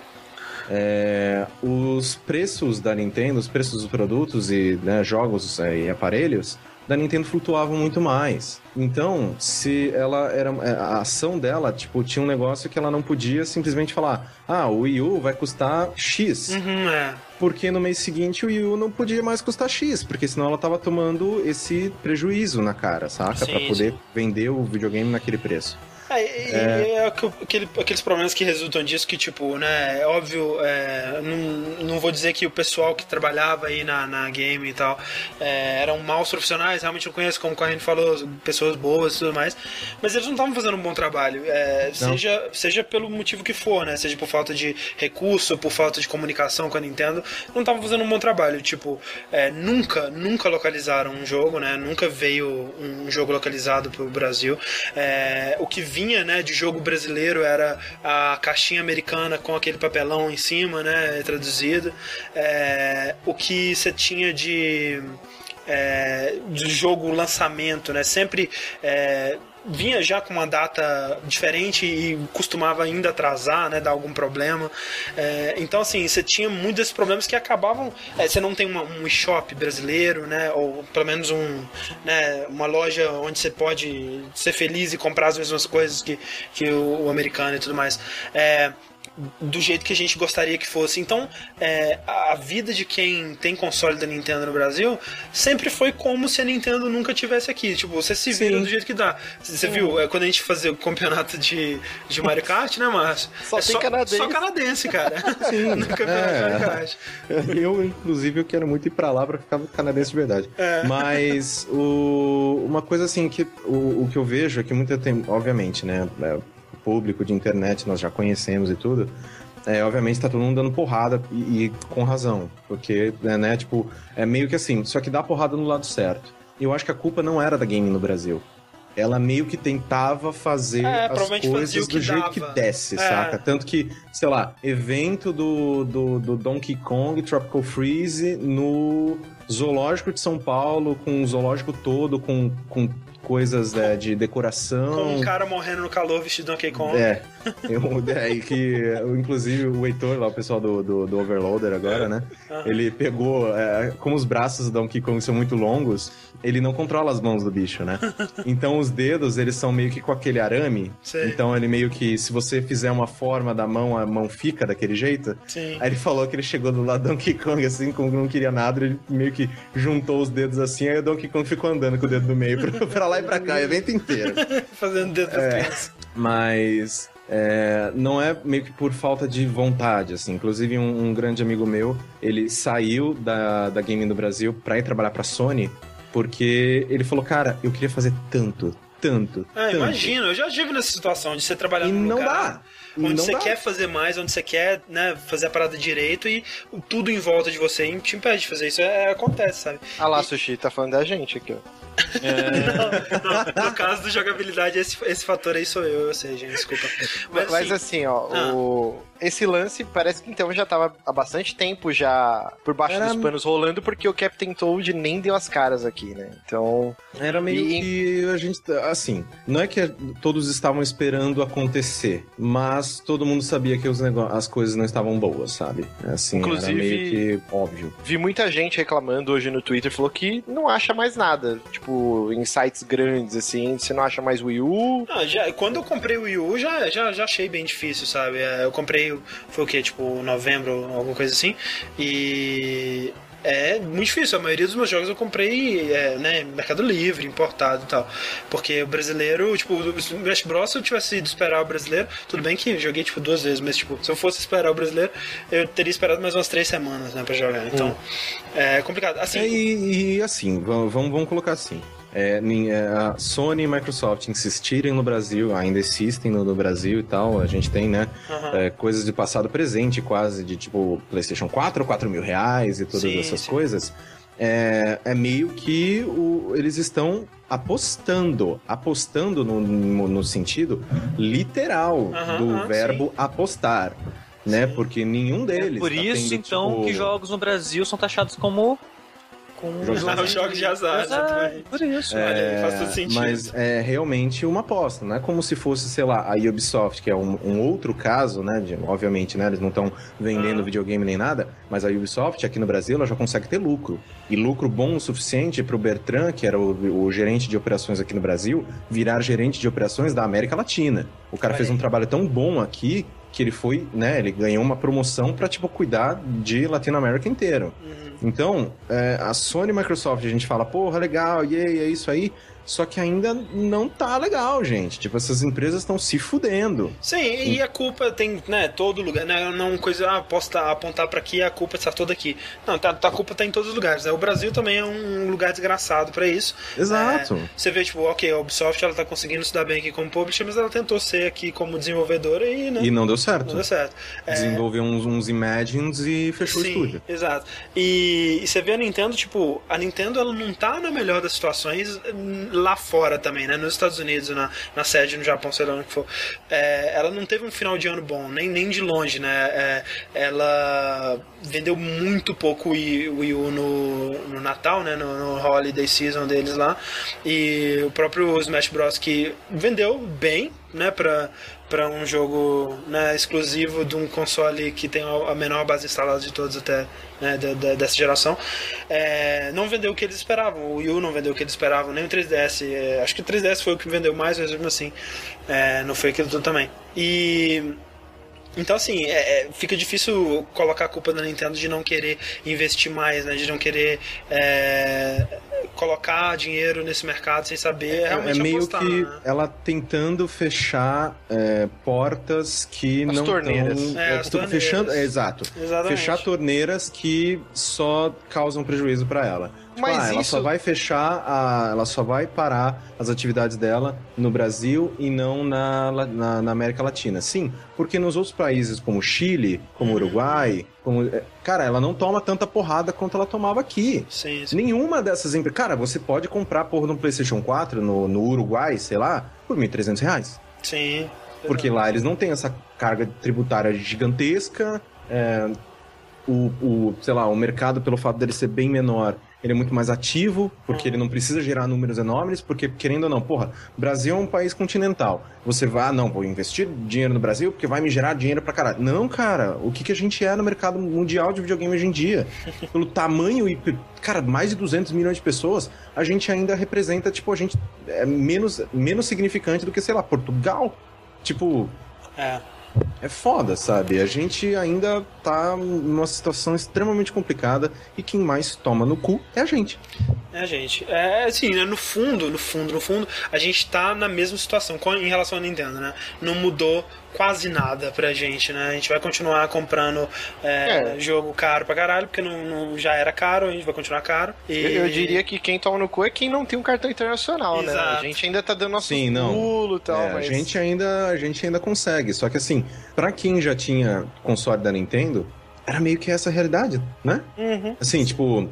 É, os preços da Nintendo, os preços dos produtos e né, jogos é, e aparelhos da Nintendo flutuavam muito mais. Então, se ela era é, a ação dela, tipo, tinha um negócio que ela não podia simplesmente falar: "Ah, o Wii U vai custar X". Uhum, é. Porque no mês seguinte o Wii U não podia mais custar X, porque senão ela tava tomando esse prejuízo na cara, saca? Para poder sim. vender o videogame naquele preço. É, é... é aquele, aqueles problemas que resultam disso que, tipo, né, é óbvio, é, não, não vou dizer que o pessoal que trabalhava aí na, na game e tal é, eram maus profissionais, realmente não conheço, como o Corrêa falou, pessoas boas e tudo mais, mas eles não estavam fazendo um bom trabalho, é, seja, seja pelo motivo que for, né, seja por falta de recurso, por falta de comunicação com a Nintendo, não estavam fazendo um bom trabalho, tipo, é, nunca, nunca localizaram um jogo, né, nunca veio um jogo localizado pro Brasil, o que vinha, né, de jogo brasileiro era a caixinha americana com aquele papelão em cima, né, traduzido. É, o que você tinha de é, de jogo lançamento, né? Sempre é, vinha já com uma data diferente e costumava ainda atrasar, né, dar algum problema. É, então, assim, você tinha muitos desses problemas que acabavam. É, você não tem uma, um shop brasileiro, né, ou pelo menos um, né, uma loja onde você pode ser feliz e comprar as mesmas coisas que, que o, o americano e tudo mais. É, do jeito que a gente gostaria que fosse. Então, é, a vida de quem tem console da Nintendo no Brasil sempre foi como se a Nintendo nunca tivesse aqui. Tipo, você se vira Sim. do jeito que dá. Você Sim. viu, é, quando a gente fazia o campeonato de, de Mario Kart, né, Márcio? Só é só, canadense. Só canadense, cara. Sim. no campeonato é. de Mario Kart. Eu, inclusive, eu quero muito ir pra lá pra ficar canadense de verdade. É. Mas o, uma coisa assim que o, o que eu vejo é que muita tem, obviamente, né? Público de internet, nós já conhecemos e tudo. É, obviamente tá todo mundo dando porrada e, e com razão. Porque, é, né, tipo, é meio que assim, só que dá porrada no lado certo. Eu acho que a culpa não era da game no Brasil. Ela meio que tentava fazer É, as coisas que do jeito que dava. desce, É. saca? Tanto que, sei lá, evento do, do, do Donkey Kong Tropical Freeze no Zoológico de São Paulo, com o zoológico todo, com, com coisas é, de decoração. Com um cara morrendo no calor vestido de Donkey Kong. É, eu, é e que, inclusive, o Heitor, lá, o pessoal do, do, do Overloader agora, né? Ele pegou, é, como os braços do Donkey Kong são muito longos, ele não controla as mãos do bicho, né? Então os dedos, eles são meio que com aquele arame. Então ele meio que, se você fizer uma forma da mão, a mão fica daquele jeito. Sim. Aí ele falou que ele chegou do lado do Donkey Kong, assim, como não queria nada, ele meio que juntou os dedos assim, aí o Donkey Kong ficou andando com o dedo do meio pra, pra lá e pra cá, o evento inteiro. Fazendo dedo das É. crianças. Mas é, não é meio que por falta de vontade, assim. Inclusive, um, um grande amigo meu, ele saiu da, da Gaming do Brasil pra ir trabalhar pra Sony, porque ele falou, cara, eu queria fazer tanto, tanto, Ah, tanto. imagina, eu já tive nessa situação de você trabalhar E num não lugar dá. E onde não você dá. quer fazer mais, onde você quer né, fazer a parada direito e tudo em volta de você te impede de fazer isso. É, acontece, sabe? Ah lá, Sushi, tá falando da gente aqui, ó. No, no caso do jogabilidade, esse, esse fator aí sou eu, eu sei, gente, desculpa. Mas, Mas, assim, assim, ó, Ah. o... esse lance parece que então já tava há bastante tempo já por baixo Era- dos panos rolando, porque o Captain Toad nem deu as caras aqui, né? Então. Era meio E- que a gente. Assim, não é que todos estavam esperando acontecer, mas todo mundo sabia que os nego... as coisas não estavam boas, sabe? Assim, Inclusive- era meio que óbvio. Vi muita gente reclamando hoje no Twitter, falou que não acha mais nada. Tipo, em sites grandes, assim, você não acha mais Wii U. Ah, já, quando eu comprei o Wii U, já, já, já achei bem difícil, sabe? É, Eu comprei, foi o que, tipo, novembro, alguma coisa assim. E é muito difícil. A maioria dos meus jogos eu comprei, é, né, Mercado Livre, importado e tal. Porque o brasileiro, tipo, o Smash Bros, se eu tivesse ido esperar o brasileiro, tudo bem que eu joguei, tipo, duas vezes, mas, tipo, se eu fosse esperar o brasileiro, eu teria esperado mais umas três semanas, né, pra jogar. Então, é complicado. Assim, É, e, e, assim, vamos, vamos colocar assim. É, é, a Sony e Microsoft insistirem no Brasil, ainda existem no, no Brasil e tal. A gente tem, né, aham. é, coisas de passado presente, quase, de tipo PlayStation 4, 4 mil reais e todas Sim, essas sim. coisas. É, é meio que o- eles estão apostando, apostando no, no, no sentido literal Aham, do aham, verbo apostar. Né? Porque nenhum deles. É por tá isso, tendo, então, tipo, que jogos no Brasil são taxados como. De Ah, os jogos de azar, exatamente. por isso. Olha aí, faz todo sentido. Mas é realmente uma aposta, não é como se fosse, sei lá, a Ubisoft, que é um, um outro caso, né? de- obviamente, né? Eles não estão vendendo Ah. videogame nem nada, mas a Ubisoft aqui no Brasil ela já consegue ter lucro. E lucro bom o suficiente pro Bertrand, que era o, o gerente de operações aqui no Brasil, virar gerente de operações da América Latina. O cara Olha fez aí. um trabalho tão bom aqui que ele foi, né? Ele ganhou uma promoção pra, tipo, cuidar de Latinoamérica inteiro. Uhum. Então, é, a Sony e Microsoft, a gente fala, porra, legal, e é isso aí. Só que ainda não tá legal, gente. Tipo, essas empresas estão se fudendo. Sim, e a culpa tem, né, todo lugar, né, não coisa, ah, posso tá- apontar pra aqui, a culpa está toda aqui. Não, tá, tá- a culpa tá em todos os lugares, né? O Brasil também é um lugar desgraçado pra isso. Exato. É, você vê, tipo, ok, a Ubisoft, ela tá conseguindo se dar bem aqui como publisher, mas ela tentou ser aqui como desenvolvedora e, né, E não deu não certo. deu certo. É, Desenvolveu uns, uns Imagines e fechou Sim, o estúdio. Exato. E, e você vê a Nintendo, tipo, a Nintendo ela não tá na melhor das situações lá fora também, né? Nos Estados Unidos, na, na sede, no Japão, sei lá onde for. É, ela não teve um final de ano bom, nem, nem de longe, né? É, ela vendeu muito pouco o Wii U no, no Natal, né? No, no Holiday Season deles lá. E o próprio Smash Bros. que vendeu bem, né? Pra, para um jogo né, exclusivo de um console que tem a menor base instalada de todos até né, da- da- dessa geração é, não vendeu o que eles esperavam o Wii U não vendeu o que eles esperavam nem o 3DS é, acho que o 3DS foi o que vendeu mais mas mesmo assim é, não foi aquilo tudo também e então, assim, é- é, fica difícil colocar a culpa da Nintendo de não querer investir mais, né? De não querer é, colocar dinheiro nesse mercado sem saber É, realmente meio apostar, que né? ela tentando fechar é, portas que As não torneiras. tão- É, é, as torneiras. fechando, é, exato. Exatamente. Fechar torneiras que só causam prejuízo pra ela. Tipo, Mas ah, ela isso- só vai fechar, a, ela só vai parar as atividades dela no Brasil e não na, na, na América Latina. Sim, porque nos outros países como Chile, como Uruguai, como, é, cara, ela não toma tanta porrada quanto ela tomava aqui. Sim, sim. Nenhuma dessas empresas. Cara, você pode comprar porra um PlayStation 4 no, no Uruguai, sei lá, por 1.300 reais. Sim. Porque lá eles não têm essa carga tributária gigantesca. é, o, o, sei lá, o mercado, pelo fato dele ser bem menor, ele é muito mais ativo, porque ele não precisa gerar números enormes, porque, querendo ou não, porra, Brasil é um país continental. Você vai, ah, não, vou investir dinheiro no Brasil porque vai me gerar dinheiro pra caralho. Não, cara, o que, que a gente é no mercado mundial de videogame hoje em dia? Pelo tamanho e, cara, mais de 200 milhões de pessoas, a gente ainda representa, tipo, a gente é menos, menos significante do que, sei lá, Portugal. Tipo, É. é foda, sabe? A gente ainda tá numa situação extremamente complicada e quem mais toma no cu é a gente. É, gente. É assim, né? No fundo, no fundo, no fundo, a gente tá na mesma situação em relação à Nintendo, né? Não mudou quase nada pra gente, né? A gente vai continuar comprando é, É. jogo caro pra caralho, porque não, não- já era caro, a gente vai continuar caro. E... Eu, eu diria que quem toma no cu é quem não tem um cartão internacional, né? Exato. A gente ainda tá dando nosso Sim, não. pulo e tal, É, mas... a, gente ainda, a gente ainda consegue. Só que assim, pra quem já tinha console da Nintendo, era meio que essa a realidade, né? Uhum. Assim, tipo,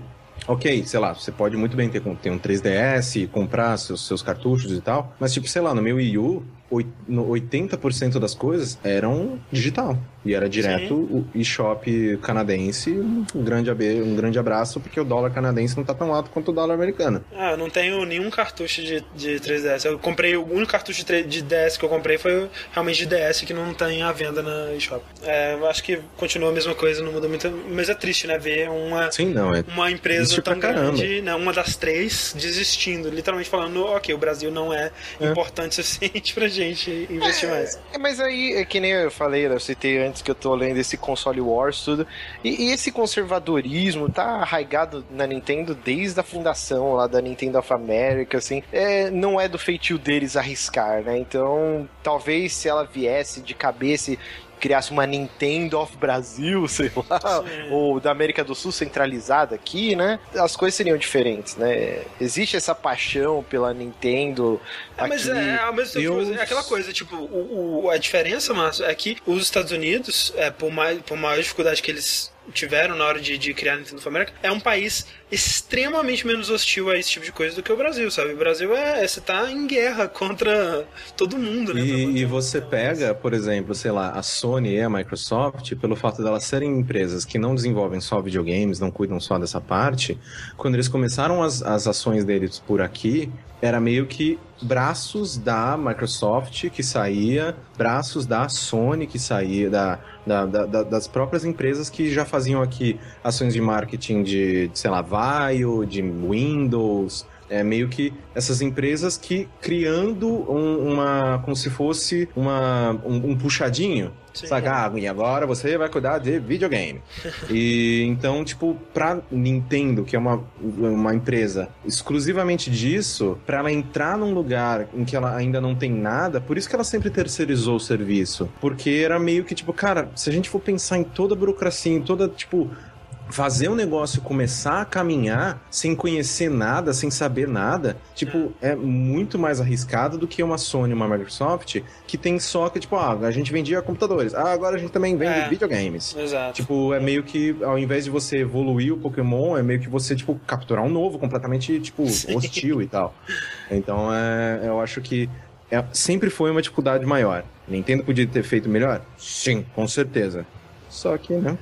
ok, sei lá, você pode muito bem ter, ter um 3DS, comprar seus, seus cartuchos e tal, mas tipo, sei lá, no meu Wii U, 80% das coisas eram digital. E era direto o eShop canadense. Um grande, um grande abraço, porque o dólar canadense não tá tão alto quanto o dólar americano. Ah, eu não tenho nenhum cartucho de, de 3DS. Eu comprei, o único cartucho de, 3 de DS que eu comprei foi realmente de DS que não tem à venda na eShop. É, eu acho que continua a mesma coisa, não muda muito. Mas é triste, né? Ver uma, Sim, não, é. uma empresa tão grande, né, uma das três, desistindo, literalmente falando, ok, o Brasil não é, É. importante o suficiente pra gente investir mais. É, mas aí, é que nem eu falei, eu citei antes que eu tô lendo esse console wars tudo, e, e esse conservadorismo tá arraigado na Nintendo desde a fundação lá da Nintendo of America, assim, é, não é do feitio deles arriscar, né, então talvez se ela viesse de cabeça e criasse uma Nintendo of Brasil, sei lá, Sim. ou da América do Sul centralizada aqui, né, as coisas seriam diferentes, né, existe essa paixão pela Nintendo É, mas aqui. é, ao mesmo tempo, Eu- é aquela coisa, tipo, o, o- a diferença, Márcio, é que os Estados Unidos, é, por, mais, por maior dificuldade que eles tiveram na hora de, de criar a Nintendo of America, é um país extremamente menos hostil a esse tipo de coisa do que o Brasil, sabe? O Brasil é, você tá em guerra contra todo mundo, né? E, e você pega, por exemplo, sei lá, a Sony e a Microsoft, pelo fato delas serem empresas que não desenvolvem só videogames, não cuidam só dessa parte, quando eles começaram as, as ações deles por aqui, era meio que braços da Microsoft que saía, braços da Sony que saía, da- da- da- das próprias empresas que já faziam aqui ações de marketing de, de, sei lá, Vaio, de Windows, é meio que essas empresas que criando um- uma. como se fosse uma, um, um puxadinho. Sim. Sabe? Ah, e agora você vai cuidar de videogame. e então, tipo, pra Nintendo, que é uma, uma empresa exclusivamente disso, pra ela entrar num lugar em que ela ainda não tem nada, por isso que ela sempre terceirizou o serviço. Porque era meio que, tipo, cara, se a gente for pensar em toda a burocracia, em toda, tipo, fazer um negócio começar a caminhar sem conhecer nada, sem saber nada, tipo, é muito mais arriscado do que uma Sony, uma Microsoft, que tem só que, tipo, ah, a gente vendia computadores, ah, agora a gente também vende É. videogames. Exato. Tipo, é meio que, ao invés de você evoluir o Pokémon, é meio que você, tipo, capturar um novo, completamente, tipo, Sim. hostil e tal. Então, é, eu acho que é- sempre foi uma dificuldade maior. Nintendo podia ter feito melhor? Sim, com certeza. Só que, né?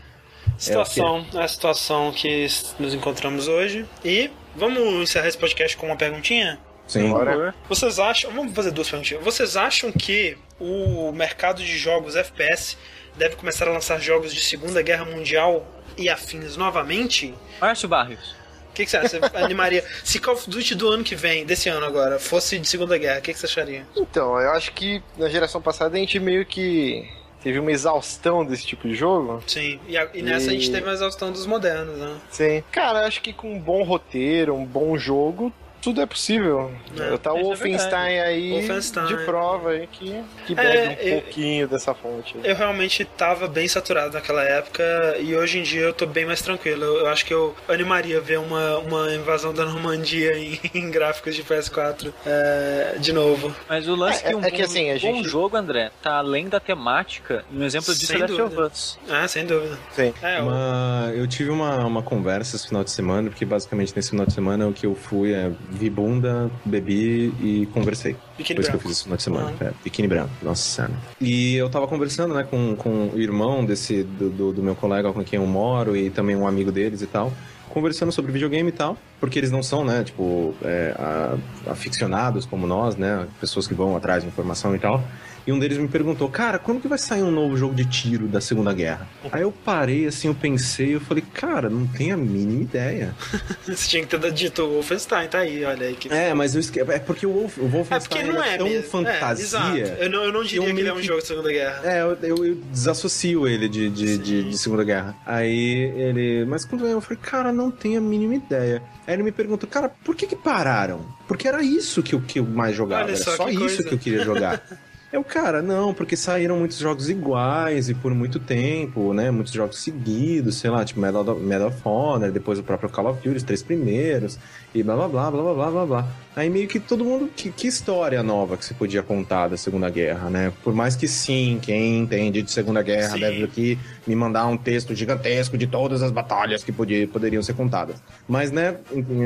Situação, é a situação que nos encontramos hoje. E vamos encerrar esse podcast com uma perguntinha? Sim. Bora. Vocês acham. Vamos fazer duas perguntinhas. Vocês acham que o mercado de jogos FPS deve começar a lançar jogos de Segunda Guerra Mundial e afins novamente? Márcio Barrios. O que, que você acha? Você animaria? Se Call of Duty do ano que vem, desse ano agora, fosse de Segunda Guerra, o que, que você acharia? Então, eu acho que na geração passada a gente meio que teve uma exaustão desse tipo de jogo. Sim. E, a- e nessa a gente E- teve uma exaustão dos modernos, né? Sim. Cara, eu acho que com um bom roteiro, um bom jogo, tudo é possível. É, tá o é Wolfenstein aí Wolfenstein. de prova aí que, que É, bebe um eu- pouquinho dessa fonte. Eu realmente tava bem saturado naquela época e hoje em dia eu tô bem mais tranquilo. Eu, eu acho que eu animaria ver uma, uma invasão da Normandia em, em gráficos de PS4 é, de novo. Mas o lance É, que um é que bom- assim, a bom gente- jogo, André, tá além da temática. Um exemplo disso Sem é Last of dúvida. Us. Ah, sem dúvida. Sim. É, eu- Uma- eu tive uma, uma conversa esse final de semana, porque basicamente nesse final de semana o que eu fui é vi bunda, bebi e conversei. Biquíni Foi isso que eu branco. fiz esse final de semana. Uhum. É, biquíni branco, nossa. E eu tava conversando, né, com, com o irmão desse, do, do, do meu colega com quem eu moro e também um amigo deles e tal. Conversando sobre videogame e tal, porque eles não são, né, tipo, é, a- aficionados como nós, né, pessoas que vão atrás de informação e tal. E um deles me perguntou, cara, quando que vai sair um novo jogo de tiro da Segunda Guerra? Aí eu parei, assim, eu pensei, eu falei, cara, não tenho a mínima ideia. Você tinha que ter dito Wolfenstein, tá aí, olha aí. Que... É, mas eu esque... é porque o, Wolf... o É Wolfenstein porque não ele é, tão mesmo. fantasia. É, exato. Eu não, eu não diria eu que ele é um que- jogo de Segunda Guerra. É, eu, eu, eu desassocio ele de, de, de, de Segunda Guerra. Aí ele. Mas quando eu falei, cara, não tenho a mínima ideia. Aí ele me perguntou, cara, por que que pararam? Porque era isso que eu, que eu mais jogava. Olha era só só isso coisa. que eu queria jogar. Eu, cara, não, porque saíram muitos jogos iguais e por muito tempo, né? Muitos jogos seguidos, sei lá, tipo Medal of, Medal of Honor, depois o próprio Call of Duty, os três primeiros, e blá blá blá blá blá blá blá. Aí meio que todo mundo. Que, que história nova que se podia contar da Segunda Guerra, né? Por mais que sim, quem entende de Segunda Guerra sim. deve aqui me mandar um texto gigantesco de todas as batalhas que podia, poderiam ser contadas. Mas, né,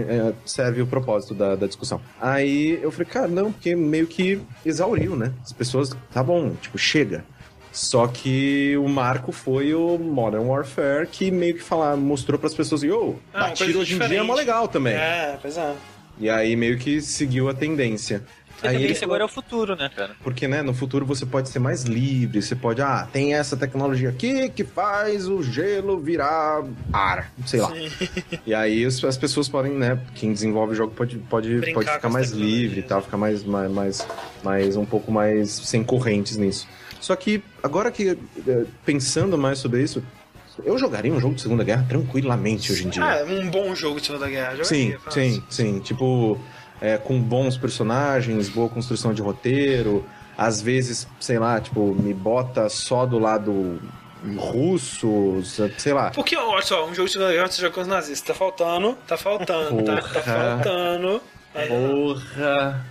é, serve o propósito da, da discussão. Aí eu falei, cara, não, porque meio que exauriu, né? As pessoas, tá bom, tipo, chega. Só que o marco foi o Modern Warfare, que meio que falar, mostrou pras pessoas, yo, Ah, uma dar tiro hoje em dia é mó legal também. É, pois é. E aí meio que seguiu a tendência. A Aí ele agora é o futuro, né, cara? porque, né, no futuro você pode ser mais livre, você pode, ah, tem essa tecnologia aqui que faz o gelo virar ar, sei lá. Sim. E aí as, as pessoas podem, né, quem desenvolve o jogo pode, pode, Brincar pode ficar as mais livre e tal, ficar mais, mais, mais, mais, um pouco mais sem correntes nisso. Só que, agora que, eh, pensando mais sobre isso, eu jogaria um jogo de Segunda Guerra tranquilamente hoje em dia. Ah, um bom jogo de Segunda Guerra. jogaria, Sim, sim, sim. Tipo, é, com bons personagens, boa construção de roteiro. Às vezes, sei lá, tipo, me bota só do lado russo, sei lá. Porque, olha só, um jogo de Segunda Guerra você joga com os nazistas. Tá faltando, tá faltando, tá, tá Porra. faltando. Aí, Porra!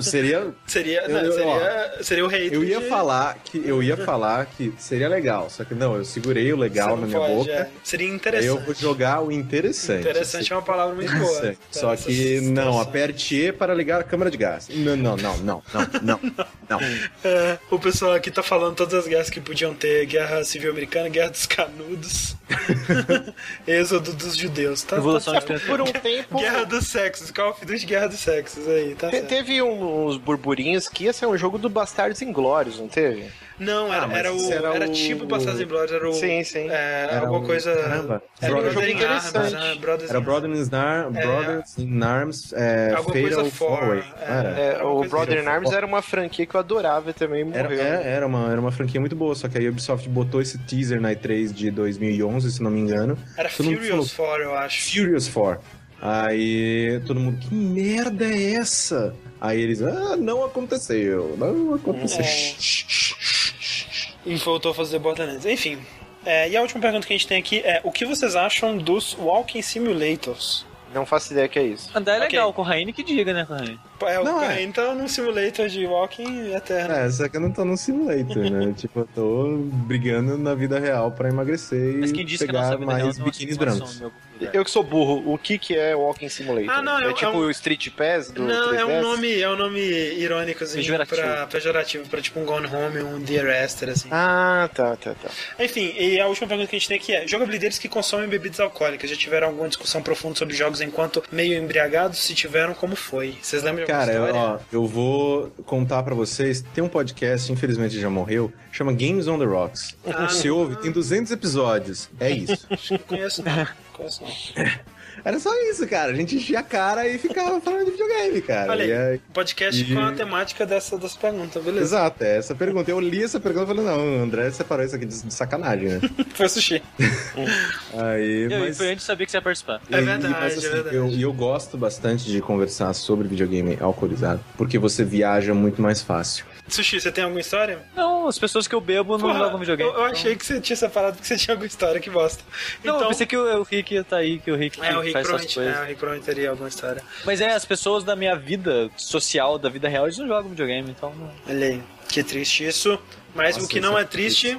Seria. Seria, Eu- não, eu- seria, seria o rei Eu ia falar que eu ia falar que seria legal, só que não, eu segurei o legal na minha boca. é. Seria interessante. eu vou jogar o interessante. Interessante é uma palavra muito boa. Interessante. Só que não, aperte E para ligar a câmera de gás. Não, não, não, não, não, não, não. É, o pessoal aqui tá falando todas as guerras que podiam ter: Guerra Civil Americana, Guerra dos Canudos, Êxodo dos Judeus. Tá, Revolução tá de. Por um tempo. Guerra dos Sexos, Call of Duty Guerra dos Sexos aí, tá te- certo. Teve um- uns burburinhos que ia ser um jogo do Bastardos Inglórios, não teve? Não, era, Ah, era, o, era era o- tipo Bastardos Inglórios, era o... Sim, sim. É, Era alguma o- coisa... caramba. Era um jogo interessante. interessante. Né? Brothers Era in- Brothers in, Ar- Brothers in Arms, é, Alguma Fatal coisa é. Era? É, Era o Brother in. Arms era uma franquia que eu adorava também Era, morreu. é, era, uma, era uma franquia muito boa, só que aí a Ubisoft botou esse teaser na E3 de 2011, se não me engano. Era Todo Furious 4, eu acho. Furious 4. Aí todo mundo, que merda é essa? Aí eles, ah, não aconteceu, não aconteceu. É. E voltou a fazer Borderlands. Enfim. É, e a última pergunta que a gente tem aqui é: o que vocês acham dos Walking Simulators? Não faço ideia que é isso. Andar é Ok. legal, com o Raine que diga, né, Corraine? É, o Não, é. Correio tá num simulator de walking eterno. É, só que eu não tô num simulator, né? tipo, eu tô brigando na vida real pra emagrecer Mas e quem disse que a pegar nossa vida real mais não é biquínis brancos. meu? Eu que sou burro, o que, que é Walking Simulator? Ah, não, é- é tipo é um- o Street Pass do Não, é um 3DS? nome, é um nome irônicozinho Pejorativo. pra pejorativo, pra tipo um Gone Home, um Dear Esther, assim. Ah, tá, tá, tá. Enfim, e a última pergunta que a gente tem aqui é: jogabilideiros que consomem bebidas alcoólicas já tiveram alguma discussão profunda sobre jogos enquanto meio embriagados? Se tiveram, como foi? Vocês lembram de alguma Cara, eu, história? ó, eu vou contar pra vocês. Tem um podcast, infelizmente já morreu, chama Games on the Rocks. Ah. Você ouve, tem 200 episódios. É isso. Não conheço, não. Conheço, não. Era só isso, cara. A gente enchia a cara e ficava falando de videogame, cara. Olha aí, E aí- podcast e- com a temática dessa, dessa pergunta, beleza? Exato, é essa pergunta. Eu li essa pergunta e falei, não, o André separou isso aqui de, de sacanagem, né? Foi sushi. Aí, Eu, mas... e a gente sabia que você ia participar. É E- verdade, mas, assim, é verdade. Eu, e eu gosto bastante de conversar sobre videogame alcoolizado, porque você viaja muito mais fácil. Sushi, você tem alguma história? Não, as pessoas que eu bebo não Porra, jogam videogame. Eu, eu achei que você tinha separado porque você tinha alguma história, que bosta. Não, eu então, pensei que o, o Rick ia tá aí, que o Rick, é, o Rick faz essas coisas. é, o Rick provavelmente teria alguma história. Mas é, as pessoas da minha vida social, da vida real, eles não jogam videogame, então... não- Olha aí, que triste isso. Mas Nossa, o que não é é triste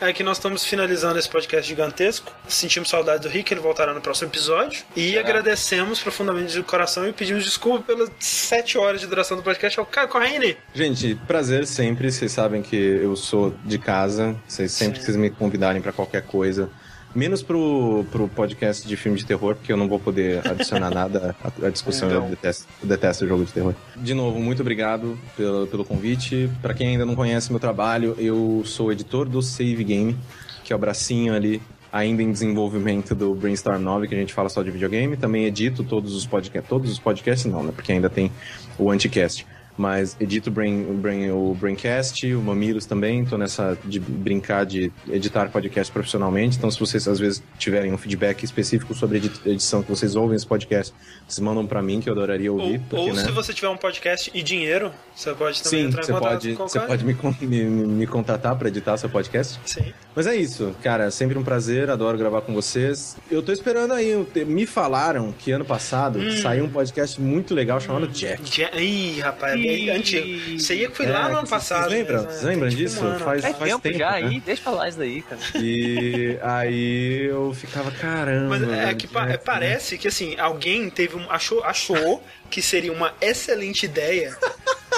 é que nós estamos finalizando esse podcast gigantesco. Sentimos saudade do Rick, ele voltará no próximo episódio. E agradecemos profundamente de coração e pedimos desculpa pelas sete horas de duração do podcast ao Caio Corrêne. Gente, prazer sempre. Vocês sabem que eu sou de casa. Vocês sempre Sim. que vocês me convidarem pra qualquer coisa. Menos pro, pro podcast de filme de terror, porque eu não vou poder adicionar nada à, à discussão. Então. Eu, detesto, eu detesto jogo de terror. De novo, muito obrigado pelo, pelo convite. Pra quem ainda não conhece meu trabalho, eu sou editor do Save Game, que é o bracinho ali ainda em desenvolvimento do Brainstorm 9, que a gente fala só de videogame. Também edito todos os podcasts. Todos os podcasts não, né? Porque ainda tem o Anticast. Mas edito o, Brain, Brain, o Braincast, o Mamilos também. Tô nessa de brincar de editar podcast profissionalmente. Então, se vocês às vezes tiverem um feedback específico sobre edição que vocês ouvem esse podcast, vocês mandam pra mim, que eu adoraria Ou, ouvir. porque, ou né? se você tiver um podcast e dinheiro, você pode também Sim, entrar em você contato pode, você pode me, me, me contratar pra editar seu podcast. Sim. Mas é isso, cara, sempre um prazer, adoro gravar com vocês. Eu tô esperando aí, me falaram que ano passado Hum. saiu um podcast muito legal chamado Jack. Ja- Ih, rapaz, é Ih. antigo. Você ia que foi É, lá no ano passado. vocês lembram? né? Vocês lembram tipo disso? ano. Faz- Faz, tempo, tempo, já né? aí, deixa pra lá isso daí, cara. E aí eu ficava, caramba. Mas é que pa- né? parece que assim, alguém teve um, achou, achou que seria uma excelente ideia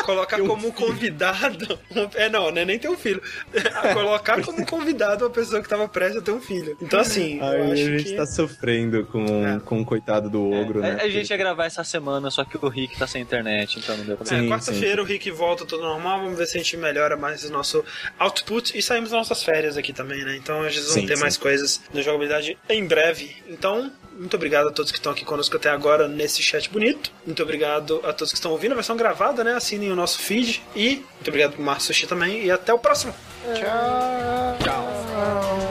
colocar como filho. convidado. um- é, não, né? Nem ter um filho. colocar como convidado uma pessoa que tava prestes a ter um filho. Então, assim, Aí eu a acho gente que. tá sofrendo com, É. com o coitado do ogro, A- né? a, gente ia gravar essa semana, só que o Rick tá sem internet, então não deu pra É, Sim, quarta-feira o Rick volta tudo normal, vamos ver se a gente melhora mais o nosso output e saímos das nossas férias aqui também, né? Então a gente vão ter sim. mais coisas na jogabilidade em breve. Então, muito obrigado a todos que estão aqui conosco até agora nesse chat bonito. Muito obrigado a todos que estão ouvindo a versão gravada, né? Assinem o nosso feed. E muito obrigado pro Márcio Sushi também. E até o próximo. É. Tchau. Tchau.